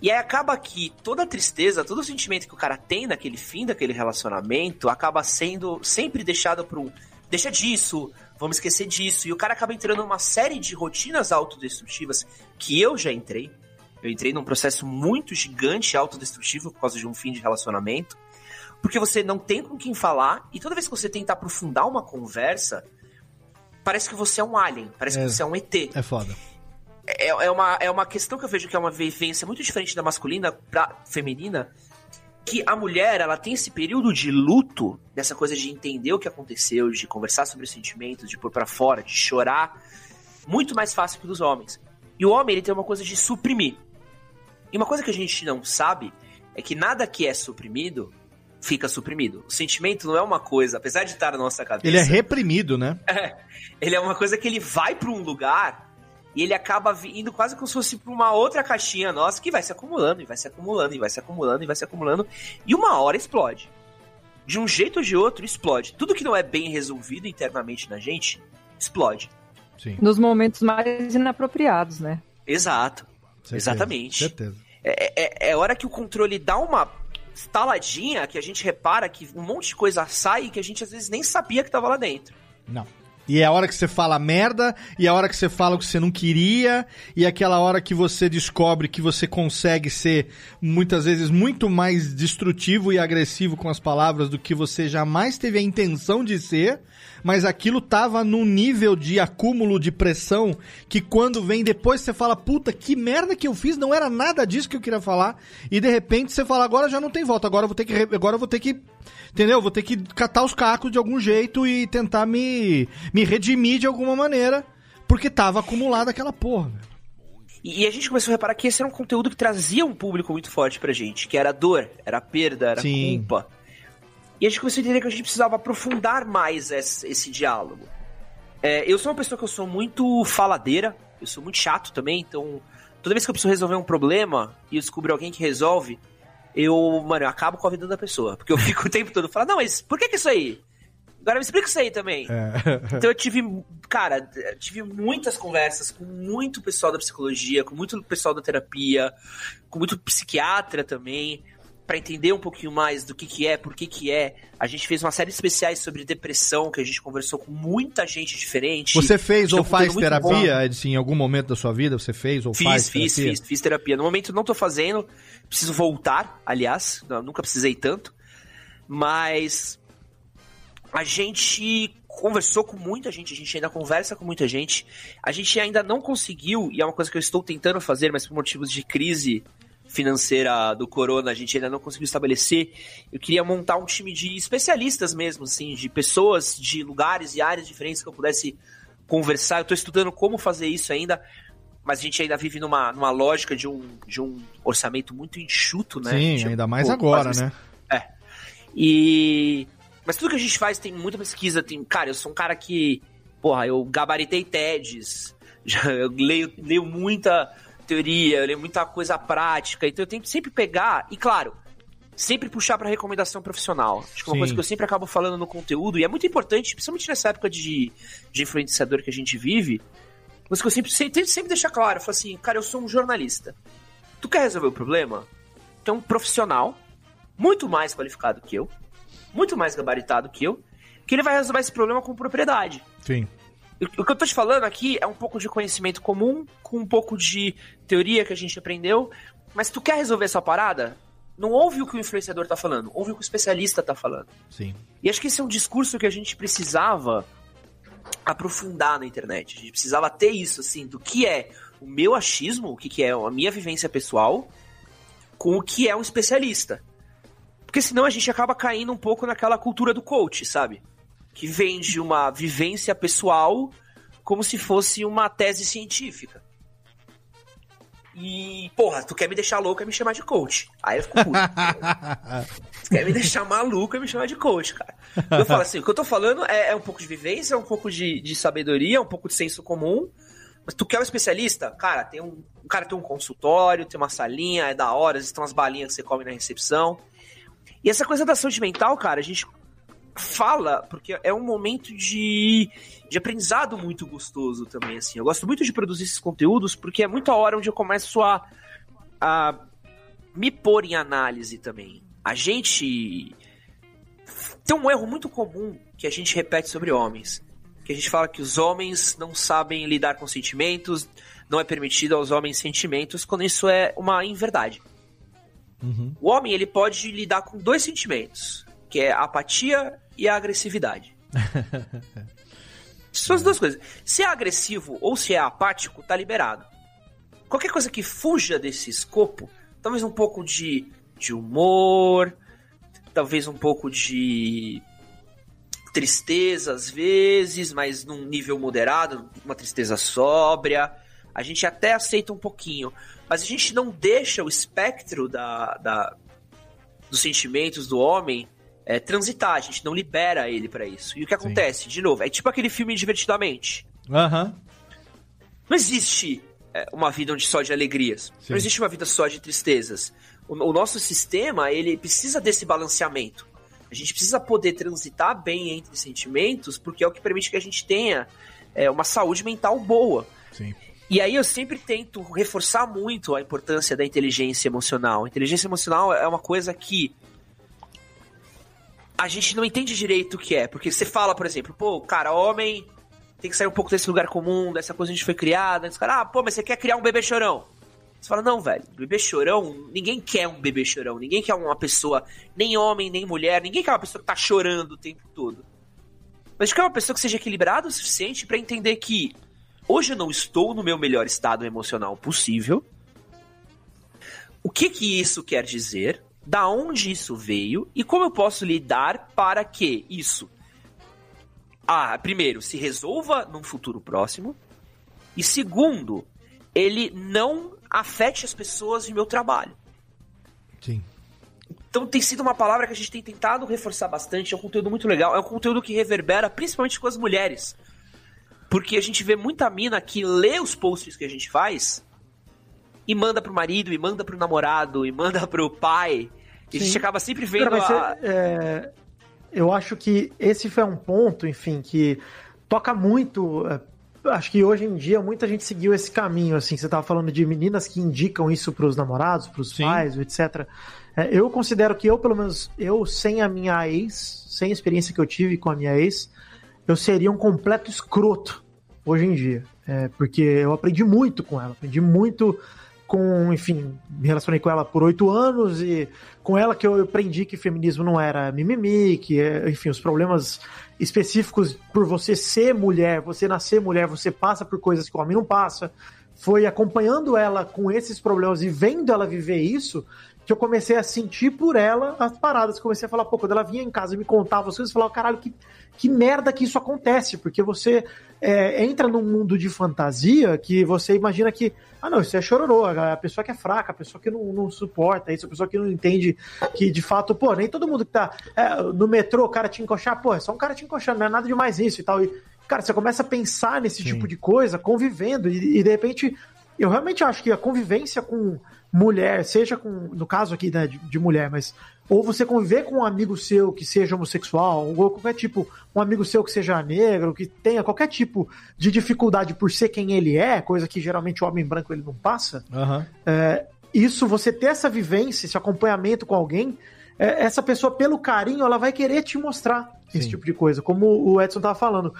E aí acaba que toda a tristeza, todo o sentimento que o cara tem naquele fim daquele relacionamento acaba sendo sempre deixado para um deixa disso, vamos esquecer disso. E o cara acaba entrando numa série de rotinas autodestrutivas que eu já entrei. Eu entrei num processo muito gigante autodestrutivo por causa de um fim de relacionamento. Porque você não tem com quem falar, e toda vez que você tenta aprofundar uma conversa, parece que você é um alien, parece É. que você é um ET. É foda. É, é, uma, é uma questão que eu vejo que é uma vivência muito diferente da masculina pra feminina. Que a mulher, ela tem esse período de luto, dessa coisa de entender o que aconteceu, de conversar sobre os sentimentos, de pôr pra fora, de chorar, muito mais fácil que dos homens. E o homem, ele tem uma coisa de suprimir. E uma coisa que a gente não sabe é que nada que é suprimido fica suprimido. O sentimento não é uma coisa, apesar de estar na nossa cabeça. Ele é reprimido, né? *laughs* É, ele é uma coisa que ele vai pra um lugar e ele acaba indo quase como se fosse pra uma outra caixinha nossa que vai se acumulando, e vai se acumulando, e vai se acumulando, e vai se acumulando, e uma hora explode. De um jeito ou de outro, explode. Tudo que não é bem resolvido internamente na gente, explode. Sim. Nos momentos mais inapropriados, né? Exato. Exatamente. Certeza. É, é, é hora que o controle dá uma estaladinha que a gente repara que um monte de coisa sai e que a gente às vezes nem sabia que tava lá dentro. Não. E é a hora que você fala merda, e é a hora que você fala o que você não queria, e é aquela hora que você descobre que você consegue ser muitas vezes muito mais destrutivo e agressivo com as palavras do que você jamais teve a intenção de ser, mas aquilo tava num nível de acúmulo de pressão que quando vem depois você fala, puta, que merda que eu fiz, não era nada disso que eu queria falar, e de repente você fala, agora já não tem volta, agora eu vou ter que, agora eu vou ter que Entendeu? Vou ter que catar os cacos de algum jeito e tentar me, me redimir de alguma maneira, porque tava acumulada aquela porra. velho. E, e a gente começou a reparar que esse era um conteúdo que trazia um público muito forte pra gente, que era dor, era perda, era Sim. culpa. E a gente começou a entender que a gente precisava aprofundar mais esse, esse diálogo. É, eu sou uma pessoa que eu sou muito faladeira, eu sou muito chato também, então toda vez que eu preciso resolver um problema e eu descubro alguém que resolve, eu, mano, eu acabo com a vida da pessoa. Porque eu fico o *laughs* tempo todo falando, não, mas por que que isso aí? Agora me explica isso aí também. *laughs* Então eu tive, cara, eu tive muitas conversas com muito pessoal da psicologia, com muito pessoal da terapia, com muito psiquiatra também, pra entender um pouquinho mais do que que é, por que que é. A gente fez uma série especiais sobre depressão, que a gente conversou com muita gente diferente. Você fez ou faz terapia, Edson, em algum momento da sua vida? Você fez ou faz Fiz, fiz, terapia? fiz, fiz terapia. No momento não tô fazendo, preciso voltar, aliás, nunca precisei tanto, mas a gente conversou com muita gente, a gente ainda conversa com muita gente, a gente ainda não conseguiu, e é uma coisa que eu estou tentando fazer, mas por motivos de crise financeira do corona, a gente ainda não conseguiu estabelecer. Eu queria montar um time de especialistas mesmo, assim, de pessoas de lugares e áreas diferentes que eu pudesse conversar. Eu tô estudando como fazer isso ainda, mas a gente ainda vive numa, numa lógica de um, de um orçamento muito enxuto, né? Sim, De- ainda mais agora, né? É. E. Mas tudo que a gente faz tem muita pesquisa. Tem... Cara, eu sou um cara que. Porra, eu gabaritei TEDs. *laughs* Já, eu leio, leio muita teoria, eu leio muita coisa prática. Então eu tento sempre pegar. E claro, sempre puxar pra recomendação profissional. Acho que é uma Sim. coisa que eu sempre acabo falando no conteúdo. E é muito importante, principalmente nessa época de, de influenciador que a gente vive. Mas que eu sempre, sempre, sempre deixar claro. Eu falo assim, cara, eu sou um jornalista. Tu quer resolver o problema? Tem um profissional muito mais qualificado que eu, muito mais gabaritado que eu, que ele vai resolver esse problema com propriedade. Sim. O que eu tô te falando aqui é um pouco de conhecimento comum, com um pouco de teoria que a gente aprendeu, mas tu quer resolver essa parada? Não ouve o que o influenciador tá falando, ouve o que o especialista tá falando. Sim. E acho que esse é um discurso que a gente precisava aprofundar na internet. A gente precisava ter isso, assim, do que é o meu achismo, o que, que é a minha vivência pessoal, com o que é um especialista. Porque senão a gente acaba caindo um pouco naquela cultura do coach, sabe? Que vende uma vivência pessoal como se fosse uma tese científica. E, porra, tu quer me deixar louco e me chamar de coach. Aí eu fico puto. *laughs* tu quer me deixar maluco e me chamar de coach, cara. Eu falo assim, o que eu tô falando é, é um pouco de vivência, é um pouco de, de sabedoria, um pouco de senso comum. Mas tu quer um especialista? Cara, tem um, o cara tem um consultório, tem uma salinha, é da hora, existem umas balinhas que você come na recepção. E essa coisa da saúde mental, cara, a gente fala porque é um momento de, de aprendizado muito gostoso também, assim. Eu gosto muito de produzir esses conteúdos porque é muito a hora onde eu começo a, a me pôr em análise também. A gente tem um erro muito comum que a gente repete sobre homens. Que a gente fala que os homens não sabem lidar com sentimentos, não é permitido aos homens sentimentos, quando isso é uma inverdade. Uhum. O homem ele pode lidar com dois sentimentos, que é a apatia e a agressividade. *laughs* São as duas coisas. Se é agressivo ou se é apático, tá liberado. Qualquer coisa que fuja desse escopo, talvez um pouco de, de humor, talvez um pouco de tristeza às vezes, mas num nível moderado, uma tristeza sóbria. A gente até aceita um pouquinho, mas a gente não deixa o espectro da, da dos sentimentos do homem é, transitar, a gente não libera ele para isso. E o que acontece? De novo, é tipo aquele filme Divertidamente. Aham. Não existe é, uma vida onde só de alegrias. Sim. Não existe uma vida só de tristezas. O, o nosso sistema, ele precisa desse balanceamento. A gente precisa poder transitar bem entre sentimentos, porque é o que permite que a gente tenha é, uma saúde mental boa. Sim. E aí eu sempre tento reforçar muito a importância da inteligência emocional. A inteligência emocional é uma coisa que a gente não entende direito o que é. Porque você fala, por exemplo, pô, cara, homem tem que sair um pouco desse lugar comum, dessa coisa que a gente foi criada. Os caras, ah, pô, mas você quer criar um bebê chorão. Você fala, não, velho, bebê chorão, ninguém quer um bebê chorão, ninguém quer uma pessoa, nem homem, nem mulher, ninguém quer uma pessoa que tá chorando o tempo todo. Mas quer uma pessoa que seja equilibrada o suficiente para entender que hoje eu não estou no meu melhor estado emocional possível. O que que isso quer dizer? Da onde isso veio e como eu posso lidar para que isso ah, primeiro, se resolva num futuro próximo. E segundo, ele não afete as pessoas de meu trabalho. Sim. Então tem sido uma palavra que a gente tem tentado reforçar bastante. É um conteúdo muito legal. É um conteúdo que reverbera principalmente com as mulheres. Porque a gente vê muita mina que lê os posts que a gente faz e manda pro marido, e manda pro namorado, e manda pro pai. E a gente Sim. acaba sempre vendo Cara, a... é- é, eu acho que esse foi um ponto, enfim, que toca muito. é, Acho que hoje em dia muita gente seguiu esse caminho, assim. Você tava falando de meninas que indicam isso pros namorados, pros pais, etc. É, eu considero que eu, pelo menos, eu sem a minha ex, sem a experiência que eu tive com a minha ex, eu seria um completo escroto hoje em dia. É, porque eu aprendi muito com ela, aprendi muito com, enfim, me relacionei com ela por oito anos e com ela que eu aprendi que feminismo não era mimimi, que, é, enfim, os problemas específicos por você ser mulher, você nascer mulher, você passa por coisas que o homem não passa. Foi acompanhando ela com esses problemas e vendo ela viver isso que eu comecei a sentir por ela as paradas. Comecei a falar, pô, quando ela vinha em casa e me contava as coisas, eu falava, caralho, que, que merda que isso acontece, porque você é, entra num mundo de fantasia que você imagina que, ah, não, isso é chororô, a pessoa que é fraca, a pessoa que não, não suporta isso, a pessoa que não entende que, de fato, pô, nem todo mundo que tá é, no metrô, o cara te encoxar, pô, é só um cara te encoxando, não é nada demais isso e tal. E, cara, você começa a pensar nesse tipo de coisa, convivendo, e, e de repente, eu realmente acho que a convivência com mulher, seja com, no caso aqui né, de, de mulher, mas ou você conviver com um amigo seu que seja homossexual, ou qualquer tipo, um amigo seu que seja negro, que tenha qualquer tipo de dificuldade por ser quem ele é, coisa que geralmente o homem branco ele não passa, Aham. é, isso, você ter essa vivência, esse acompanhamento com alguém, é, essa pessoa, pelo carinho, ela vai querer te mostrar esse tipo de coisa, como o Edson tava falando.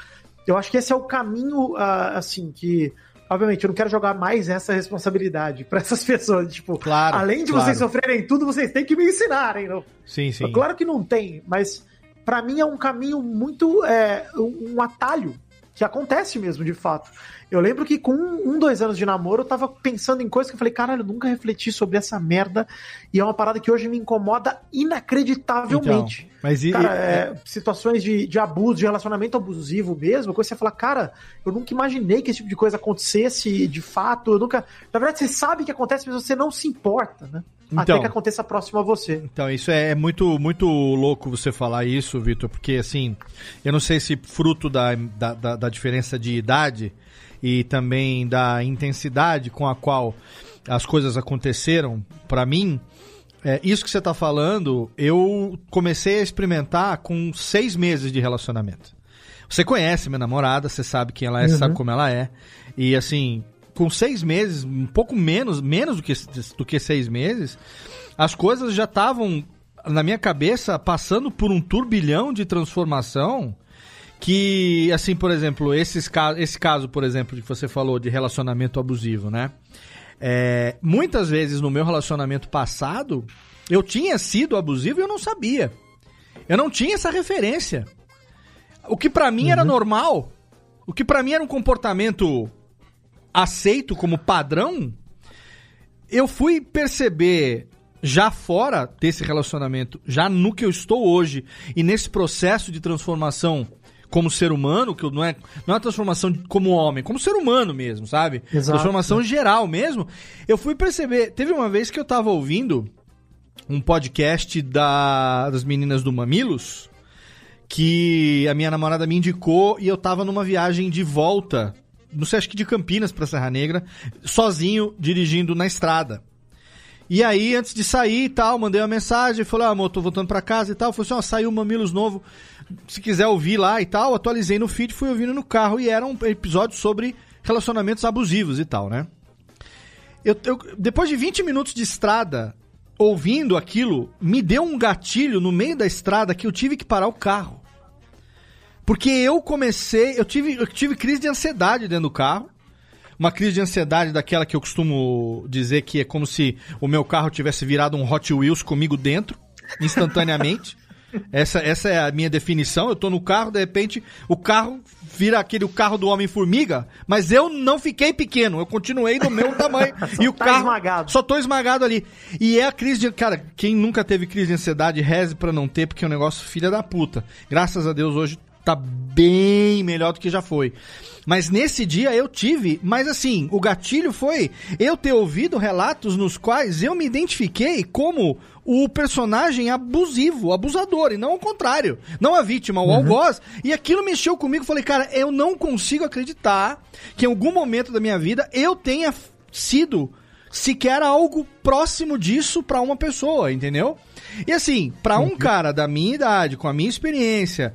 Eu acho que esse é o caminho, ah, assim, que. Obviamente, eu não quero jogar mais essa responsabilidade pra essas *laughs* pessoas. Tipo, Claro, além de claro. vocês sofrerem tudo, vocês têm que me ensinarem. Não? Sim, sim. Claro que não tem, mas pra mim é um caminho muito. É, um atalho que acontece mesmo, de fato. Eu lembro que com um, dois anos de namoro, eu tava pensando em coisas que eu falei, caralho, eu nunca refleti sobre essa merda. E é uma parada que hoje me incomoda inacreditavelmente. Então, mas e, cara, e- é, situações de, de abuso, de relacionamento abusivo mesmo, coisa que você fala, cara, eu nunca imaginei que esse tipo de coisa acontecesse de fato. Eu nunca. Na verdade, você sabe que acontece, mas você não se importa, né? Até Então. que aconteça próximo a você. Então, isso é muito, muito louco você falar isso, Vitor, porque assim, eu não sei se fruto da, da, da- da diferença de idade e também da intensidade com a qual as coisas aconteceram, pra mim, é, isso que você tá falando, eu comecei a experimentar com seis meses de relacionamento. Você conhece minha namorada, você sabe quem ela é, Uhum. sabe como ela é. E assim, com seis meses, um pouco menos, menos do que, do que seis meses, as coisas já estavam, na minha cabeça, passando por um turbilhão de transformação que, assim, por exemplo, esses, esse caso, por exemplo, que você falou de relacionamento abusivo, né? É, muitas vezes no meu relacionamento passado, eu tinha sido abusivo e eu não sabia. Eu não tinha essa referência. O que pra mim era normal, o que pra mim era um comportamento aceito como padrão, eu fui perceber já fora desse relacionamento, já no que eu estou hoje e nesse processo de transformação como ser humano, que não é, não é transformação como homem, como ser humano mesmo, sabe? Exato. Transformação geral mesmo. Eu fui perceber, teve uma vez que eu tava ouvindo um podcast da, das meninas do Mamilos, que a minha namorada me indicou e eu tava numa viagem de volta, não sei, acho que de Campinas pra Serra Negra, sozinho, dirigindo na estrada. E aí, antes de sair e tal, mandei uma mensagem, falei, ah, amor, tô voltando pra casa e tal. Falei assim, ó, saiu o Mamilos novo, se quiser ouvir lá e tal. Atualizei no feed, fui ouvindo no carro e era um episódio sobre relacionamentos abusivos e tal, né? Eu, eu- depois de 20 minutos de estrada, ouvindo aquilo, me deu um gatilho no meio da estrada que eu tive que parar o carro. Porque eu comecei, eu tive, eu tive crise de ansiedade dentro do carro. Uma crise de ansiedade daquela que eu costumo dizer que é como se o meu carro tivesse virado um Hot Wheels comigo dentro, instantaneamente. *laughs* Essa, essa é a minha definição. Eu tô no carro, de repente, o carro vira aquele o carro do Homem-Formiga, mas eu não fiquei pequeno, eu continuei do meu tamanho. *laughs* e o tá carro. esmagado. Só tô esmagado ali. E é a crise de. Cara, quem nunca teve crise de ansiedade, reze pra não ter, porque é um negócio filha da puta. Graças a Deus, hoje tá bem melhor do que já foi. Mas nesse dia eu tive, mas assim, o gatilho foi eu ter ouvido relatos nos quais eu me identifiquei como o personagem abusivo, abusador, e não o contrário. Não a vítima, o algoz. E aquilo mexeu comigo. Falei, cara, eu não consigo acreditar que em algum momento da minha vida eu tenha sido sequer algo próximo disso pra uma pessoa, entendeu? E assim, pra um cara da minha idade, com a minha experiência,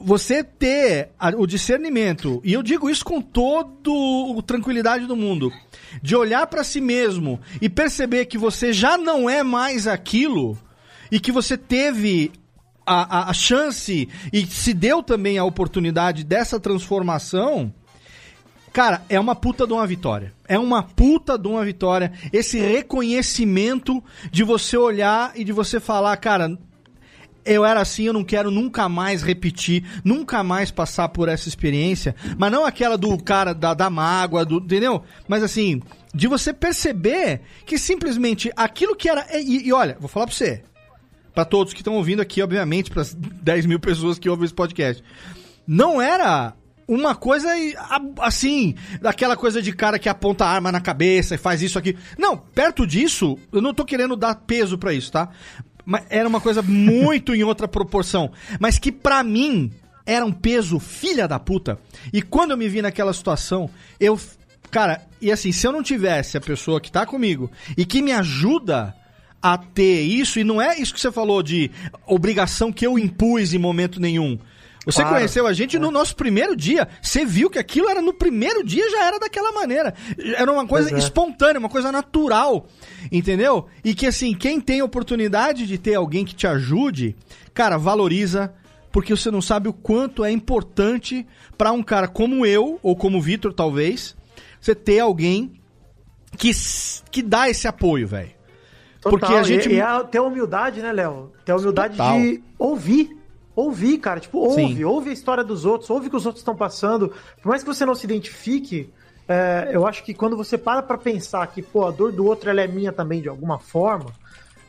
você ter o discernimento, e eu digo isso com toda a tranquilidade do mundo, de olhar pra si mesmo e perceber que você já não é mais aquilo e que você teve a, a- a chance e se deu também a oportunidade dessa transformação. Cara, é uma puta de uma vitória. É uma puta de uma vitória. Esse reconhecimento de você olhar e de você falar, cara, eu era assim, eu não quero nunca mais repetir, nunca mais passar por essa experiência. Mas não aquela do cara da, da mágoa, do, entendeu? Mas assim, de você perceber que simplesmente aquilo que era. E, e olha, vou falar pra você. Pra todos que estão ouvindo aqui, obviamente, pras 10 mil pessoas que ouvem esse podcast. Não era uma coisa assim, daquela coisa de cara que aponta arma na cabeça e faz isso aqui. Não, perto disso, eu não tô querendo dar peso pra isso, tá? Era uma coisa muito em outra proporção. Mas que pra mim era um peso filha da puta. E quando eu me vi naquela situação, eu. Cara, e assim, se eu não tivesse a pessoa que tá comigo e que me ajuda a ter isso, e não é isso que você falou de obrigação que eu impus em momento nenhum. Você Claro. conheceu a gente no nosso primeiro dia. Você viu que aquilo era no primeiro dia, já era daquela maneira. Era uma coisa é. espontânea, uma coisa natural. Entendeu? E que assim, quem tem oportunidade de ter alguém que te ajude, cara, valoriza. Porque você não sabe o quanto é importante pra um cara como eu, ou como o Vitor, talvez, você ter alguém que, que dá esse apoio, velho. Total, Porque a gente. E, e é ter a humildade, né, Léo? Ter a humildade Total. de ouvir. Ouvir, cara. Tipo, ouve, Sim. ouve a história dos outros, ouve o que os outros estão passando. Por mais que você não se identifique, é, eu acho que quando você para pra pensar que, pô, a dor do outro ela é minha também de alguma forma,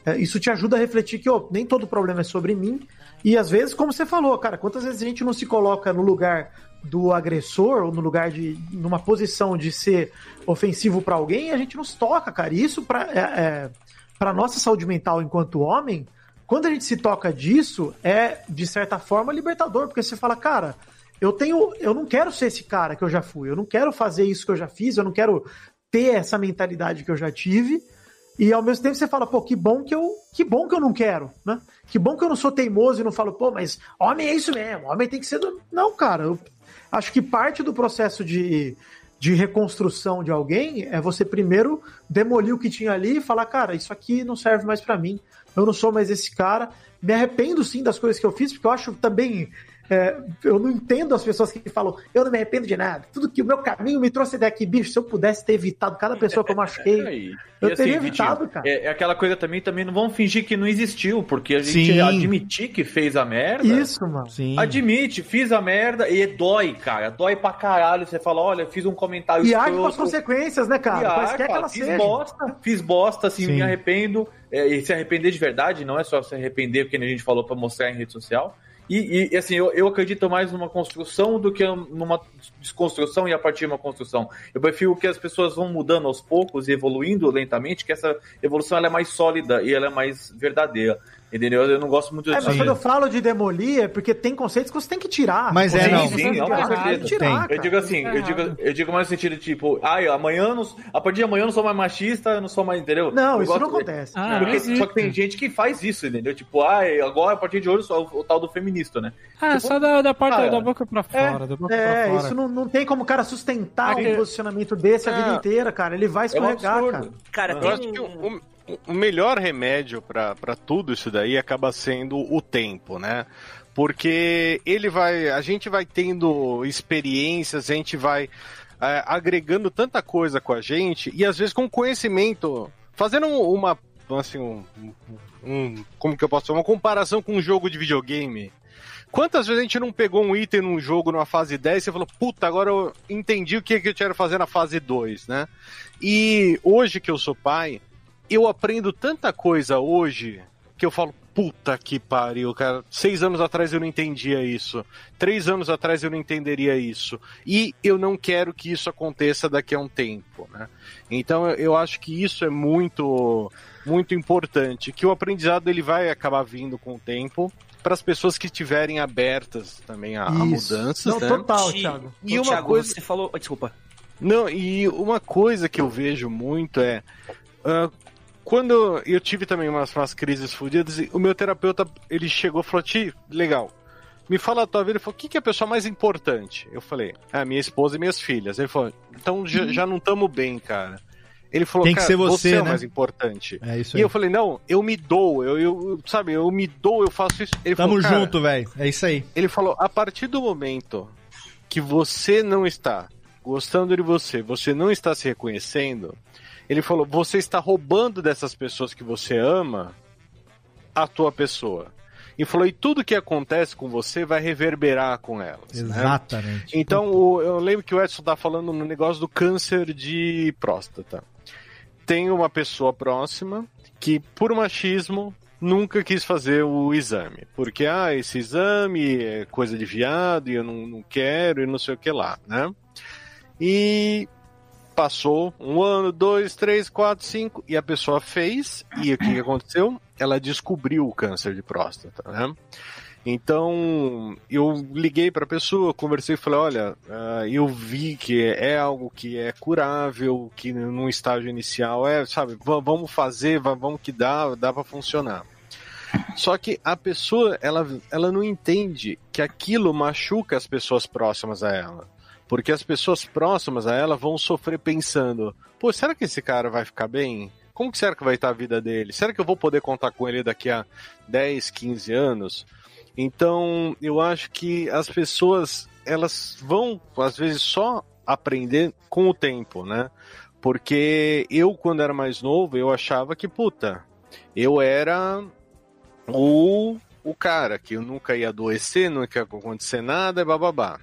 é, isso te ajuda a refletir que, ó, nem todo problema é sobre mim. E às vezes, como você falou, cara, quantas vezes a gente não se coloca no lugar do agressor ou no lugar de numa posição de ser ofensivo pra alguém a gente não se toca, cara. E isso pra, é, é, pra nossa saúde mental enquanto homem, quando a gente se toca disso, é de certa forma libertador, porque você fala, cara, eu tenho, eu não quero ser esse cara que eu já fui, eu não quero fazer isso que eu já fiz, eu não quero ter essa mentalidade que eu já tive. E ao mesmo tempo você fala, pô, que bom que eu, que bom que eu não quero, né? Que bom que eu não sou teimoso e não falo, pô, mas homem é isso mesmo, homem tem que ser do... Não, cara, eu acho que parte do processo de, de reconstrução de alguém é você primeiro demolir o que tinha ali e falar, cara, isso aqui não serve mais pra mim. Eu não sou mais esse cara. Me arrependo sim das coisas que eu fiz, porque eu acho também. É, eu não entendo as pessoas que falam, eu não me arrependo de nada. Tudo que o meu caminho me trouxe daqui, bicho. Se eu pudesse ter evitado cada pessoa que eu machuquei, *laughs* E, eu assim, teria Vitinho, evitado, cara. É, é aquela coisa também, também não vamos fingir que não existiu, porque a gente Sim. admitir que fez a merda. Isso, mano. Sim. Admite, fiz a merda e dói, cara. Dói pra caralho. Você fala, olha, fiz um comentário E age com as consequências, né, cara? E age, Quaisquer que cara, ela fiz seja. bosta, fiz bosta, assim, Sim. me arrependo. É, e se arrepender de verdade, não é só se arrepender, porque a gente falou pra mostrar em rede social. E, e, assim, eu, eu acredito mais numa construção do que numa desconstrução e a partir de uma construção. Eu prefiro que as pessoas vão mudando aos poucos e evoluindo lentamente, que essa evolução ela é mais sólida e ela é mais verdadeira. Entendeu? Eu não gosto muito É, dessa mas quando eu falo de demolir, é porque tem conceitos que você tem que tirar. Mas é, Sim, não. sim, não, com Tem certeza. que tirar, Eu digo assim, eu digo, eu digo mais no sentido de tipo, ai, amanhã eu não, a partir de amanhã eu não sou mais machista, eu não sou mais, entendeu? Não, Eu isso não gosto- acontece. Ah, Porque- não só que tem gente que faz isso, entendeu? Tipo, ai, agora a partir de hoje eu sou o, o tal do feminista, né? Ah, só da, da parte cara, da boca pra fora, da boca É, pra fora. isso não, não tem como o cara sustentar É um posicionamento desse a vida É. inteira, cara. Ele vai escorregar, absurdo. cara. Cara, Eu tem acho que um... o, o- melhor remédio pra tudo isso daí acaba sendo o tempo, né? Porque ele vai. A gente vai tendo experiências, a gente vai é, agregando tanta coisa com a gente, e às vezes com conhecimento, fazendo uma. Assim, um, um- como que eu posso falar? Uma comparação com um jogo de videogame. Quantas vezes a gente não pegou um item num jogo numa fase 10 e falou, puta, agora eu entendi o que, que eu fazer na fase 2, né? E hoje que eu sou pai, eu aprendo tanta coisa hoje que eu falo, puta que pariu, cara. Seis anos atrás eu não entendia isso. Três anos atrás eu não entenderia isso. E eu não quero que isso aconteça daqui a um tempo, né? Então eu- acho que isso é muito, muito importante. Que o aprendizado ele vai acabar vindo com o tempo para as pessoas que estiverem abertas também a, a mudanças, Não, né? total, Thiago. E uma Thiago, coisa- você falou... Desculpa. Não, e uma coisa que eu vejo muito é. ah, quando eu tive também umas, umas crises fodidas, e o meu terapeuta ele chegou e falou: Ti, legal. Me fala a tua vida. Ele falou: o que, que é a pessoa mais importante? Eu falei: ah, minha esposa e minhas filhas. Ele falou: então já, já não estamos bem, cara. Ele falou: Tem que cara, ser você, é o né? mais importante. É isso E aí. eu falei: não, eu me dou, eu, eu sabe, eu me dou, eu faço isso. Ele Tamo falou, "Cara, junto, velho. É isso aí. ele falou: a partir do momento que você não está gostando de você, você não está se reconhecendo, ele falou: você está roubando dessas pessoas que você ama a tua pessoa. E falou: e tudo que acontece com você vai reverberar com elas. né? Exatamente. Então, o- eu lembro que o Edson tá falando no negócio do câncer de próstata. Tem uma pessoa próxima que, por machismo, nunca quis fazer o exame. Porque, ah, esse exame é coisa de viado e eu não, não quero e não sei o que lá, né? E passou um ano, dois, três, quatro, cinco, e a pessoa fez, e o que aconteceu? Ela descobriu o câncer de próstata, né? Então, eu liguei para a pessoa, conversei e falei: olha, ah, eu vi que é algo que é curável, que num estágio inicial é, sabe, va- vamos fazer, va- vamos que dá, dá para funcionar. Só que a pessoa, ela, ela não entende que aquilo machuca as pessoas próximas a ela. Porque as pessoas próximas a ela vão sofrer pensando: pô, será que esse cara vai ficar bem? Como que será que vai estar a vida dele? Será que eu vou poder contar com ele daqui a 10, 15 anos? Então, eu acho que as pessoas, elas vão, às vezes, só aprender com o tempo, né? Porque eu, quando era mais novo, eu achava que, puta, eu era o o cara, que eu nunca ia adoecer, não ia acontecer nada, bababá.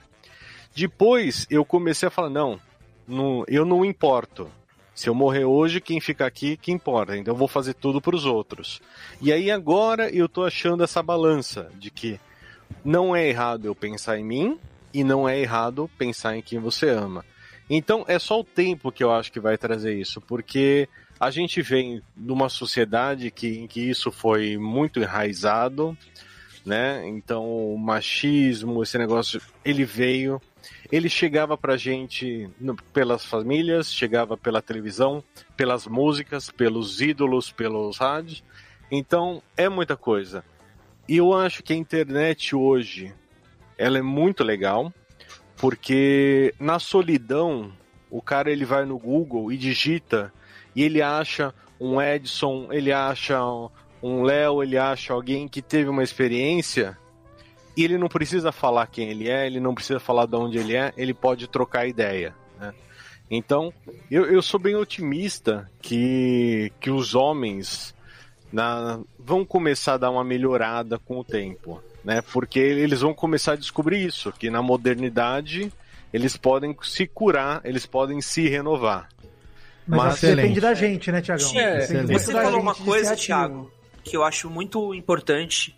Depois eu comecei a falar, não, não eu não importo. Se eu morrer hoje, quem fica aqui, que importa. Então eu vou fazer tudo para os outros. E aí agora eu tô achando essa balança de que não é errado eu pensar em mim e não é errado pensar em quem você ama. Então é só o tempo que eu acho que vai trazer isso, porque a gente vem de uma sociedade que, em que isso foi muito enraizado, né? Então o machismo, esse negócio, ele veio, ele chegava pra gente no- pelas famílias, chegava pela televisão, pelas músicas, pelos ídolos, pelos rádios. Então é muita coisa. E eu acho que a internet hoje, ela é muito legal, porque na solidão, o cara ele vai no Google e digita e ele acha um Edson, ele acha um Léo, ele acha alguém que teve uma experiência e ele não precisa falar quem ele é, ele não precisa falar de onde ele é, ele pode trocar ideia. né? Então, eu, eu sou bem otimista que, que os homens na- vão começar a dar uma melhorada com o tempo, né? Porque eles vão começar a descobrir isso, que na modernidade eles podem se curar, eles podem se renovar. Mas, Mas- depende da gente, né, Tiagão? É, você falou uma coisa. Thiago, que eu acho muito importante.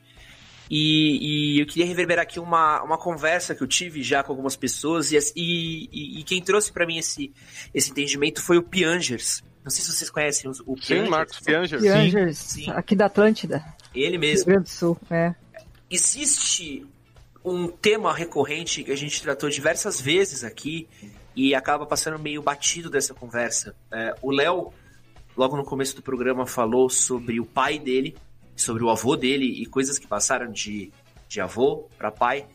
E, e eu queria reverberar aqui uma, uma conversa que eu tive já com algumas pessoas. E, e, e- quem trouxe pra mim esse, esse entendimento foi o Piangers. Não sei se vocês conhecem o, o Sim, Marcos Piangers. Piangers, aqui da Atlântida. Ele Rio mesmo. Grande do Sul, é. Existe um tema recorrente que a gente tratou diversas vezes aqui e acaba passando meio batido dessa conversa. É, o Léo, logo no começo do programa, falou sobre o pai dele, sobre o avô dele e coisas que passaram de, de avô para pai.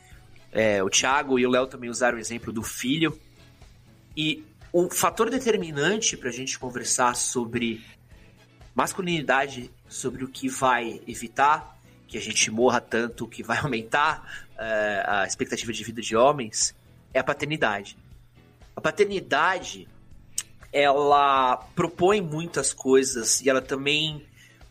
É, o Thiago e o Léo também usaram o exemplo do filho. E o fator determinante para a gente conversar sobre masculinidade, sobre o que vai evitar que a gente morra tanto, que vai *laughs* aumentar eh, a expectativa de vida de homens, é a paternidade. A paternidade, ela propõe muitas coisas e ela também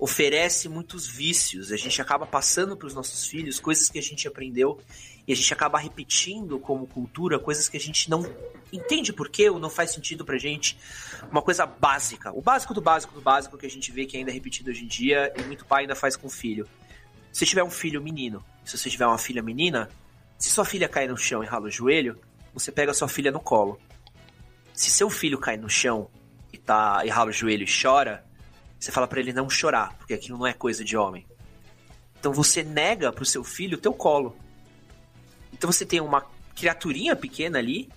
oferece muitos vícios. A gente acaba passando para os nossos filhos coisas que a gente aprendeu e a gente acaba repetindo como cultura coisas que a gente não entende por quê ou não faz sentido pra gente. Uma coisa básica, o básico do básico do básico que a gente vê que ainda é repetido hoje em dia e muito pai ainda faz com o filho. Se tiver um filho menino, se você tiver uma filha menina, se sua filha cair no chão e rala o joelho, você pega sua filha no colo. Se seu filho cai no chão e tá e rala o joelho e chora, você fala pra ele não chorar, porque aquilo não é coisa de homem. Então você nega pro seu filho o teu colo. Então você tem uma criaturinha pequena ali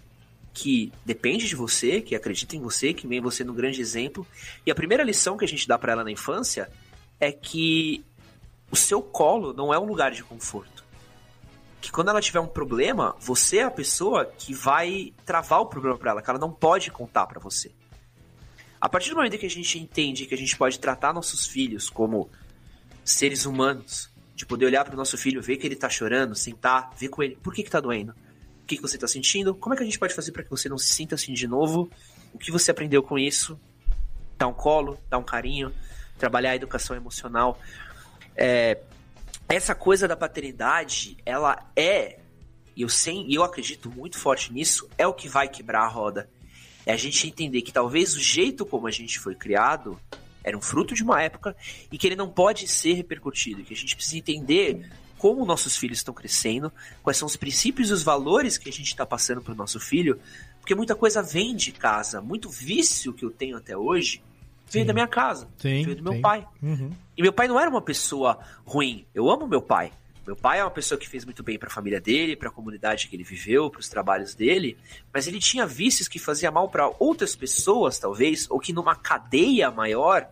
que depende de você, que acredita em você, que vê você no grande exemplo. E a primeira lição que a gente dá pra ela na infância é que o seu colo não é um lugar de conforto. Que quando ela tiver um problema, você é a pessoa que vai travar o problema pra ela, que ela não pode contar pra você. A partir do momento que a gente entende que a gente pode tratar nossos filhos como seres humanos, de poder olhar pro nosso filho, ver que ele tá chorando, sentar, ver com ele, por que que tá doendo? O que, que você tá sentindo? Como é que a gente pode fazer para que você não se sinta assim de novo? O que você aprendeu com isso? Dar um colo, dar um carinho, trabalhar a educação emocional. É, essa coisa da paternidade, ela é, e eu, sei, e eu acredito muito forte nisso, é o que vai quebrar a roda. É a gente entender que talvez o jeito como a gente foi criado era um fruto de uma época e que ele não pode ser repercutido, que a gente precisa entender como nossos filhos estão crescendo, quais são os princípios e os valores que a gente está passando para o nosso filho, porque muita coisa vem de casa, muito vício que eu tenho até hoje veio da minha casa, Sim, veio do meu sim. pai. Uhum. E meu pai não era uma pessoa ruim. Eu amo meu pai. Meu pai é uma pessoa que fez muito bem para a família dele, para a comunidade que ele viveu, para os trabalhos dele, mas ele tinha vícios que fazia mal para outras pessoas, talvez, ou que numa cadeia maior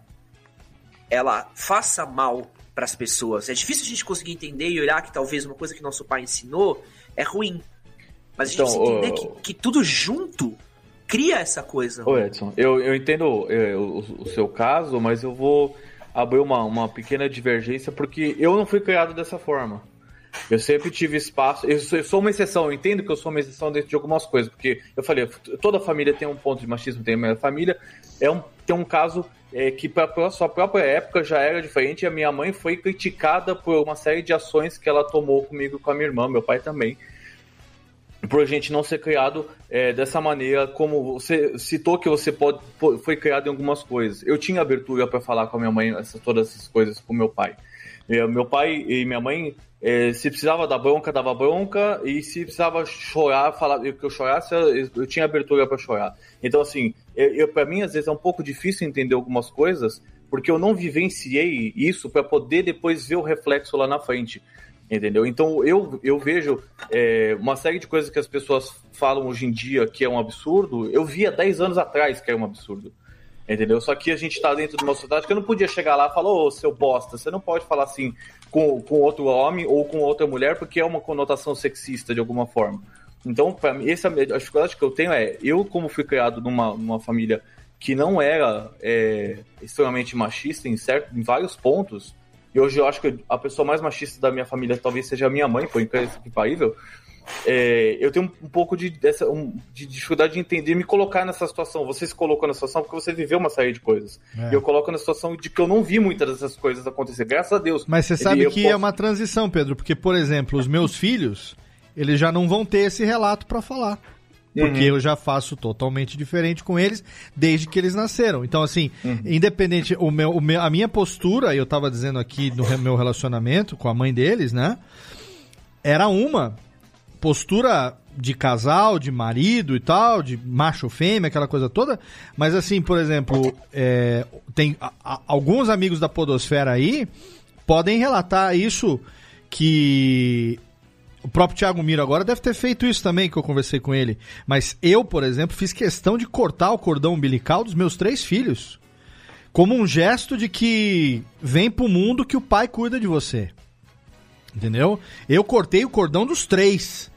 ela faça mal para as pessoas. É difícil a gente conseguir entender e olhar que talvez uma coisa que nosso pai ensinou é ruim. Mas a gente Então, precisa entender que, que tudo junto cria essa coisa. Ô Edson, eu, eu entendo é, o, o seu caso, mas eu vou abrir uma, uma pequena divergência porque eu não fui criado dessa forma. Eu sempre tive espaço. Eu sou, eu sou uma exceção, eu entendo que eu sou uma exceção dentro de algumas coisas, porque eu falei, toda família tem um ponto de machismo, tem minha família, é um, tem um caso é, que para sua própria época já era diferente. E a minha mãe foi criticada por uma série de ações que ela tomou comigo com a minha irmã, meu pai também. Por gente não ser criado é, dessa maneira, como você citou que você pode, foi criado em algumas coisas. Eu tinha abertura para falar com a minha mãe essas, todas essas coisas com meu pai. É, meu pai e minha mãe, é, se precisava dar bronca, dava bronca, e se precisava chorar, falar que eu chorasse, eu, eu tinha abertura para chorar. Então, assim, eu, eu para mim, às vezes, é um pouco difícil entender algumas coisas, porque eu não vivenciei isso para poder depois ver o reflexo lá na frente. Entendeu? Então eu, eu vejo é, uma série de coisas que as pessoas falam hoje em dia que é um absurdo, eu via 10 anos atrás que é um absurdo. Entendeu? Só que a gente tá dentro de uma sociedade que eu não podia chegar lá e falar, ô seu bosta, você não pode falar assim com, com outro homem ou com outra mulher, porque é uma conotação sexista de alguma forma. Então, para mim, essa a dificuldade que eu tenho é, eu como fui criado numa, numa família que não era é, extremamente machista em, certo, em vários pontos, e hoje eu acho que a pessoa mais machista da minha família talvez seja a minha mãe, por parível. É, eu tenho um pouco de, dessa, um, de dificuldade de entender me colocar nessa situação. Você se colocou nessa situação porque você viveu uma série de coisas. É. E eu coloco na situação de que eu não vi muitas dessas coisas acontecer, graças a Deus. Mas você sabe que posso... é uma transição, Pedro, porque, por exemplo, os meus filhos, eles já não vão ter esse relato para falar porque uhum. eu já faço totalmente diferente com eles desde que eles nasceram. Então, assim, uhum. independente, o meu, o meu, a minha postura, eu estava dizendo aqui no meu relacionamento com a mãe deles, né? Era uma postura de casal, de marido e tal, de macho fêmea, aquela coisa toda. Mas assim, por exemplo, é, tem a, a, alguns amigos da Podosfera aí podem relatar isso que o próprio Thiago Miro agora deve ter feito isso também, que eu conversei com ele. Mas eu, por exemplo, fiz questão de cortar o cordão umbilical dos meus três filhos. Como um gesto de que vem pro mundo que o pai cuida de você. Entendeu? Eu cortei o cordão dos três.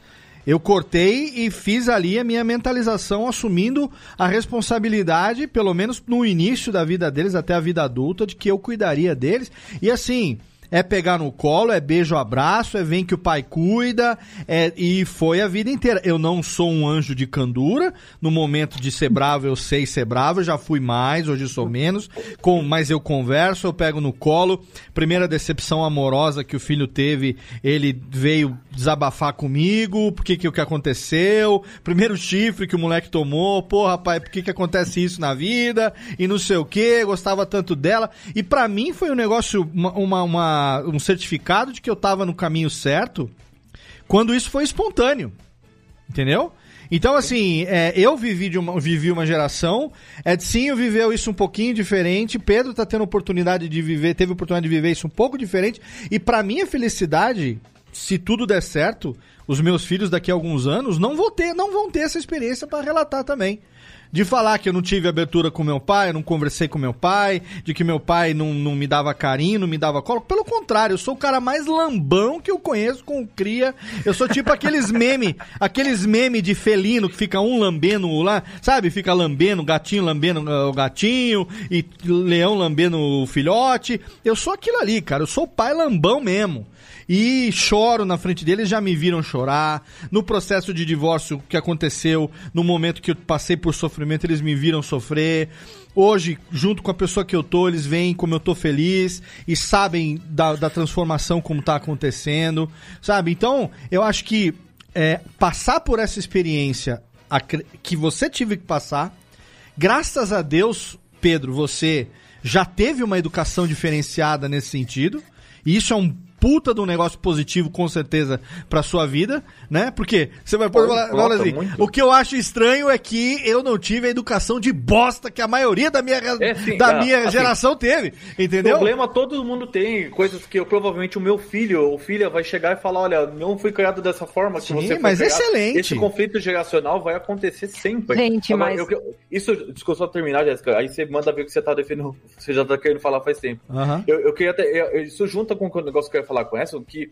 Eu cortei e fiz ali a minha mentalização, assumindo a responsabilidade, pelo menos no início da vida deles, até a vida adulta, de que eu cuidaria deles. E assim, é pegar no colo, é beijo, abraço, é vem que o pai cuida, é, e foi a vida inteira. Eu não sou um anjo de candura, no momento de ser bravo eu sei ser bravo, já fui mais, hoje sou menos, com, mas eu converso, eu pego no colo. Primeira decepção amorosa que o filho teve, ele veio desabafar comigo, por que que o que aconteceu, primeiro chifre que o moleque tomou, pô rapaz, por que que acontece isso na vida, e não sei o que, gostava tanto dela, e para mim foi um negócio, uma, uma, uma um certificado de que eu estava no caminho certo quando isso foi espontâneo. Entendeu? Então, assim, é, eu vivi, de uma, vivi uma geração, Edsinho viveu isso um pouquinho diferente, Pedro tá tendo oportunidade de viver, teve oportunidade de viver isso um pouco diferente, e para minha felicidade, se tudo der certo, os meus filhos daqui a alguns anos não vão ter, não vão ter essa experiência para relatar também de falar que eu não tive abertura com meu pai, eu não conversei com meu pai, de que meu pai não, não me dava carinho, não me dava colo. Pelo contrário, eu sou o cara mais lambão que eu conheço com cria. Eu sou tipo aqueles meme, *laughs* aqueles meme de felino que fica um lambendo lá, sabe? Fica lambendo, gatinho lambendo uh, o gatinho e leão lambendo o filhote. Eu sou aquilo ali, cara. Eu sou o pai lambão mesmo e choro na frente deles, já me viram chorar. No processo de divórcio que aconteceu, no momento que eu passei por sofrimento, eles me viram sofrer. Hoje, junto com a pessoa que eu tô, eles veem como eu tô feliz e sabem da, da transformação como tá acontecendo, sabe? Então, eu acho que é, passar por essa experiência que você tive que passar, graças a Deus, Pedro, você já teve uma educação diferenciada nesse sentido. E isso é um puta de um negócio positivo, com certeza, pra sua vida, né? Porque você vai pôr falar assim, o que eu acho estranho é que eu não tive a educação de bosta que a maioria da minha, é, sim, da é, minha assim, geração teve, entendeu? Problema todo mundo tem, coisas que eu, provavelmente o meu filho ou filha vai chegar e falar, olha, não fui criado dessa forma sim, você mas criado. excelente. Esse conflito geracional vai acontecer sempre. Gente, Agora, mas... Eu, isso, desculpa só terminar, Jéssica, aí você manda ver o que você tá defendendo, *laughs* você já tá querendo falar faz tempo. Uhum. Eu, eu queria até, isso junta com o negócio que eu ia falar com essa, que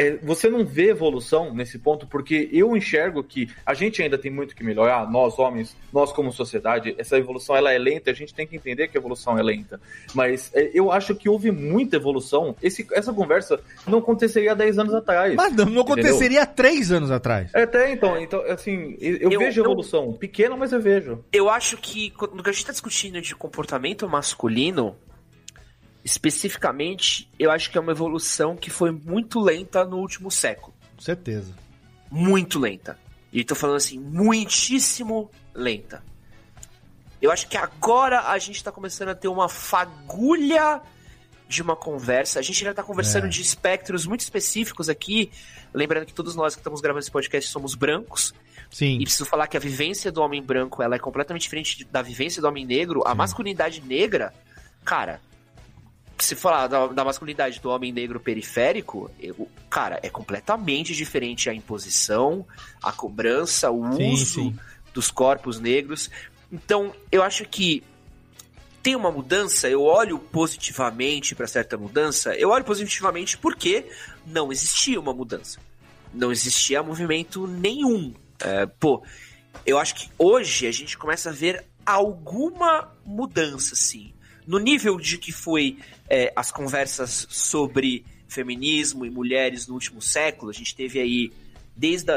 é, você não vê evolução nesse ponto, porque eu enxergo que a gente ainda tem muito que melhorar, nós homens, nós como sociedade, essa evolução ela é lenta, a gente tem que entender que a evolução é lenta. Mas é, eu acho que houve muita evolução. Esse, essa conversa não aconteceria há 10 anos atrás. Mas não, não aconteceria há três anos atrás. É, Até então, então assim, eu, Eu- vejo eu- evolução. Pequena, mas eu vejo. Eu acho que quando a gente tá discutindo de comportamento masculino, especificamente, eu acho que é uma evolução que foi muito lenta no último século. Com certeza. Muito lenta. E tô falando assim, muitíssimo lenta. Eu acho que agora a gente tá começando a ter uma fagulha de uma conversa. A gente ainda tá conversando É. de espectros muito específicos aqui. Lembrando que todos nós que estamos gravando esse podcast somos brancos. Sim. E preciso falar que a vivência do homem branco ela é completamente diferente da vivência do homem negro. A masculinidade negra, cara, se falar da, da masculinidade do homem negro periférico, eu- cara, é completamente diferente a imposição, a cobrança, o Sim, uso sim. dos corpos negros. Então, eu acho que tem uma mudança, eu olho positivamente para certa mudança, eu olho positivamente porque não existia uma mudança. Não existia movimento nenhum. É, pô, eu acho que hoje a gente começa a ver alguma mudança, sim. No nível de que foi é, as conversas sobre feminismo e mulheres no último século, a gente teve aí desde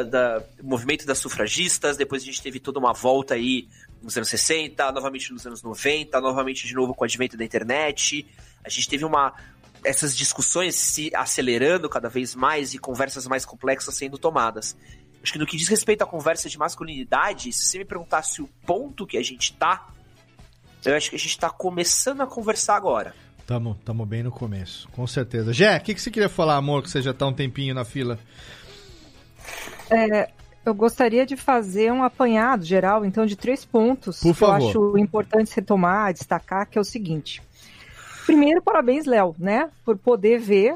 o movimento das sufragistas, depois a gente teve toda uma volta aí nos anos 60, novamente nos anos 90, novamente de novo com o advento da internet. A gente teve uma essas discussões se acelerando cada vez mais e conversas mais complexas sendo tomadas. Acho que no que diz respeito à conversa de masculinidade, se você me perguntasse o ponto que a gente tá, eu acho que a gente tá começando a conversar agora. Tamo, tamo bem no começo, com certeza. Jé, o que, que você queria falar, amor, que você já tá um tempinho na fila? É, eu gostaria de fazer um apanhado geral, então, de três pontos Por que favor. eu acho importante retomar, destacar, que é o seguinte. Primeiro, parabéns, Léo, né? Por poder ver,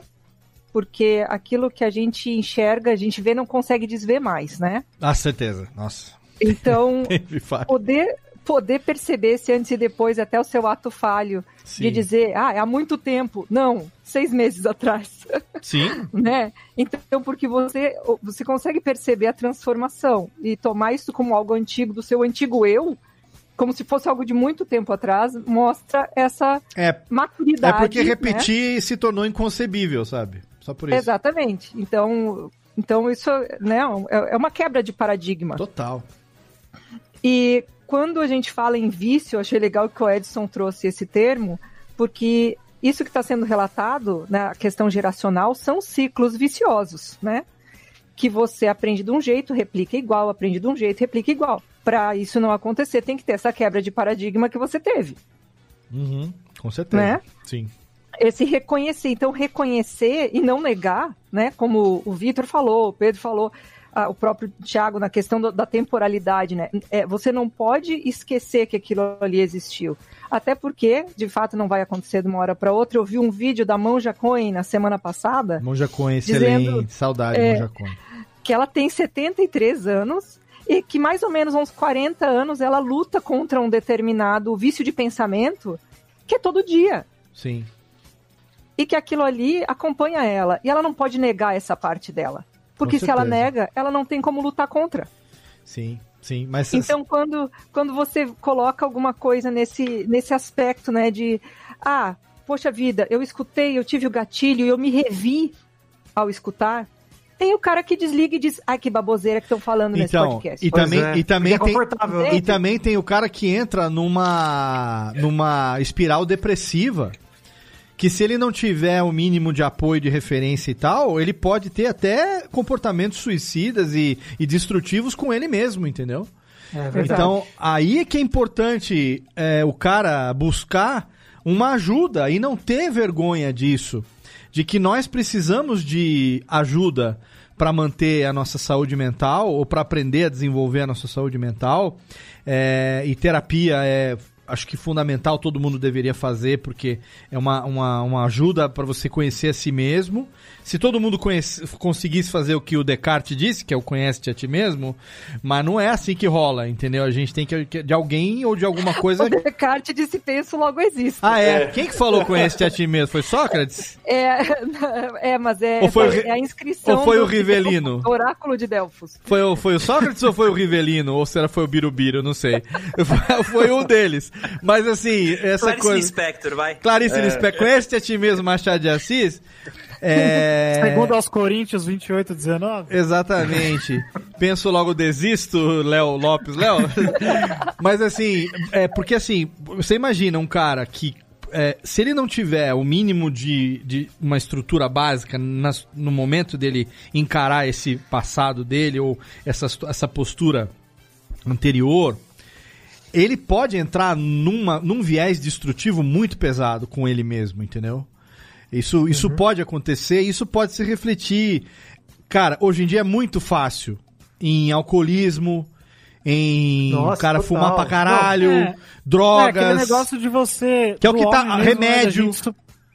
porque aquilo que a gente enxerga, a gente vê, não consegue desver mais, né? Ah, certeza. Nossa. Então, *laughs* poder, poder perceber esse antes e depois, até o seu ato falho, Sim. de dizer, ah, é há muito tempo. Não, seis meses *laughs* atrás. Sim. né? Então, porque você, você consegue perceber a transformação e tomar isso como algo antigo, do seu antigo eu, como se fosse algo de muito tempo atrás, mostra essa É, maturidade. é porque né? repetir se tornou inconcebível, sabe? Só por isso. Exatamente. Então, então isso né, é é uma quebra de paradigma. Total. E quando a gente fala em vício, achei legal que o Edson trouxe esse termo, porque isso que está sendo relatado, né, a questão geracional, são ciclos viciosos, né? Que você aprende de um jeito, replica igual, aprende de um jeito, replica igual. Para isso não acontecer, tem que ter essa quebra de paradigma que você teve. Uhum, com certeza. Né? Sim. esse reconhecer, então reconhecer e não negar, né? Como o Vitor falou, o Pedro falou, ah, o próprio Thiago na questão do- da temporalidade, né? É, você não pode esquecer que aquilo ali existiu. Até porque, de fato, não vai acontecer de uma hora para outra. Eu vi um vídeo da Monja Coen na semana passada, Monja Coen, excelente. Dizendo- Saudade, é, Monja que ela tem 73 anos e que mais ou menos uns 40 anos ela luta contra um determinado vício de pensamento que é todo dia. Sim. e que aquilo ali acompanha ela. E ela não pode negar essa parte dela. Porque se ela nega, ela não tem como lutar contra. Sim, sim. Mas Então, quando, quando você coloca alguma coisa nesse, nesse aspecto, né, de ah, poxa vida, eu escutei, eu tive o gatilho, eu me revi ao escutar. Tem o cara que desliga e diz, ai, que baboseira que estão falando nesse Então, podcast. e também, é, e, também é tem, e também tem o cara que entra numa, numa espiral depressiva, que se ele não tiver o mínimo de apoio, de referência e tal, ele pode ter até comportamentos suicidas e, e destrutivos com ele mesmo, entendeu? É verdade. Então, aí é que é importante é, o cara buscar uma ajuda e não ter vergonha disso. De que nós precisamos de ajuda para manter a nossa saúde mental ou para aprender a desenvolver a nossa saúde mental. É, e terapia é acho que fundamental, todo mundo deveria fazer, porque é uma, uma, uma ajuda para você conhecer a si mesmo. Se todo mundo conhece, conseguisse fazer o que o Descartes disse, que é o conhece-te a ti mesmo, mas não é assim que rola, entendeu? A gente tem que de alguém ou de alguma *laughs* coisa. O Descartes disse penso, logo existe. Ah, é? Quem que falou conhece-te a ti mesmo? Foi Sócrates? É, *laughs* é mas é, Ou foi é a inscrição. ou foi o do- Rivelino? do *laughs* Oráculo de Delfos. Foi, o- foi o Sócrates ou foi o Rivelino? Ou será foi o Birubiru? Não sei. Foi, foi um deles. Mas assim, essa Clarice coisa. Lispector, vai. Clarice É. Lispector, conhece a ti mesmo, Machado de Assis? É... Segundo aos Coríntios 28, 19. Exatamente. Penso logo desisto, Léo Lopes, Léo. Mas assim, é porque assim, você imagina um cara que é, se ele não tiver o mínimo de, de uma estrutura básica nas- no momento dele encarar esse passado dele ou essa, essa postura anterior, ele pode entrar numa, num viés destrutivo muito pesado com ele mesmo, entendeu? Isso, isso pode acontecer, isso pode se refletir. Cara, hoje em dia é muito fácil em alcoolismo, em Nossa, cara total. fumar pra caralho, Não, é. É drogas. aquele negócio de você. Que é o que tá- mesmo, né, remédio,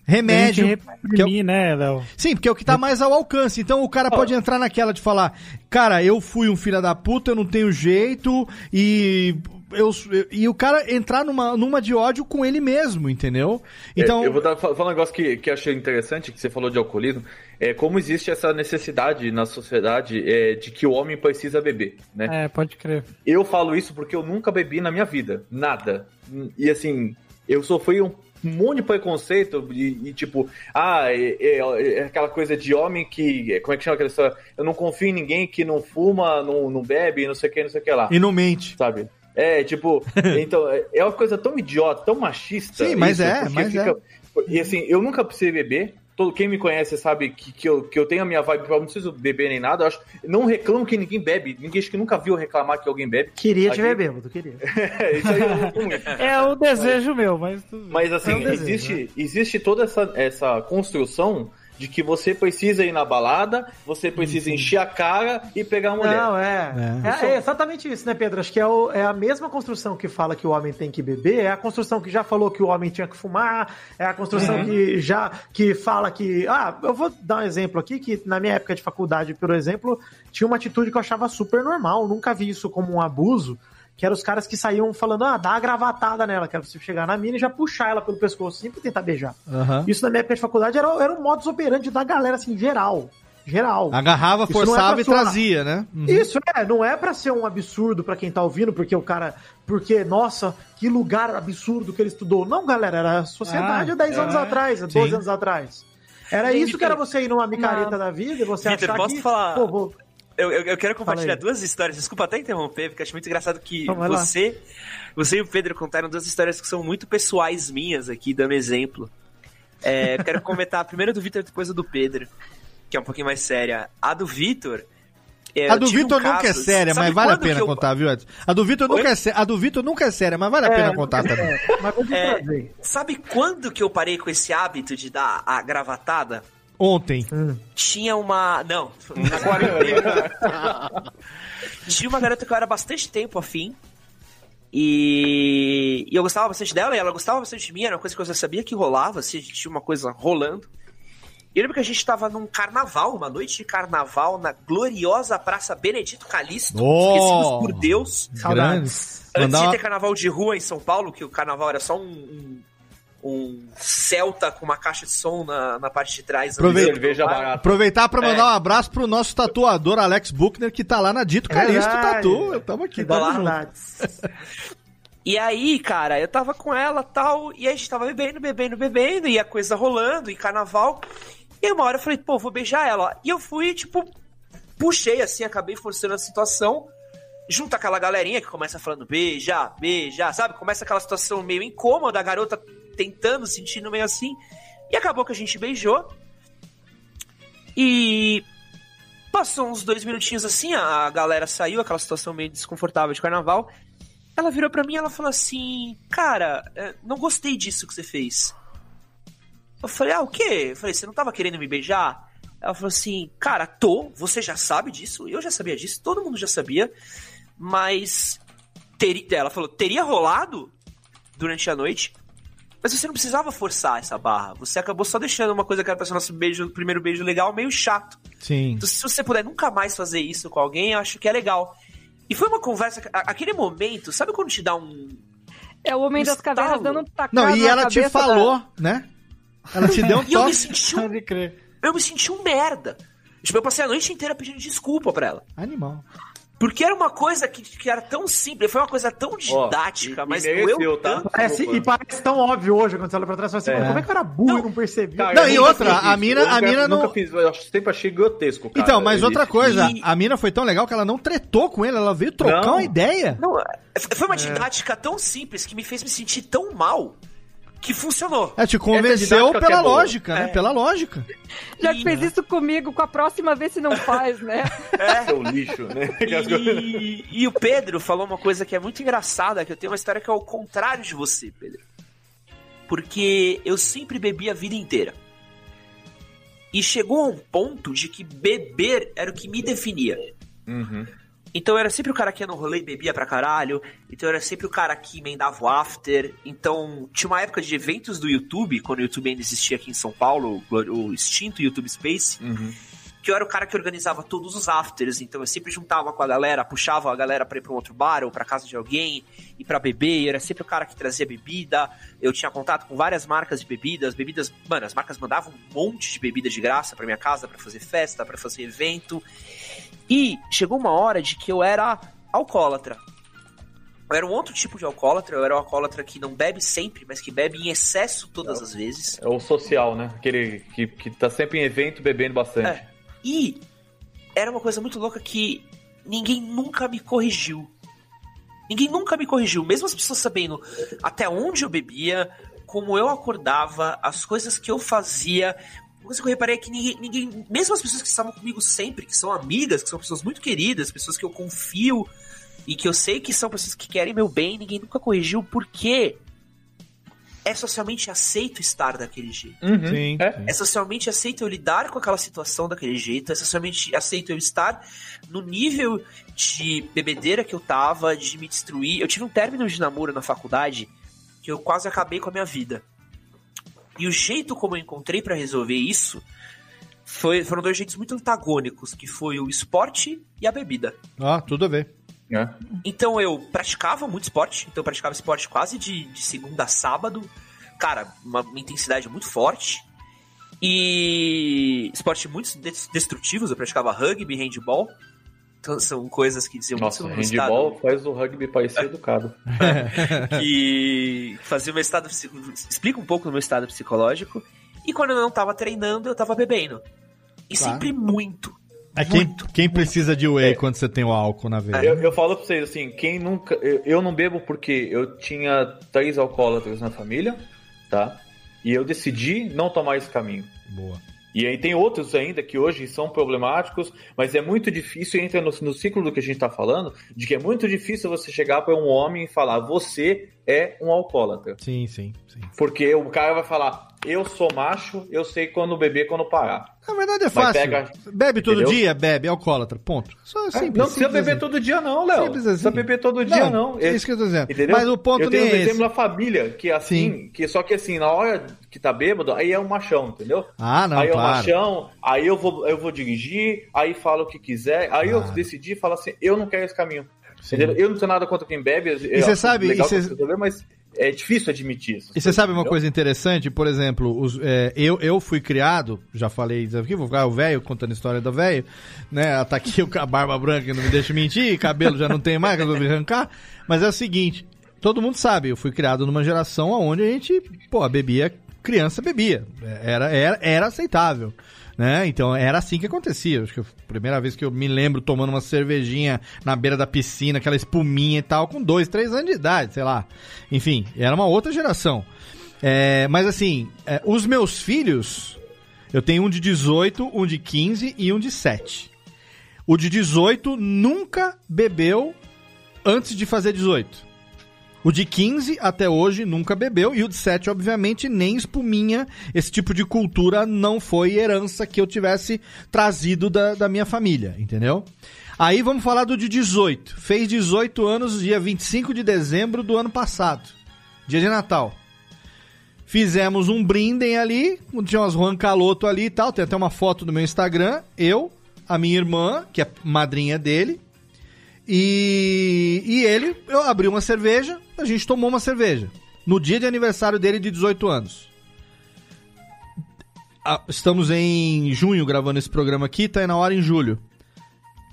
remédio, da gente reprimir, né, Léo? Sim, porque é o que tá mais ao alcance. Então o cara pode entrar naquela de falar, cara, eu fui um filho da puta, eu não tenho jeito, e. Eu, e o cara entrar numa, numa de ódio com ele mesmo, entendeu? Então. É, eu vou dar, falar um negócio que, que achei interessante, que você falou de alcoolismo, é como existe essa necessidade na sociedade é, de que o homem precisa beber, né? É, pode crer. Eu falo isso porque eu nunca bebi na minha vida, nada. E assim, eu sofri um monte de preconceito e, e, tipo, ah, é, é- é aquela coisa de homem que, como é que chama aquela história? Eu não confio em ninguém que não fuma, não, não bebe, não sei o que, não sei o que lá. E não mente. Sabe? É, tipo, *laughs* então, é- é uma coisa tão idiota, tão machista. Sim, mas isso, é, mas fica- E assim, eu nunca precisei beber. Todo, quem me conhece sabe que, que, eu, que eu tenho a minha vibe, eu não preciso beber nem nada. Eu acho, não reclamo que ninguém bebe. Ninguém acho que nunca viu reclamar que alguém bebe. Queria te ver bêbado, queria. *laughs* É, isso aí comi. É o *laughs* desejo meu, mas. tudo bem. Mas assim, É um desejo, existe, né? existe toda essa, essa construção de que você precisa ir na balada, você precisa encher a cara e pegar a mulher. Não, é. É, é exatamente isso, né, Pedro? Acho que é, o- é a mesma construção que fala que o homem tem que beber, é a construção que já falou que o homem tinha que fumar, é a construção Uhum. que já que fala que. Ah, eu vou dar um exemplo aqui, que na minha época de faculdade, por exemplo, tinha uma atitude que eu achava super normal, nunca vi isso como um abuso. Que eram os caras que saíam falando, ah, dá uma gravatada nela, que era você chegar na mina e já puxar ela pelo pescoço, sempre tentar beijar. Aham. Isso na minha época de faculdade era, era um modus operandi da galera, assim, geral. Geral. Agarrava, Isso é forçava pra e soar. trazia, né? Uhum. Isso é, não é pra ser um absurdo pra quem tá ouvindo, porque o cara. Porque, nossa, que lugar absurdo que ele estudou. Não, galera, era a sociedade Ah, há 10 é. anos atrás, há 12 Sim. anos atrás. Era isso que era você ir numa micareta da vida e você achar posso que. falar? Pô, vou- Eu, eu, eu quero compartilhar duas histórias. Desculpa até interromper, porque acho muito engraçado que vai lá. você, você e o Pedro contaram duas histórias que são muito pessoais minhas aqui, dando exemplo. É, eu quero *laughs* comentar a primeira do Vitor, depois a do Pedro, que é um pouquinho mais séria. A do Vitor. é, A do tive um Vitor nunca é séria, sabe mas vale a pena eu- contar, viu, Edson? A do Vitor nunca, é sé- a do Vitor nunca é séria, mas vale a É, pena contar também. É, sabe quando que eu parei com esse hábito de dar a gravatada? Ontem. Tinha uma. Não, na quarentena. Tinha uma garota que eu era bastante tempo afim. E... e eu gostava bastante dela e ela gostava bastante de mim. Era uma coisa que eu já sabia que rolava, assim, a gente tinha uma coisa rolando. E eu lembro que a gente tava num carnaval, uma noite de carnaval, na gloriosa Praça Benedito Calixto, Oh! esquecidos por Deus. Grandes. Antes Mandar de ter carnaval de rua em São Paulo, que o carnaval era só um, um, um celta com uma caixa de som na, na parte de trás. Aproveita- Cerveja barata. Aproveitar pra mandar É. um abraço pro nosso tatuador Alex Buchner, que tá lá na Dito É Calixto verdade. Tatu. Tamo aqui, tamo junto. Saudades. E aí, cara, eu tava com ela tal, e aí a gente tava bebendo, bebendo, bebendo, e a coisa rolando, e carnaval. E aí uma hora eu falei, pô, vou beijar ela. E eu fui, tipo, puxei assim, acabei forçando a situação, junto àquela galerinha que começa falando beija, beija, sabe? Começa aquela situação meio incômoda, a garota tentando, sentindo meio assim. E acabou que a gente beijou. E passou uns dois minutinhos assim, a galera saiu, aquela situação meio desconfortável de carnaval. Ela virou pra mim e ela falou assim: Cara, é, não gostei disso que você fez. Eu falei: Ah, o quê? Eu falei: Você não tava querendo me beijar? Ela falou assim: Cara, tô, você já sabe disso, eu já sabia disso, todo mundo já sabia, mas. Teria, ela falou: Teria rolado? durante a noite. Mas você não precisava forçar essa barra. Você acabou só deixando uma coisa que era pra ser nosso beijo, primeiro beijo legal meio chato. Sim. Então, se você puder nunca mais fazer isso com alguém, eu acho que é legal. E foi uma conversa. Aquele momento, sabe quando te dá um. É o Homem das Cavernas dando um tacado Não, e na ela te cabeça da- falou, né? Ela te deu um *laughs* E eu me toque. senti *laughs* um. Eu me senti um merda. Tipo, eu passei a noite inteira pedindo desculpa pra ela. Animal. Porque era uma coisa que, que era tão simples, foi uma coisa tão didática, e- e mas mereceu, doeu tá? tanto. Parece, e parece tão óbvio hoje quando você olha pra trás e fala assim, É. "Pô, como é que eu era burro e não percebi? Cara, Não, eu e outra, a isso. mina- Eu a nunca- mina não- Nunca fiz, eu sempre achei grotesco, cara. Então, mas outra coisa, E- a mina foi tão legal que ela não tretou com ele, ela veio trocar Não. uma ideia. Não, é- foi uma didática tão simples que me fez me sentir tão mal que funcionou. Ela te convenceu pela é lógica, né? É. Pela lógica. Já que fez isso comigo, com a próxima vez se não faz, né? Seu *laughs* lixo, né? Aquelas coisas- E, e o Pedro falou uma coisa que é muito engraçada, que eu tenho uma história que é o contrário de você, Pedro. Porque eu sempre bebi a vida inteira. E chegou a um ponto de que beber era o que me definia. Uhum. Então eu era sempre o cara que ia no rolê e bebia pra caralho. Então eu era sempre o cara que emendava o after. Então tinha uma época de eventos do YouTube, quando o YouTube ainda existia aqui em São Paulo, o extinto YouTube Space, Uhum. que eu era o cara que organizava todos os afters. Então eu sempre juntava com a galera, puxava a galera pra ir pra um outro bar ou pra casa de alguém e pra beber. Eu era sempre o cara que trazia bebida. Eu tinha contato com várias marcas de bebidas. Bebidas, mano, as marcas mandavam um monte de bebida de graça pra minha casa pra fazer festa, pra fazer evento. E chegou uma hora de que eu era alcoólatra. Eu era um outro tipo de alcoólatra, eu era um alcoólatra que não bebe sempre, mas que bebe em excesso todas as vezes. É o social, né? Aquele que, que tá sempre em evento bebendo bastante. É. E era uma coisa muito louca que ninguém nunca me corrigiu. Ninguém nunca me corrigiu, mesmo as pessoas sabendo até onde eu bebia, como eu acordava, as coisas que eu fazia. Uma coisa que eu reparei é que ninguém, ninguém, mesmo as pessoas que estavam comigo sempre, que são amigas, que são pessoas muito queridas, pessoas que eu confio e que eu sei que são pessoas que querem meu bem, ninguém nunca corrigiu porque é socialmente aceito estar daquele jeito. Uhum. Sim. É. É socialmente aceito eu lidar com aquela situação daquele jeito, é socialmente aceito eu estar no nível de bebedeira que eu tava, de me destruir. Eu tive um término de namoro na faculdade que eu quase acabei com a minha vida. E o jeito como eu encontrei pra resolver isso foi, foram dois jeitos muito antagônicos, que foi o esporte e a bebida. Ó, tudo a ver. É. Então eu praticava muito esporte, então eu praticava esporte quase de, de segunda a sábado. Cara, uma, uma intensidade muito forte. E esportes muito des- destrutivos, eu praticava rugby, handball. Então são coisas que diziam Nossa, muito no meu handball faz o rugby parecer educado. *laughs* Que fazia o meu estado. Explica um pouco do meu estado psicológico. E quando eu não tava treinando, eu tava bebendo. E Claro. sempre muito. É quem, quem precisa de whey quando você tem o álcool na veia? Eu, eu falo pra vocês assim, quem nunca. Eu, eu não bebo porque eu tinha três alcoólatras na família, tá? E eu decidi não tomar esse caminho. Boa. E aí tem outros ainda que hoje são problemáticos, mas é muito difícil, entra no, no ciclo do que a gente tá falando, de que é muito difícil você chegar para um homem e falar, você é um alcoólatra. Sim, sim, sim. Porque o cara vai falar, eu sou macho, eu sei quando beber, quando parar. Na verdade é fácil. pega- Bebe todo Entendeu? dia? Bebe, é alcoólatra. Ponto. Só É, simples. não precisa simples beber assim. todo dia, não, Léo. Simples Não assim. precisa beber todo dia, não. É isso que eu tô dizendo. Entendeu? Mas o ponto eu tenho nem um é exemplo na família, que é assim, que só que assim, na hora que tá bêbado, aí é um machão, entendeu? Ah, não, aí é um claro. machão, aí eu vou, eu vou dirigir, aí falo o que quiser, aí eu Claro. decidi falar assim, eu não quero esse caminho. Eu não tenho nada contra quem bebe. E você sabe- Legal e cê- resolveu, mas é difícil admitir isso. E você sabe uma coisa interessante? Por exemplo, os- é, eu, eu fui criado, já falei isso aqui, vou ficar o velho contando a história do velho, né? Tá aqui com a barba branca que não me deixa mentir, cabelo já não tem mais, que eu resolvi arrancar. Mas é o seguinte, todo mundo sabe, eu fui criado numa geração onde a gente, pô, bebia, criança bebia. Era, era, era aceitável. Né? Então era assim que acontecia. Acho que a primeira vez que eu me lembro tomando uma cervejinha na beira da piscina, aquela espuminha e tal, com dois, três anos de idade, sei lá. Enfim, era uma outra geração. É, mas assim, é, os meus filhos, eu tenho um de 18, um de 15 e um de 7. O de 18 nunca bebeu antes de fazer 18. O de 15 até hoje nunca bebeu e o de 7, obviamente, nem espuminha. Esse tipo de cultura não foi herança que eu tivesse trazido da, da minha família, entendeu? Aí vamos falar do de 18. Fez 18 anos dia 25 de dezembro do ano passado. dia de Natal. Fizemos um brindem ali, tinha umas Juan Caloto ali e tal, tem até uma foto no meu Instagram, eu, a minha irmã, que é madrinha dele, e, e ele, eu abri uma cerveja, a gente tomou uma cerveja. No dia de aniversário dele de 18 anos. Ah, estamos em junho gravando esse programa aqui, tá aí na hora em julho.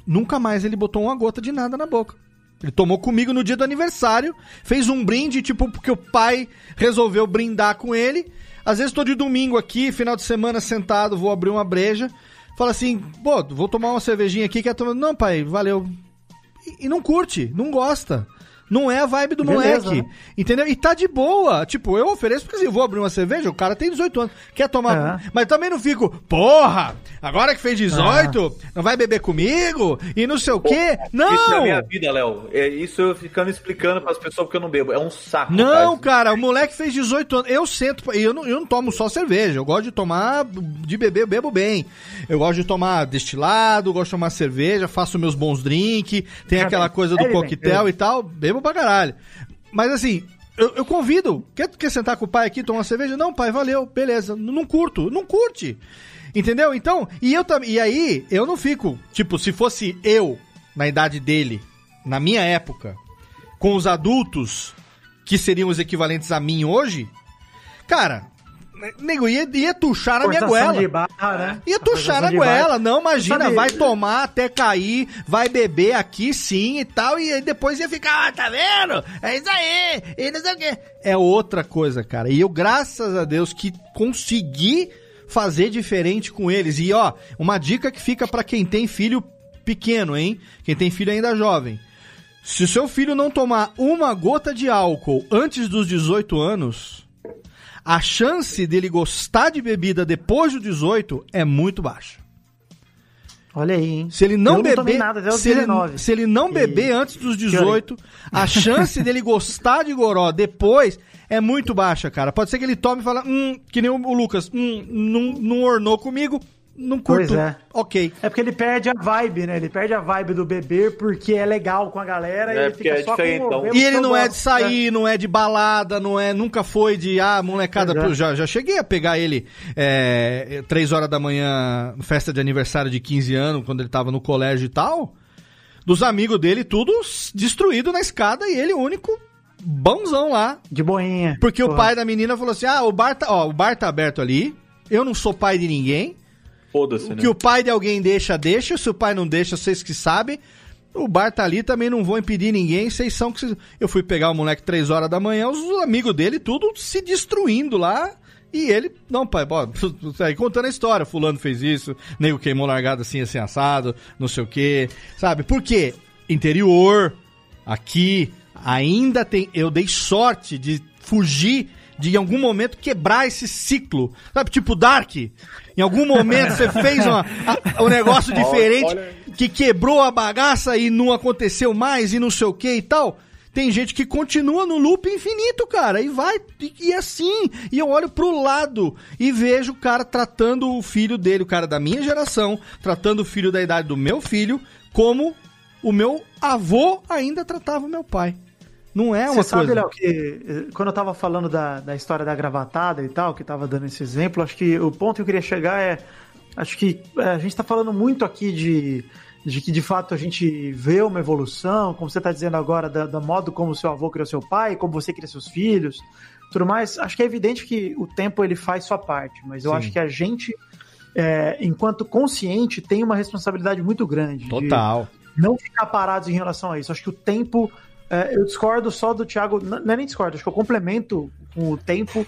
Nunca mais ele botou uma gota de nada na boca. Ele tomou comigo no dia do aniversário, fez um brinde, tipo, porque o pai resolveu brindar com ele. Às vezes tô de domingo aqui, final de semana sentado, vou abrir uma breja. Fala assim, pô, vou tomar uma cervejinha aqui, quer tomar. Não, pai, valeu. E, e não curte, não gosta. Não é a vibe do Beleza, moleque. né? Entendeu? E tá de boa. Tipo, eu ofereço porque assim, eu vou abrir uma cerveja, o cara tem 18 anos. Quer tomar. É. Mas também não fico, porra, agora que fez 18, não vai beber comigo? E não sei o quê. Não! Isso é a minha vida, Léo. É isso eu ficando explicando pras pessoas porque eu não bebo. É um saco. Não, cara. cara, o moleque fez 18 anos. Eu sento, e eu não, eu não tomo só cerveja. Eu gosto de tomar, de beber, eu bebo bem. Eu gosto de tomar destilado, gosto de tomar cerveja, faço meus bons drinks, tem aquela coisa do coquetel e tal, bebo pra caralho. Mas assim, eu, eu convido. Quer, quer sentar com o pai aqui, tomar uma cerveja? Não, pai, valeu, beleza. Não curto, não curte. Entendeu? Então, e eu também. E aí, eu não fico, tipo, se fosse eu, na idade dele, na minha época, com os adultos que seriam os equivalentes a mim hoje, cara, nego, ia, ia tuchar na minha goela. de barra, né? Ia tuchar na goela, não, imagina, Sabe- vai tomar até cair, vai beber aqui sim e tal, e aí depois ia ficar, ah, tá vendo? É isso aí, e não sei o quê. É outra coisa, cara. E eu, graças a Deus, que consegui fazer diferente com eles. E ó, uma dica que fica pra quem tem filho pequeno, hein? Quem tem filho ainda jovem. Se o seu filho não tomar uma gota de álcool antes dos 18 anos, a chance dele gostar de bebida depois dos 18 é muito baixa. Olha aí, hein? Se ele não Eu beber, os se, ele, 19. se ele não E- beber antes dos 18, a chance dele gostar de goró depois é muito baixa, cara. Pode ser que ele tome e fale, hum, que nem o o Lucas, hum, não, não ornou comigo, não curto. Pois é. Ok. É porque ele perde a vibe, né? Ele perde a vibe do beber porque é legal com a galera e É, ele porque fica é só diferentão. com o E ele não é de gosto, sair, não é de balada, não é, nunca foi de, ah, molecada, Pois é. pô, já, já cheguei a pegar ele é, três horas da manhã, festa de aniversário de 15 anos, quando ele tava no colégio e tal, dos amigos dele, tudo destruído na escada e ele o único bonzão lá. De boinha. Porque o Porra. pai da menina falou assim, ah, o bar tá, ó, o bar tá aberto ali, eu não sou pai de ninguém, Foda-se, o né? que o pai de alguém deixa, deixa. Se o pai não deixa, vocês que sabem. O bar tá ali, também não vou impedir ninguém. Vocês são que. vocês- Eu fui pegar o moleque três horas da manhã, os amigos dele, tudo se destruindo lá. E ele, não, pai, bora, *laughs* aí contando a história. Fulano fez isso, nego queimou largado assim, assim, assado, não sei o quê. Sabe? Por quê? Interior, aqui, ainda tem. Eu dei sorte de fugir, de em algum momento quebrar esse ciclo. Sabe, tipo Dark? Em algum momento você fez uma, a- um negócio diferente Olha- que quebrou a bagaça e não aconteceu mais e não sei o que e tal. Tem gente que continua no loop infinito, cara, e vai, e, e assim. E eu olho pro lado e vejo o cara tratando o filho dele, o cara da minha geração, tratando o filho da idade do meu filho, como o meu avô ainda tratava o meu pai. Não é uma Você sabe, coisa. Léo, que eh, quando eu tava falando da, da história da gravatada e tal, que tava dando esse exemplo, acho que o ponto que eu queria chegar é. Acho que eh, a gente tá falando muito aqui de, de que de fato a gente vê uma evolução, como você tá dizendo agora, da, da modo como seu avô criou seu pai, como você cria seus filhos, tudo mais. Acho que é evidente que o tempo ele faz sua parte, mas eu Sim. acho que a gente, eh, enquanto consciente, tem uma responsabilidade muito grande. de- Total. não ficar parados em relação a isso. Acho que o tempo. É, eu discordo só do Thiago. Não é nem discordo, acho que eu complemento com o tempo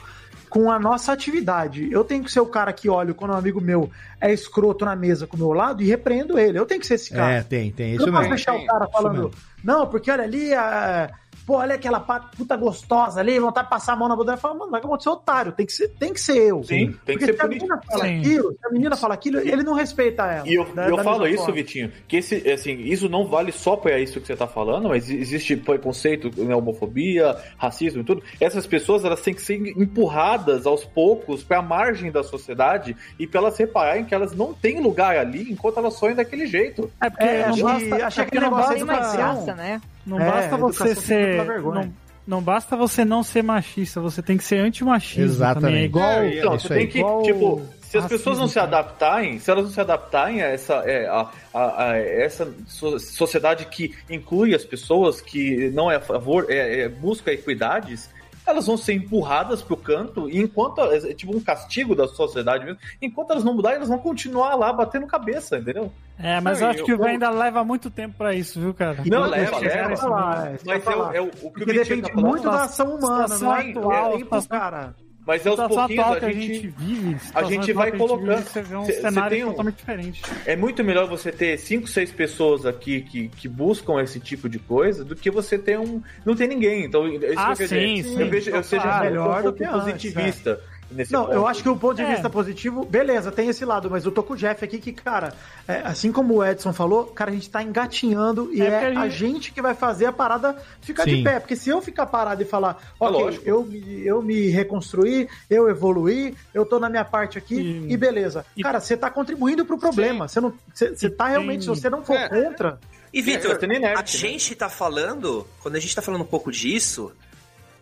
com a nossa atividade. Eu tenho que ser o cara que olha quando um amigo meu é escroto na mesa com o meu lado e repreendo ele. Eu tenho que ser esse cara. É, tem, tem. eu Isso não posso mesmo. deixar o cara falando, não, porque olha ali, a- pô, olha aquela puta gostosa ali, vontade de passar a mão na bunda. Eu falo, mano, vai acontecer otário, tem que ser, tem que ser eu. Sim, tem que Porque ser se a político. menina fala Sim. aquilo, se a menina fala aquilo, ele não respeita ela. E eu, da- eu da falo isso, forma. Vitinho, que esse, assim, isso não vale só para isso que você tá falando, mas existe preconceito, né, homofobia, racismo e tudo. Essas pessoas, elas têm que ser empurradas aos poucos para a margem da sociedade e para elas repararem que elas não têm lugar ali enquanto elas sonham daquele jeito. É porque É, não que- que é aquele não mais educação. graça, né? Não É, basta você ser. Não, não basta você não ser machista, você tem que ser anti-machismo Exatamente. também. É igual. É, então, isso você aí. tem que, Igual tipo, se as racismo, pessoas não se adaptarem, se elas não se adaptarem a essa, é, a, a- a essa so- sociedade que inclui as pessoas, que não é a favor, é, é, busca equidades, elas vão ser empurradas pro canto, e enquanto, é tipo um castigo da sociedade mesmo, enquanto elas não mudarem, elas vão continuar lá batendo cabeça, entendeu? É, mas Não, eu acho eu- que eu- ainda leva muito tempo pra isso, viu, cara? Não, Quando leva, leva. é, isso Mas é, o- é o, o que o Porque Vitinho depende tá muito da ação humana, situação não é? atual, É pro situação- cara. Mas aos situação pouquinhos a a gente, vive, a gente vai que a gente vive, colocando. Você vê um Cê- cenário tem um- totalmente diferente. É muito melhor você ter cinco, seis pessoas aqui que, que buscam esse tipo de coisa do que você ter um. Não tem ninguém. Então, é isso Ah, sim, sim. Eu vejo, eu seja Claro, eu sou um melhor do que antes, positivista nesse Não, ponto. eu acho que o ponto de É. vista positivo, beleza, tem esse lado, mas eu tô com o Jeff aqui que, cara, é, assim como o Edson falou, cara, a gente tá engatinhando e É é, a a gente- gente que vai fazer a parada ficar Sim. de pé. Porque se eu ficar parado e falar, É ok, eu me, eu me reconstruí, eu evoluí, eu tô na minha parte aqui E- e, beleza. e- Cara, você tá contribuindo pro problema. Você não, você, você tá realmente, se você não for É. contra, E É, Vitor, tá a né? gente tá falando, quando a gente tá falando um pouco disso,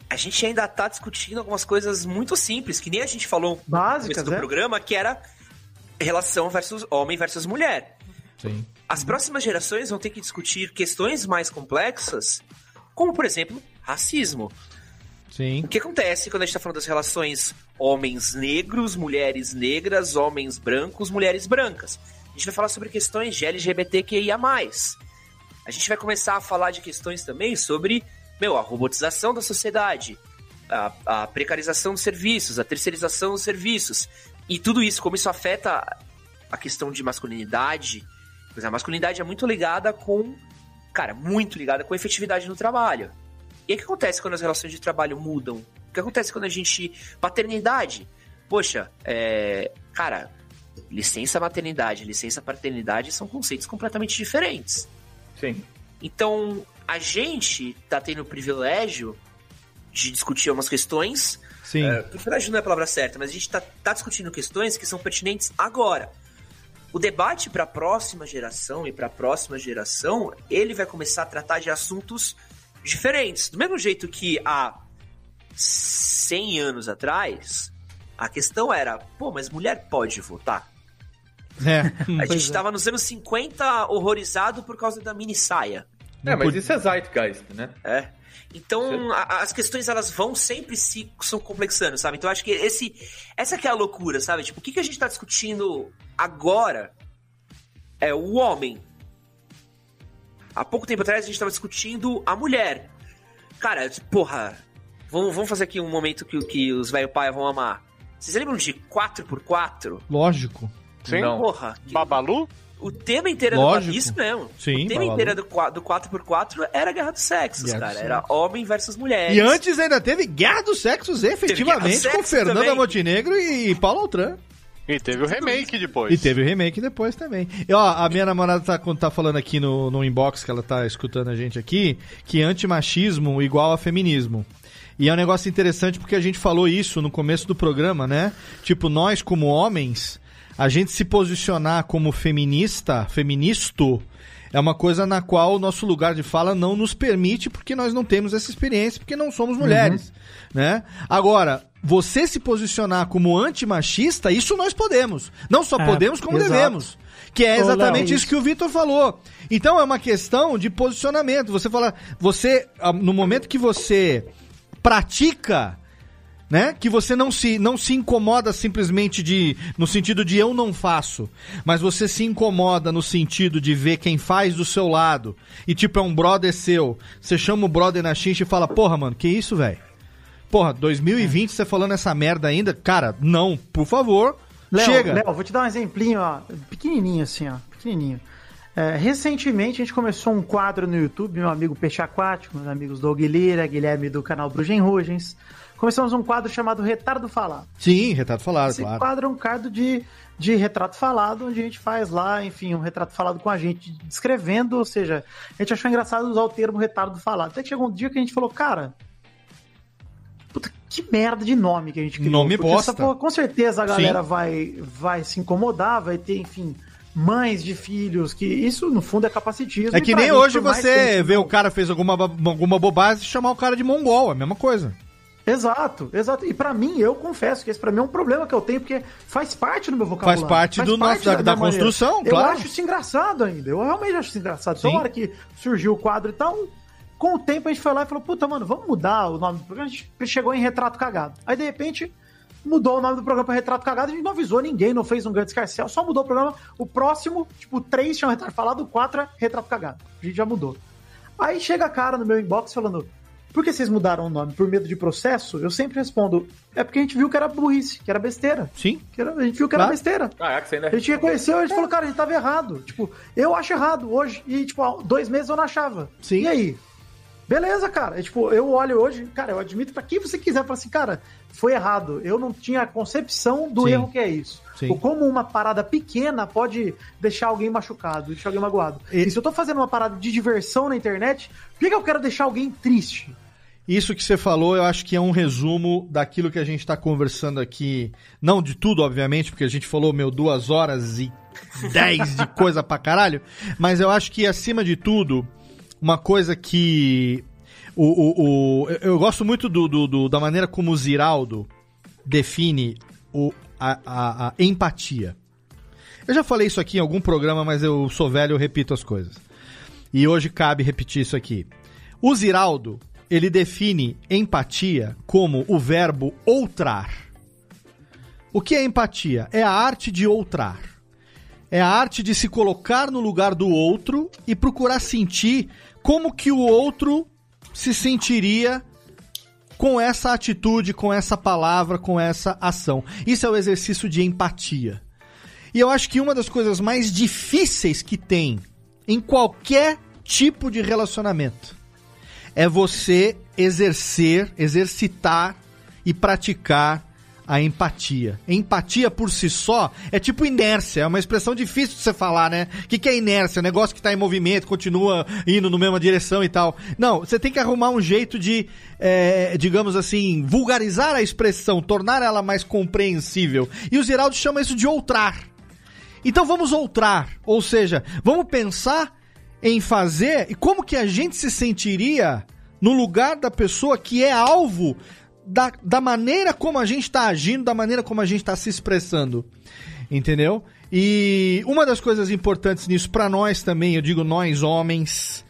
a gente ainda tá discutindo algumas coisas muito simples, que nem a gente falou no básicas, do né? programa, que era relação versus homem versus mulher. Sim. As próximas gerações vão ter que discutir questões mais complexas, como, por exemplo, racismo. Sim. O que acontece quando a gente tá falando das relações homens negros, mulheres negras, homens brancos, mulheres brancas? A gente vai falar sobre questões de LGBTQIA+. A gente vai começar a falar de questões também sobre, meu, a robotização da sociedade, a, a precarização dos serviços, a terceirização dos serviços. E tudo isso, como isso afeta a questão de masculinidade. Pois a masculinidade é muito ligada com, cara, muito ligada com a efetividade no trabalho. E o que acontece quando as relações de trabalho mudam? O que acontece quando a gente. Paternidade. Poxa, é. Cara, licença maternidade, licença paternidade são conceitos completamente diferentes. Sim. Então, a gente tá tendo o privilégio de discutir algumas questões. Sim. É, privilégio não é a palavra certa, mas a gente tá, tá discutindo questões que são pertinentes agora. O debate para a próxima geração e para a próxima geração, ele vai começar a tratar de assuntos diferentes. Do mesmo jeito que há 100 anos atrás, a questão era, pô, mas mulher pode votar? É. A gente estava nos anos 50 horrorizado por causa da mini saia. É, mas isso é Zeitgeist, né? É. Então, a- as questões elas vão sempre se são complexando, sabe? Então, eu acho que esse essa que é a loucura, sabe? Tipo, o que, que a gente tá discutindo agora é o homem. Há pouco tempo atrás a gente tava discutindo a mulher. Cara, porra, vamos, vamos fazer aqui um momento que, que os velho pai vão amar. Vocês lembram de 4x4? Lógico. Sim. Não. Porra, que- Babalu? O tema inteiro Lógico. do isso mesmo. Sim, o tema Babalu. inteiro do, do 4x4 era guerra dos sexos, Guerra cara. dos Era homem versus mulher. E antes ainda teve Guerra dos Sexos, efetivamente, com Fernanda também. Montenegro e Paulo Altran. E teve o remake depois. E teve o remake depois também. E ó, a minha namorada tá, tá falando aqui no, no inbox, que ela tá escutando a gente aqui, que antimachismo igual a feminismo. E é um negócio interessante porque a gente falou isso no começo do programa, né? Tipo, nós como homens, a gente se posicionar como feminista, feministo, é uma coisa na qual o nosso lugar de fala não nos permite porque nós não temos essa experiência, porque não somos mulheres, né? Agora, você se posicionar como antimachista, isso nós podemos. Não só É, podemos, como exato. devemos. Que é exatamente isso que o Vitor falou. Então é uma questão de posicionamento. Você fala, você, ah, no momento que você pratica, né? Que você não se, não se incomoda simplesmente de, no sentido de eu não faço, mas você se incomoda no sentido de ver quem faz do seu lado e tipo é um brother seu. Você chama o brother na xincha e fala, porra, mano, que isso, velho? Porra, 2020 você falando essa merda ainda? Cara, não, por favor, Léo, chega. Léo, vou te dar um exemplinho, ó, pequenininho assim, ó, pequenininho. É, recentemente a gente começou um quadro no YouTube, meu amigo Peixe Aquático, meus amigos Doug Lira, Guilherme do canal Brugen Rugens. Começamos um quadro chamado Retardo Falado. Sim, retrato falado, Esse claro. quadro é um quadro de, de retrato falado, onde a gente faz lá, enfim, um retrato falado com a gente, descrevendo, ou seja, a gente achou engraçado usar o termo retardo falado. Até que chegou um dia que a gente falou, cara, puta, que merda de nome que a gente criou. Nome bosta. essa com certeza a galera Sim. vai, vai se incomodar, vai ter, enfim, mães de filhos, que isso no fundo é capacitismo. É que nem gente, hoje você vê o cara fez alguma, alguma bobagem e chamar o cara de mongol, é a mesma coisa. Exato, exato. E pra mim, eu confesso que esse pra mim é um problema que eu tenho, porque faz parte do meu vocabulário. Faz parte do nosso- da- da maneira. construção, Eu claro. acho isso engraçado ainda. Eu realmente acho isso engraçado. Então, Sim. na hora que surgiu o quadro e tal, com o tempo a gente foi lá e falou, puta, mano, vamos mudar o nome do programa. A gente chegou em Retrato Cagado. Aí, de repente, mudou o nome do programa pra Retrato Cagado, a gente não avisou ninguém, não fez um grande escarcel, só mudou o programa. O próximo, tipo, três tinham Retrato Falado, o quatro é Retrato Cagado. A gente já mudou. Aí chega a cara no meu inbox falando, por que vocês mudaram o nome? Por medo de processo? Eu sempre respondo, é porque a gente viu que era burrice, que era besteira. Sim. Que era- a gente viu que era Claro. besteira. Caraca, você ainda A gente reconheceu, a gente falou, cara, a gente tava errado. Tipo, eu acho errado hoje. E, tipo, há dois meses eu não achava. Sim. E aí? Beleza, cara. É, tipo, eu olho hoje, cara, eu admito pra quem você quiser, falo assim, cara, foi errado. Eu não tinha a concepção do Sim. erro que é isso. Sim. Ou como uma parada pequena pode deixar alguém machucado, deixar alguém magoado. E, se eu tô fazendo uma parada de diversão na internet, por que, que eu quero deixar alguém triste? Isso que você falou, eu acho que é um resumo daquilo que a gente está conversando aqui. Não de tudo, obviamente, porque a gente falou, meu, duas horas e dez de coisa pra caralho. Mas eu acho que, acima de tudo, uma coisa que. O, o, o- eu- gosto muito do, do- do- da maneira como o Ziraldo define o, a, a- a empatia. Eu já falei isso aqui em algum programa, mas eu sou velho, eu repito as coisas. E hoje cabe repetir isso aqui. O Ziraldo, ele define empatia como o verbo outrar. O que é empatia? É a arte de outrar. É a arte de se colocar no lugar do outro e procurar sentir como que o outro se sentiria com essa atitude, com essa palavra, com essa ação. Isso é o exercício de empatia. E eu acho que uma das coisas mais difíceis que tem em qualquer tipo de relacionamento é você exercer, exercitar e praticar a empatia. Empatia por si só é tipo inércia, é uma expressão difícil de você falar, né? O que, que é inércia? Negócio que tá em movimento, continua indo na mesma direção e tal. Não, você tem que arrumar um jeito de, é, digamos assim, vulgarizar a expressão, tornar ela mais compreensível. E o Ziraldo chama isso de outrar. Então vamos outrar, ou seja, vamos pensar em fazer e como que a gente se sentiria no lugar da pessoa que é alvo da, da maneira como a gente está agindo, da maneira como a gente está se expressando. Entendeu? E uma das coisas importantes nisso para nós também, eu digo nós homens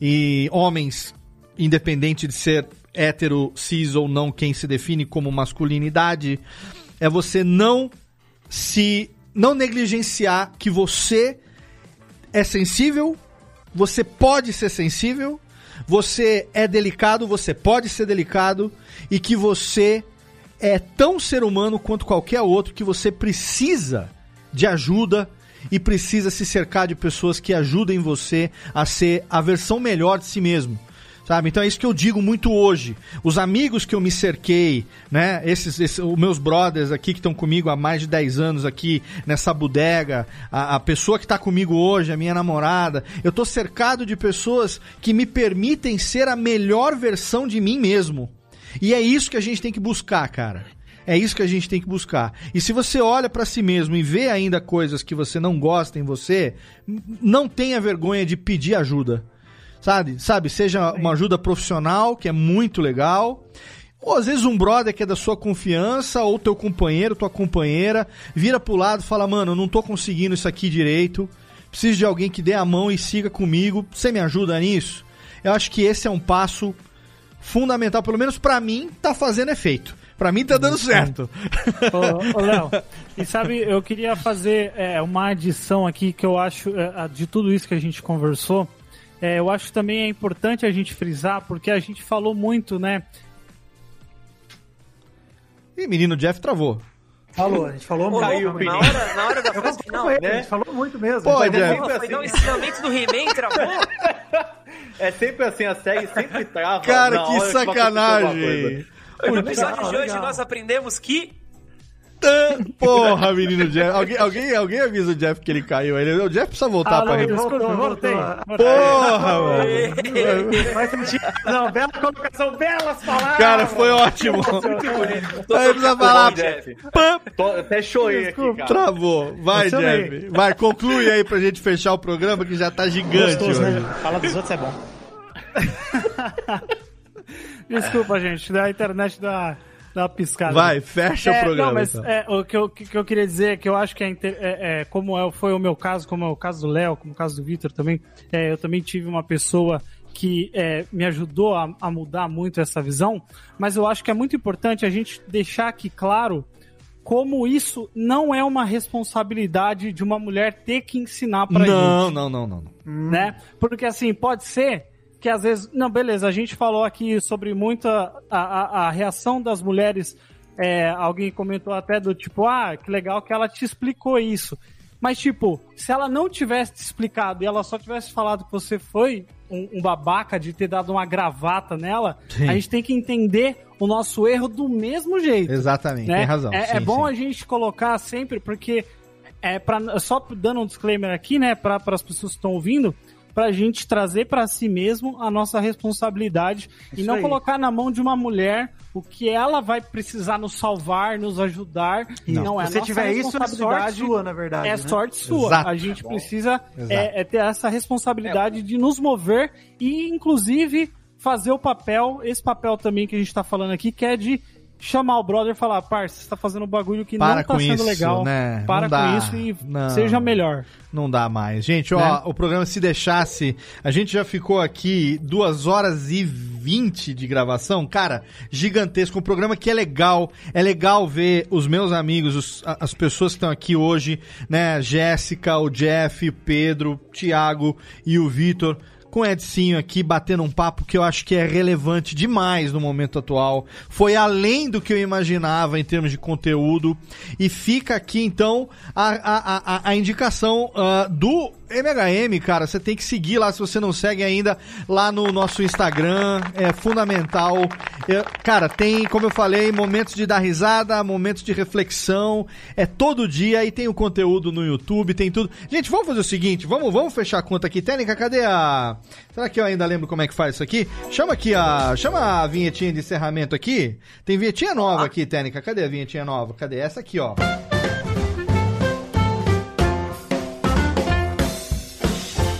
e homens, independente de ser hétero, cis ou não, quem se define como masculinidade, é você não se não negligenciar que você é sensível, você pode ser sensível, você é delicado, você pode ser delicado e que você é tão ser humano quanto qualquer outro que você precisa de ajuda e precisa se cercar de pessoas que ajudem você a ser a versão melhor de si mesmo. Sabe? Então é isso que eu digo muito hoje. Os amigos que eu me cerquei, né? Esses, esses os meus brothers aqui que estão comigo há mais de 10 anos aqui nessa bodega, a, a pessoa que está comigo hoje, a minha namorada, eu tô cercado de pessoas que me permitem ser a melhor versão de mim mesmo. E é isso que a gente tem que buscar, cara. É isso que a gente tem que buscar. E se você olha pra si mesmo e vê ainda coisas que você não gosta em você, não tenha vergonha de pedir ajuda. Sabe? Sabe, seja uma ajuda profissional, que é muito legal, ou às vezes um brother que é da sua confiança, ou teu companheiro, tua companheira, vira pro lado e fala: "Mano, eu não tô conseguindo isso aqui direito. Preciso de alguém que dê a mão e siga comigo. Você me ajuda nisso?" Eu acho que esse é um passo fundamental, pelo menos pra mim, tá fazendo efeito. Pra mim tá dando certo. Ô, ô, Léo, e sabe, eu queria fazer é, uma adição aqui que eu acho, é, de tudo isso que a gente conversou, é, eu acho também é importante a gente frisar, porque a gente falou muito, né? Ih, menino Jeff travou. Falou, a gente falou muito. na, hora, na hora da frase final, né? A gente falou muito mesmo. Pô, Foi Jeff. Foi assim. dar um ensinamento do He-Man, travou? *laughs* É sempre assim, a série sempre trava. Cara, que sacanagem. No episódio de hoje legal. nós aprendemos que Porra, menino Jeff. Alguém, alguém, alguém avisa o Jeff que ele caiu. Ele, o Jeff precisa voltar Ah, pra não, rede. desculpa, voltei. Porra, mano. *laughs* Faz sentido. Não, bela colocação, belas palavras. Cara, foi ótimo. Aí precisa falar. Tô- até chorei aqui, cara. Travou. Vai. Jeff. Vai, conclui aí pra gente fechar o programa que já tá gigante Gostoso, hoje. né? Fala dos outros é bom. *laughs* Desculpa, gente, da internet da, da piscada. Vai, fecha o É, programa, Não, mas então. é, o que eu, que eu queria dizer é que eu acho que é, inter- é, é, como é, foi o meu caso, como é o caso do Léo, como é o caso do Vitor também, eu também tive uma pessoa que é, me ajudou a, a mudar muito essa visão, mas eu acho que é muito importante a gente deixar aqui claro como isso não é uma responsabilidade de uma mulher ter que ensinar pra Não, gente não, não, não, não. né? Porque assim, pode ser que às vezes. Não, beleza, a gente falou aqui sobre muita. a, a, a reação das mulheres. é, alguém comentou até do tipo, ah, que legal que ela te explicou isso. Mas, tipo, se ela não tivesse te explicado e ela só tivesse falado que você foi um, um babaca de ter dado uma gravata nela, Sim. a gente tem que entender o nosso erro do mesmo jeito. Exatamente, né? tem razão. É, Sim, é bom sim. a gente colocar sempre, porque é pra, só dando um disclaimer aqui, né, para as pessoas que estão ouvindo, pra gente trazer pra si mesmo a nossa responsabilidade e Isso não aí. colocar na mão de uma mulher o que ela vai precisar nos salvar, nos ajudar. E Não. não é Se você tiver isso, é sorte sua, na verdade, É né? sorte sua. Exato. A gente Bom. precisa é, é ter essa responsabilidade de nos mover e, inclusive, fazer o papel, esse papel também que a gente tá falando aqui, que é de chamar o brother e falar, parça, você tá fazendo um bagulho que Para não tá sendo isso, legal. né? Para Não dá. com isso e Não. seja melhor. Não dá mais. Gente, ó, Né? o programa se deixasse, a gente já ficou aqui duas horas e vinte de gravação, cara, gigantesco. Um programa que é legal, é legal ver os meus amigos, os- as pessoas que estão aqui hoje, né, Jéssica, o Jeff, o Pedro, o Thiago e o Vitor. Com o Edcinho aqui batendo um papo que eu acho que é relevante demais no momento atual. Foi além do que eu imaginava em termos de conteúdo. E fica aqui então a, a, a, a indicação ah, do MHM, cara. Você tem que seguir lá se você não segue ainda lá no nosso Instagram. É fundamental. É, cara, tem, como eu falei, momentos de dar risada, momentos de reflexão. É todo dia e tem o conteúdo no YouTube, tem tudo. Gente, vamos fazer o seguinte: vamos, vamos fechar a conta aqui. Técnica, cadê a. Será que eu ainda lembro como é que faz isso aqui? Chama aqui a. Chama a vinhetinha de encerramento aqui. Tem vinhetinha nova aqui, Técnica. Cadê a vinhetinha nova? Cadê? Essa aqui, ó.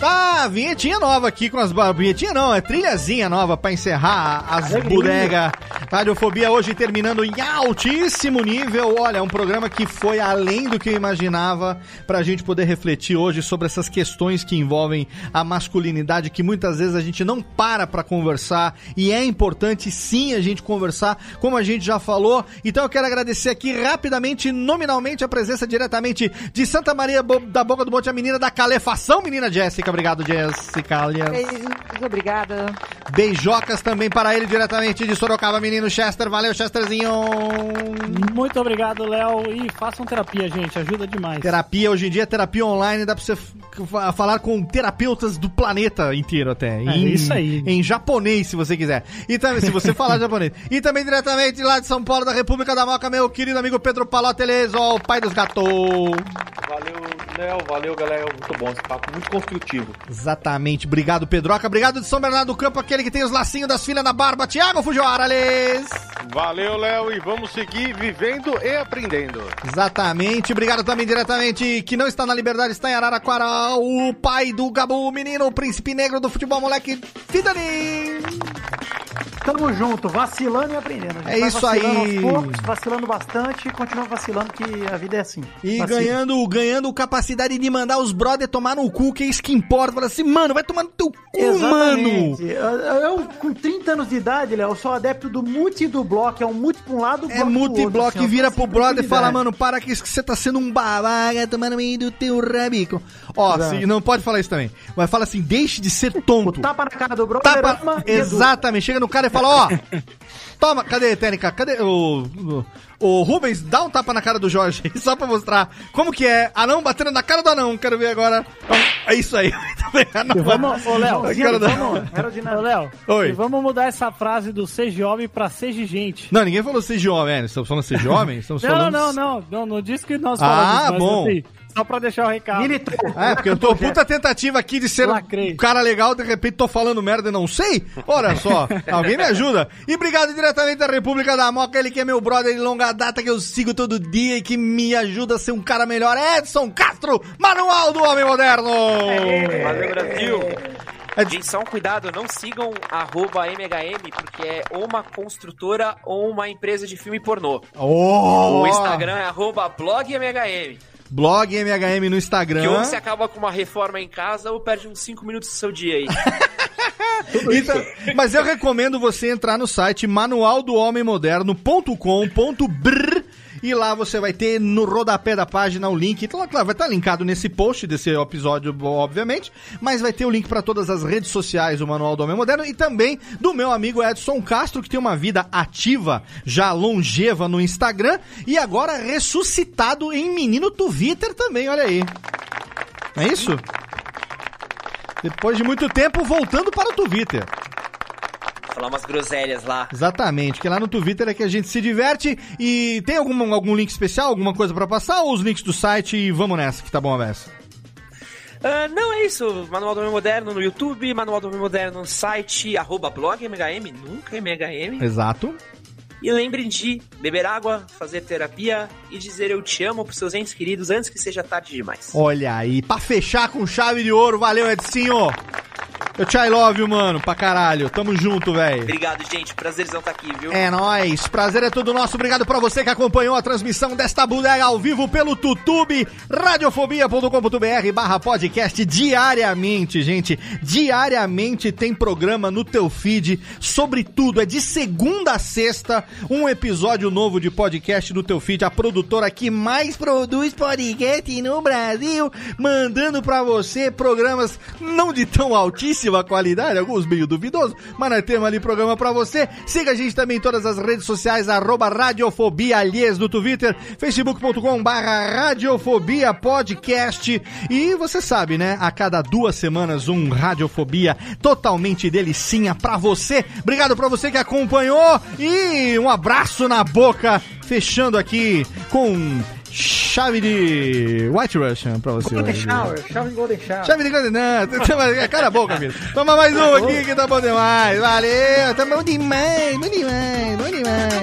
Tá, vinhetinha nova aqui com as. Vinhetinha não, é trilhazinha nova pra encerrar as bodegas. Radiofobia hoje terminando em altíssimo nível. Olha, um programa que foi além do que eu imaginava pra gente poder refletir hoje sobre essas questões que envolvem a masculinidade que muitas vezes a gente não para pra conversar e é importante sim a gente conversar, como a gente já falou. Então eu quero agradecer aqui rapidamente, nominalmente, a presença diretamente de Santa Maria da Boca do Monte, a menina da calefação, menina Jéssica. Obrigado, Jéssica. Aliás. Beijos, obrigada. Beijocas também para ele diretamente de Sorocaba, menino Chester. Valeu, Chesterzinho. Muito obrigado, Léo. E façam terapia, gente. Ajuda demais. Terapia, hoje em dia, terapia online, dá pra você falar com terapeutas do planeta inteiro até. É isso aí. Em japonês, se você quiser. E também, se você falar *laughs* japonês. E também diretamente lá de São Paulo, da República da Moca, meu querido amigo Pedro Paloteles, ó, o pai dos gatos. Valeu, Léo. Valeu, galera. Muito bom esse papo. Muito construtivo. Exatamente. Obrigado, Pedroca. Obrigado de São Bernardo do Campo, aquele que tem os lacinhos das filhas na barba. Tiago Fujiwara. Valeu, Léo, e vamos seguir vivendo e aprendendo. Exatamente. Obrigado também diretamente, que não está na Liberdade, está em Araraquara, o pai do Gabu, o menino, o príncipe negro do futebol, moleque Fidani. Tamo junto, vacilando e aprendendo. É isso aí. poucos, vacilando bastante continuamos vacilando que a vida é assim. E Vacila. ganhando, ganhando capacidade de mandar os brother tomar no cu, que é isso que importa. Fala assim, mano, vai tomar no teu cu, mano. Exatamente. Eu, eu, com 30 anos de idade, Léo, sou adepto do multi do bloco, é um multi pra um lado, É multibloco assim, e vira pro brother e fala, mano, para que você tá sendo um babaca, tomando meio do teu rabico. Ó, se- não pode falar isso também. Mas fala assim, deixe de ser tonto. Tapa na cara do brother, Tapa, educa. exatamente. Chega no cara e fala, ó, toma, cadê, técnica? Cadê o, o, o Rubens? Dá um tapa na cara do Jorge, só pra mostrar como que é. Anão batendo na cara do anão, quero ver agora. É isso aí. *laughs* E vamos, ô Léo, Léo, Oi. vamos mudar essa frase do seja homem pra seja gente. Não, ninguém falou seja homem, né? Estamos falando seja homem? Estamos Não, falando... não, não, não, não disse que nós Ah, falamos, mas bom. assim, só pra deixar o recado. É, porque eu tô *laughs* puta tentativa aqui de ser um cara legal, de repente tô falando merda e não sei. Olha só, *laughs* alguém me ajuda. E obrigado diretamente da República da Moca, ele que é meu brother de longa data, que eu sigo todo dia e que me ajuda a ser um cara melhor. Edson Castro, Manual do Homem Moderno. Valeu, Brasil. Gente, só um cuidado, não sigam arroba MHM, porque é ou uma construtora ou uma empresa de filme pornô. Oh! O Instagram é arroba blogMHM. Blog MHM no Instagram. Que ou você acaba com uma reforma em casa ou perde uns 5 minutos do seu dia aí. *laughs* Então, mas eu recomendo você entrar no site manualdohomenmoderno.com.br e lá você vai ter no rodapé da página o link. Então, claro, vai estar linkado nesse post desse episódio, obviamente, mas vai ter o link para todas as redes sociais do Manual do Homem Moderno e também do meu amigo Edson Castro, que tem uma vida ativa, já longeva no Instagram e agora ressuscitado em menino Twitter também, olha aí. Não é isso? Depois de muito tempo, voltando para o Twitter. Falar umas groselhas lá. Exatamente, que lá no Twitter é que a gente se diverte. E tem algum, algum link especial, alguma coisa pra passar? Ou os links do site e vamos nessa, que tá bom a beça? Ah, não, é isso. Manual do Homem Moderno no YouTube, Manual do Homem Moderno no site, arroba blog MHM, nunca MHM. Exato. E lembrem de beber água, fazer terapia e dizer eu te amo pros seus entes queridos antes que seja tarde demais. Olha aí, pra fechar com chave de ouro, valeu, Edinho! Eu te I love you, mano, pra caralho. Tamo junto, velho. Obrigado, gente. Prazerzão estar aqui, viu? É nóis, prazer é todo nosso. Obrigado pra você que acompanhou a transmissão desta bodega ao vivo pelo Tutube, radiofobia.com.br barra podcast diariamente, gente. Diariamente tem programa no teu feed sobre tudo. É de segunda a sexta, um episódio novo de podcast no teu feed. A produtora que mais produz podcast no Brasil, mandando pra você programas não de tão altíssima qualidade, alguns meio duvidosos, mas nós temos ali programa pra você. Siga a gente também em todas as redes sociais, arroba Radiofobia Aliás no Twitter, facebook.com barra Radiofobia Podcast. E você sabe, né? A cada duas semanas um Radiofobia totalmente delicinha pra você. Obrigado pra você que acompanhou e um abraço na boca, fechando aqui com chave de White Russian pra você. Golden. Shower, chave de Golden Shower. Chave de Golden não, toma- cara a boca, filho. Toma mais um aqui que tá bom demais. Valeu, tá bom demais, bom demais, bom demais.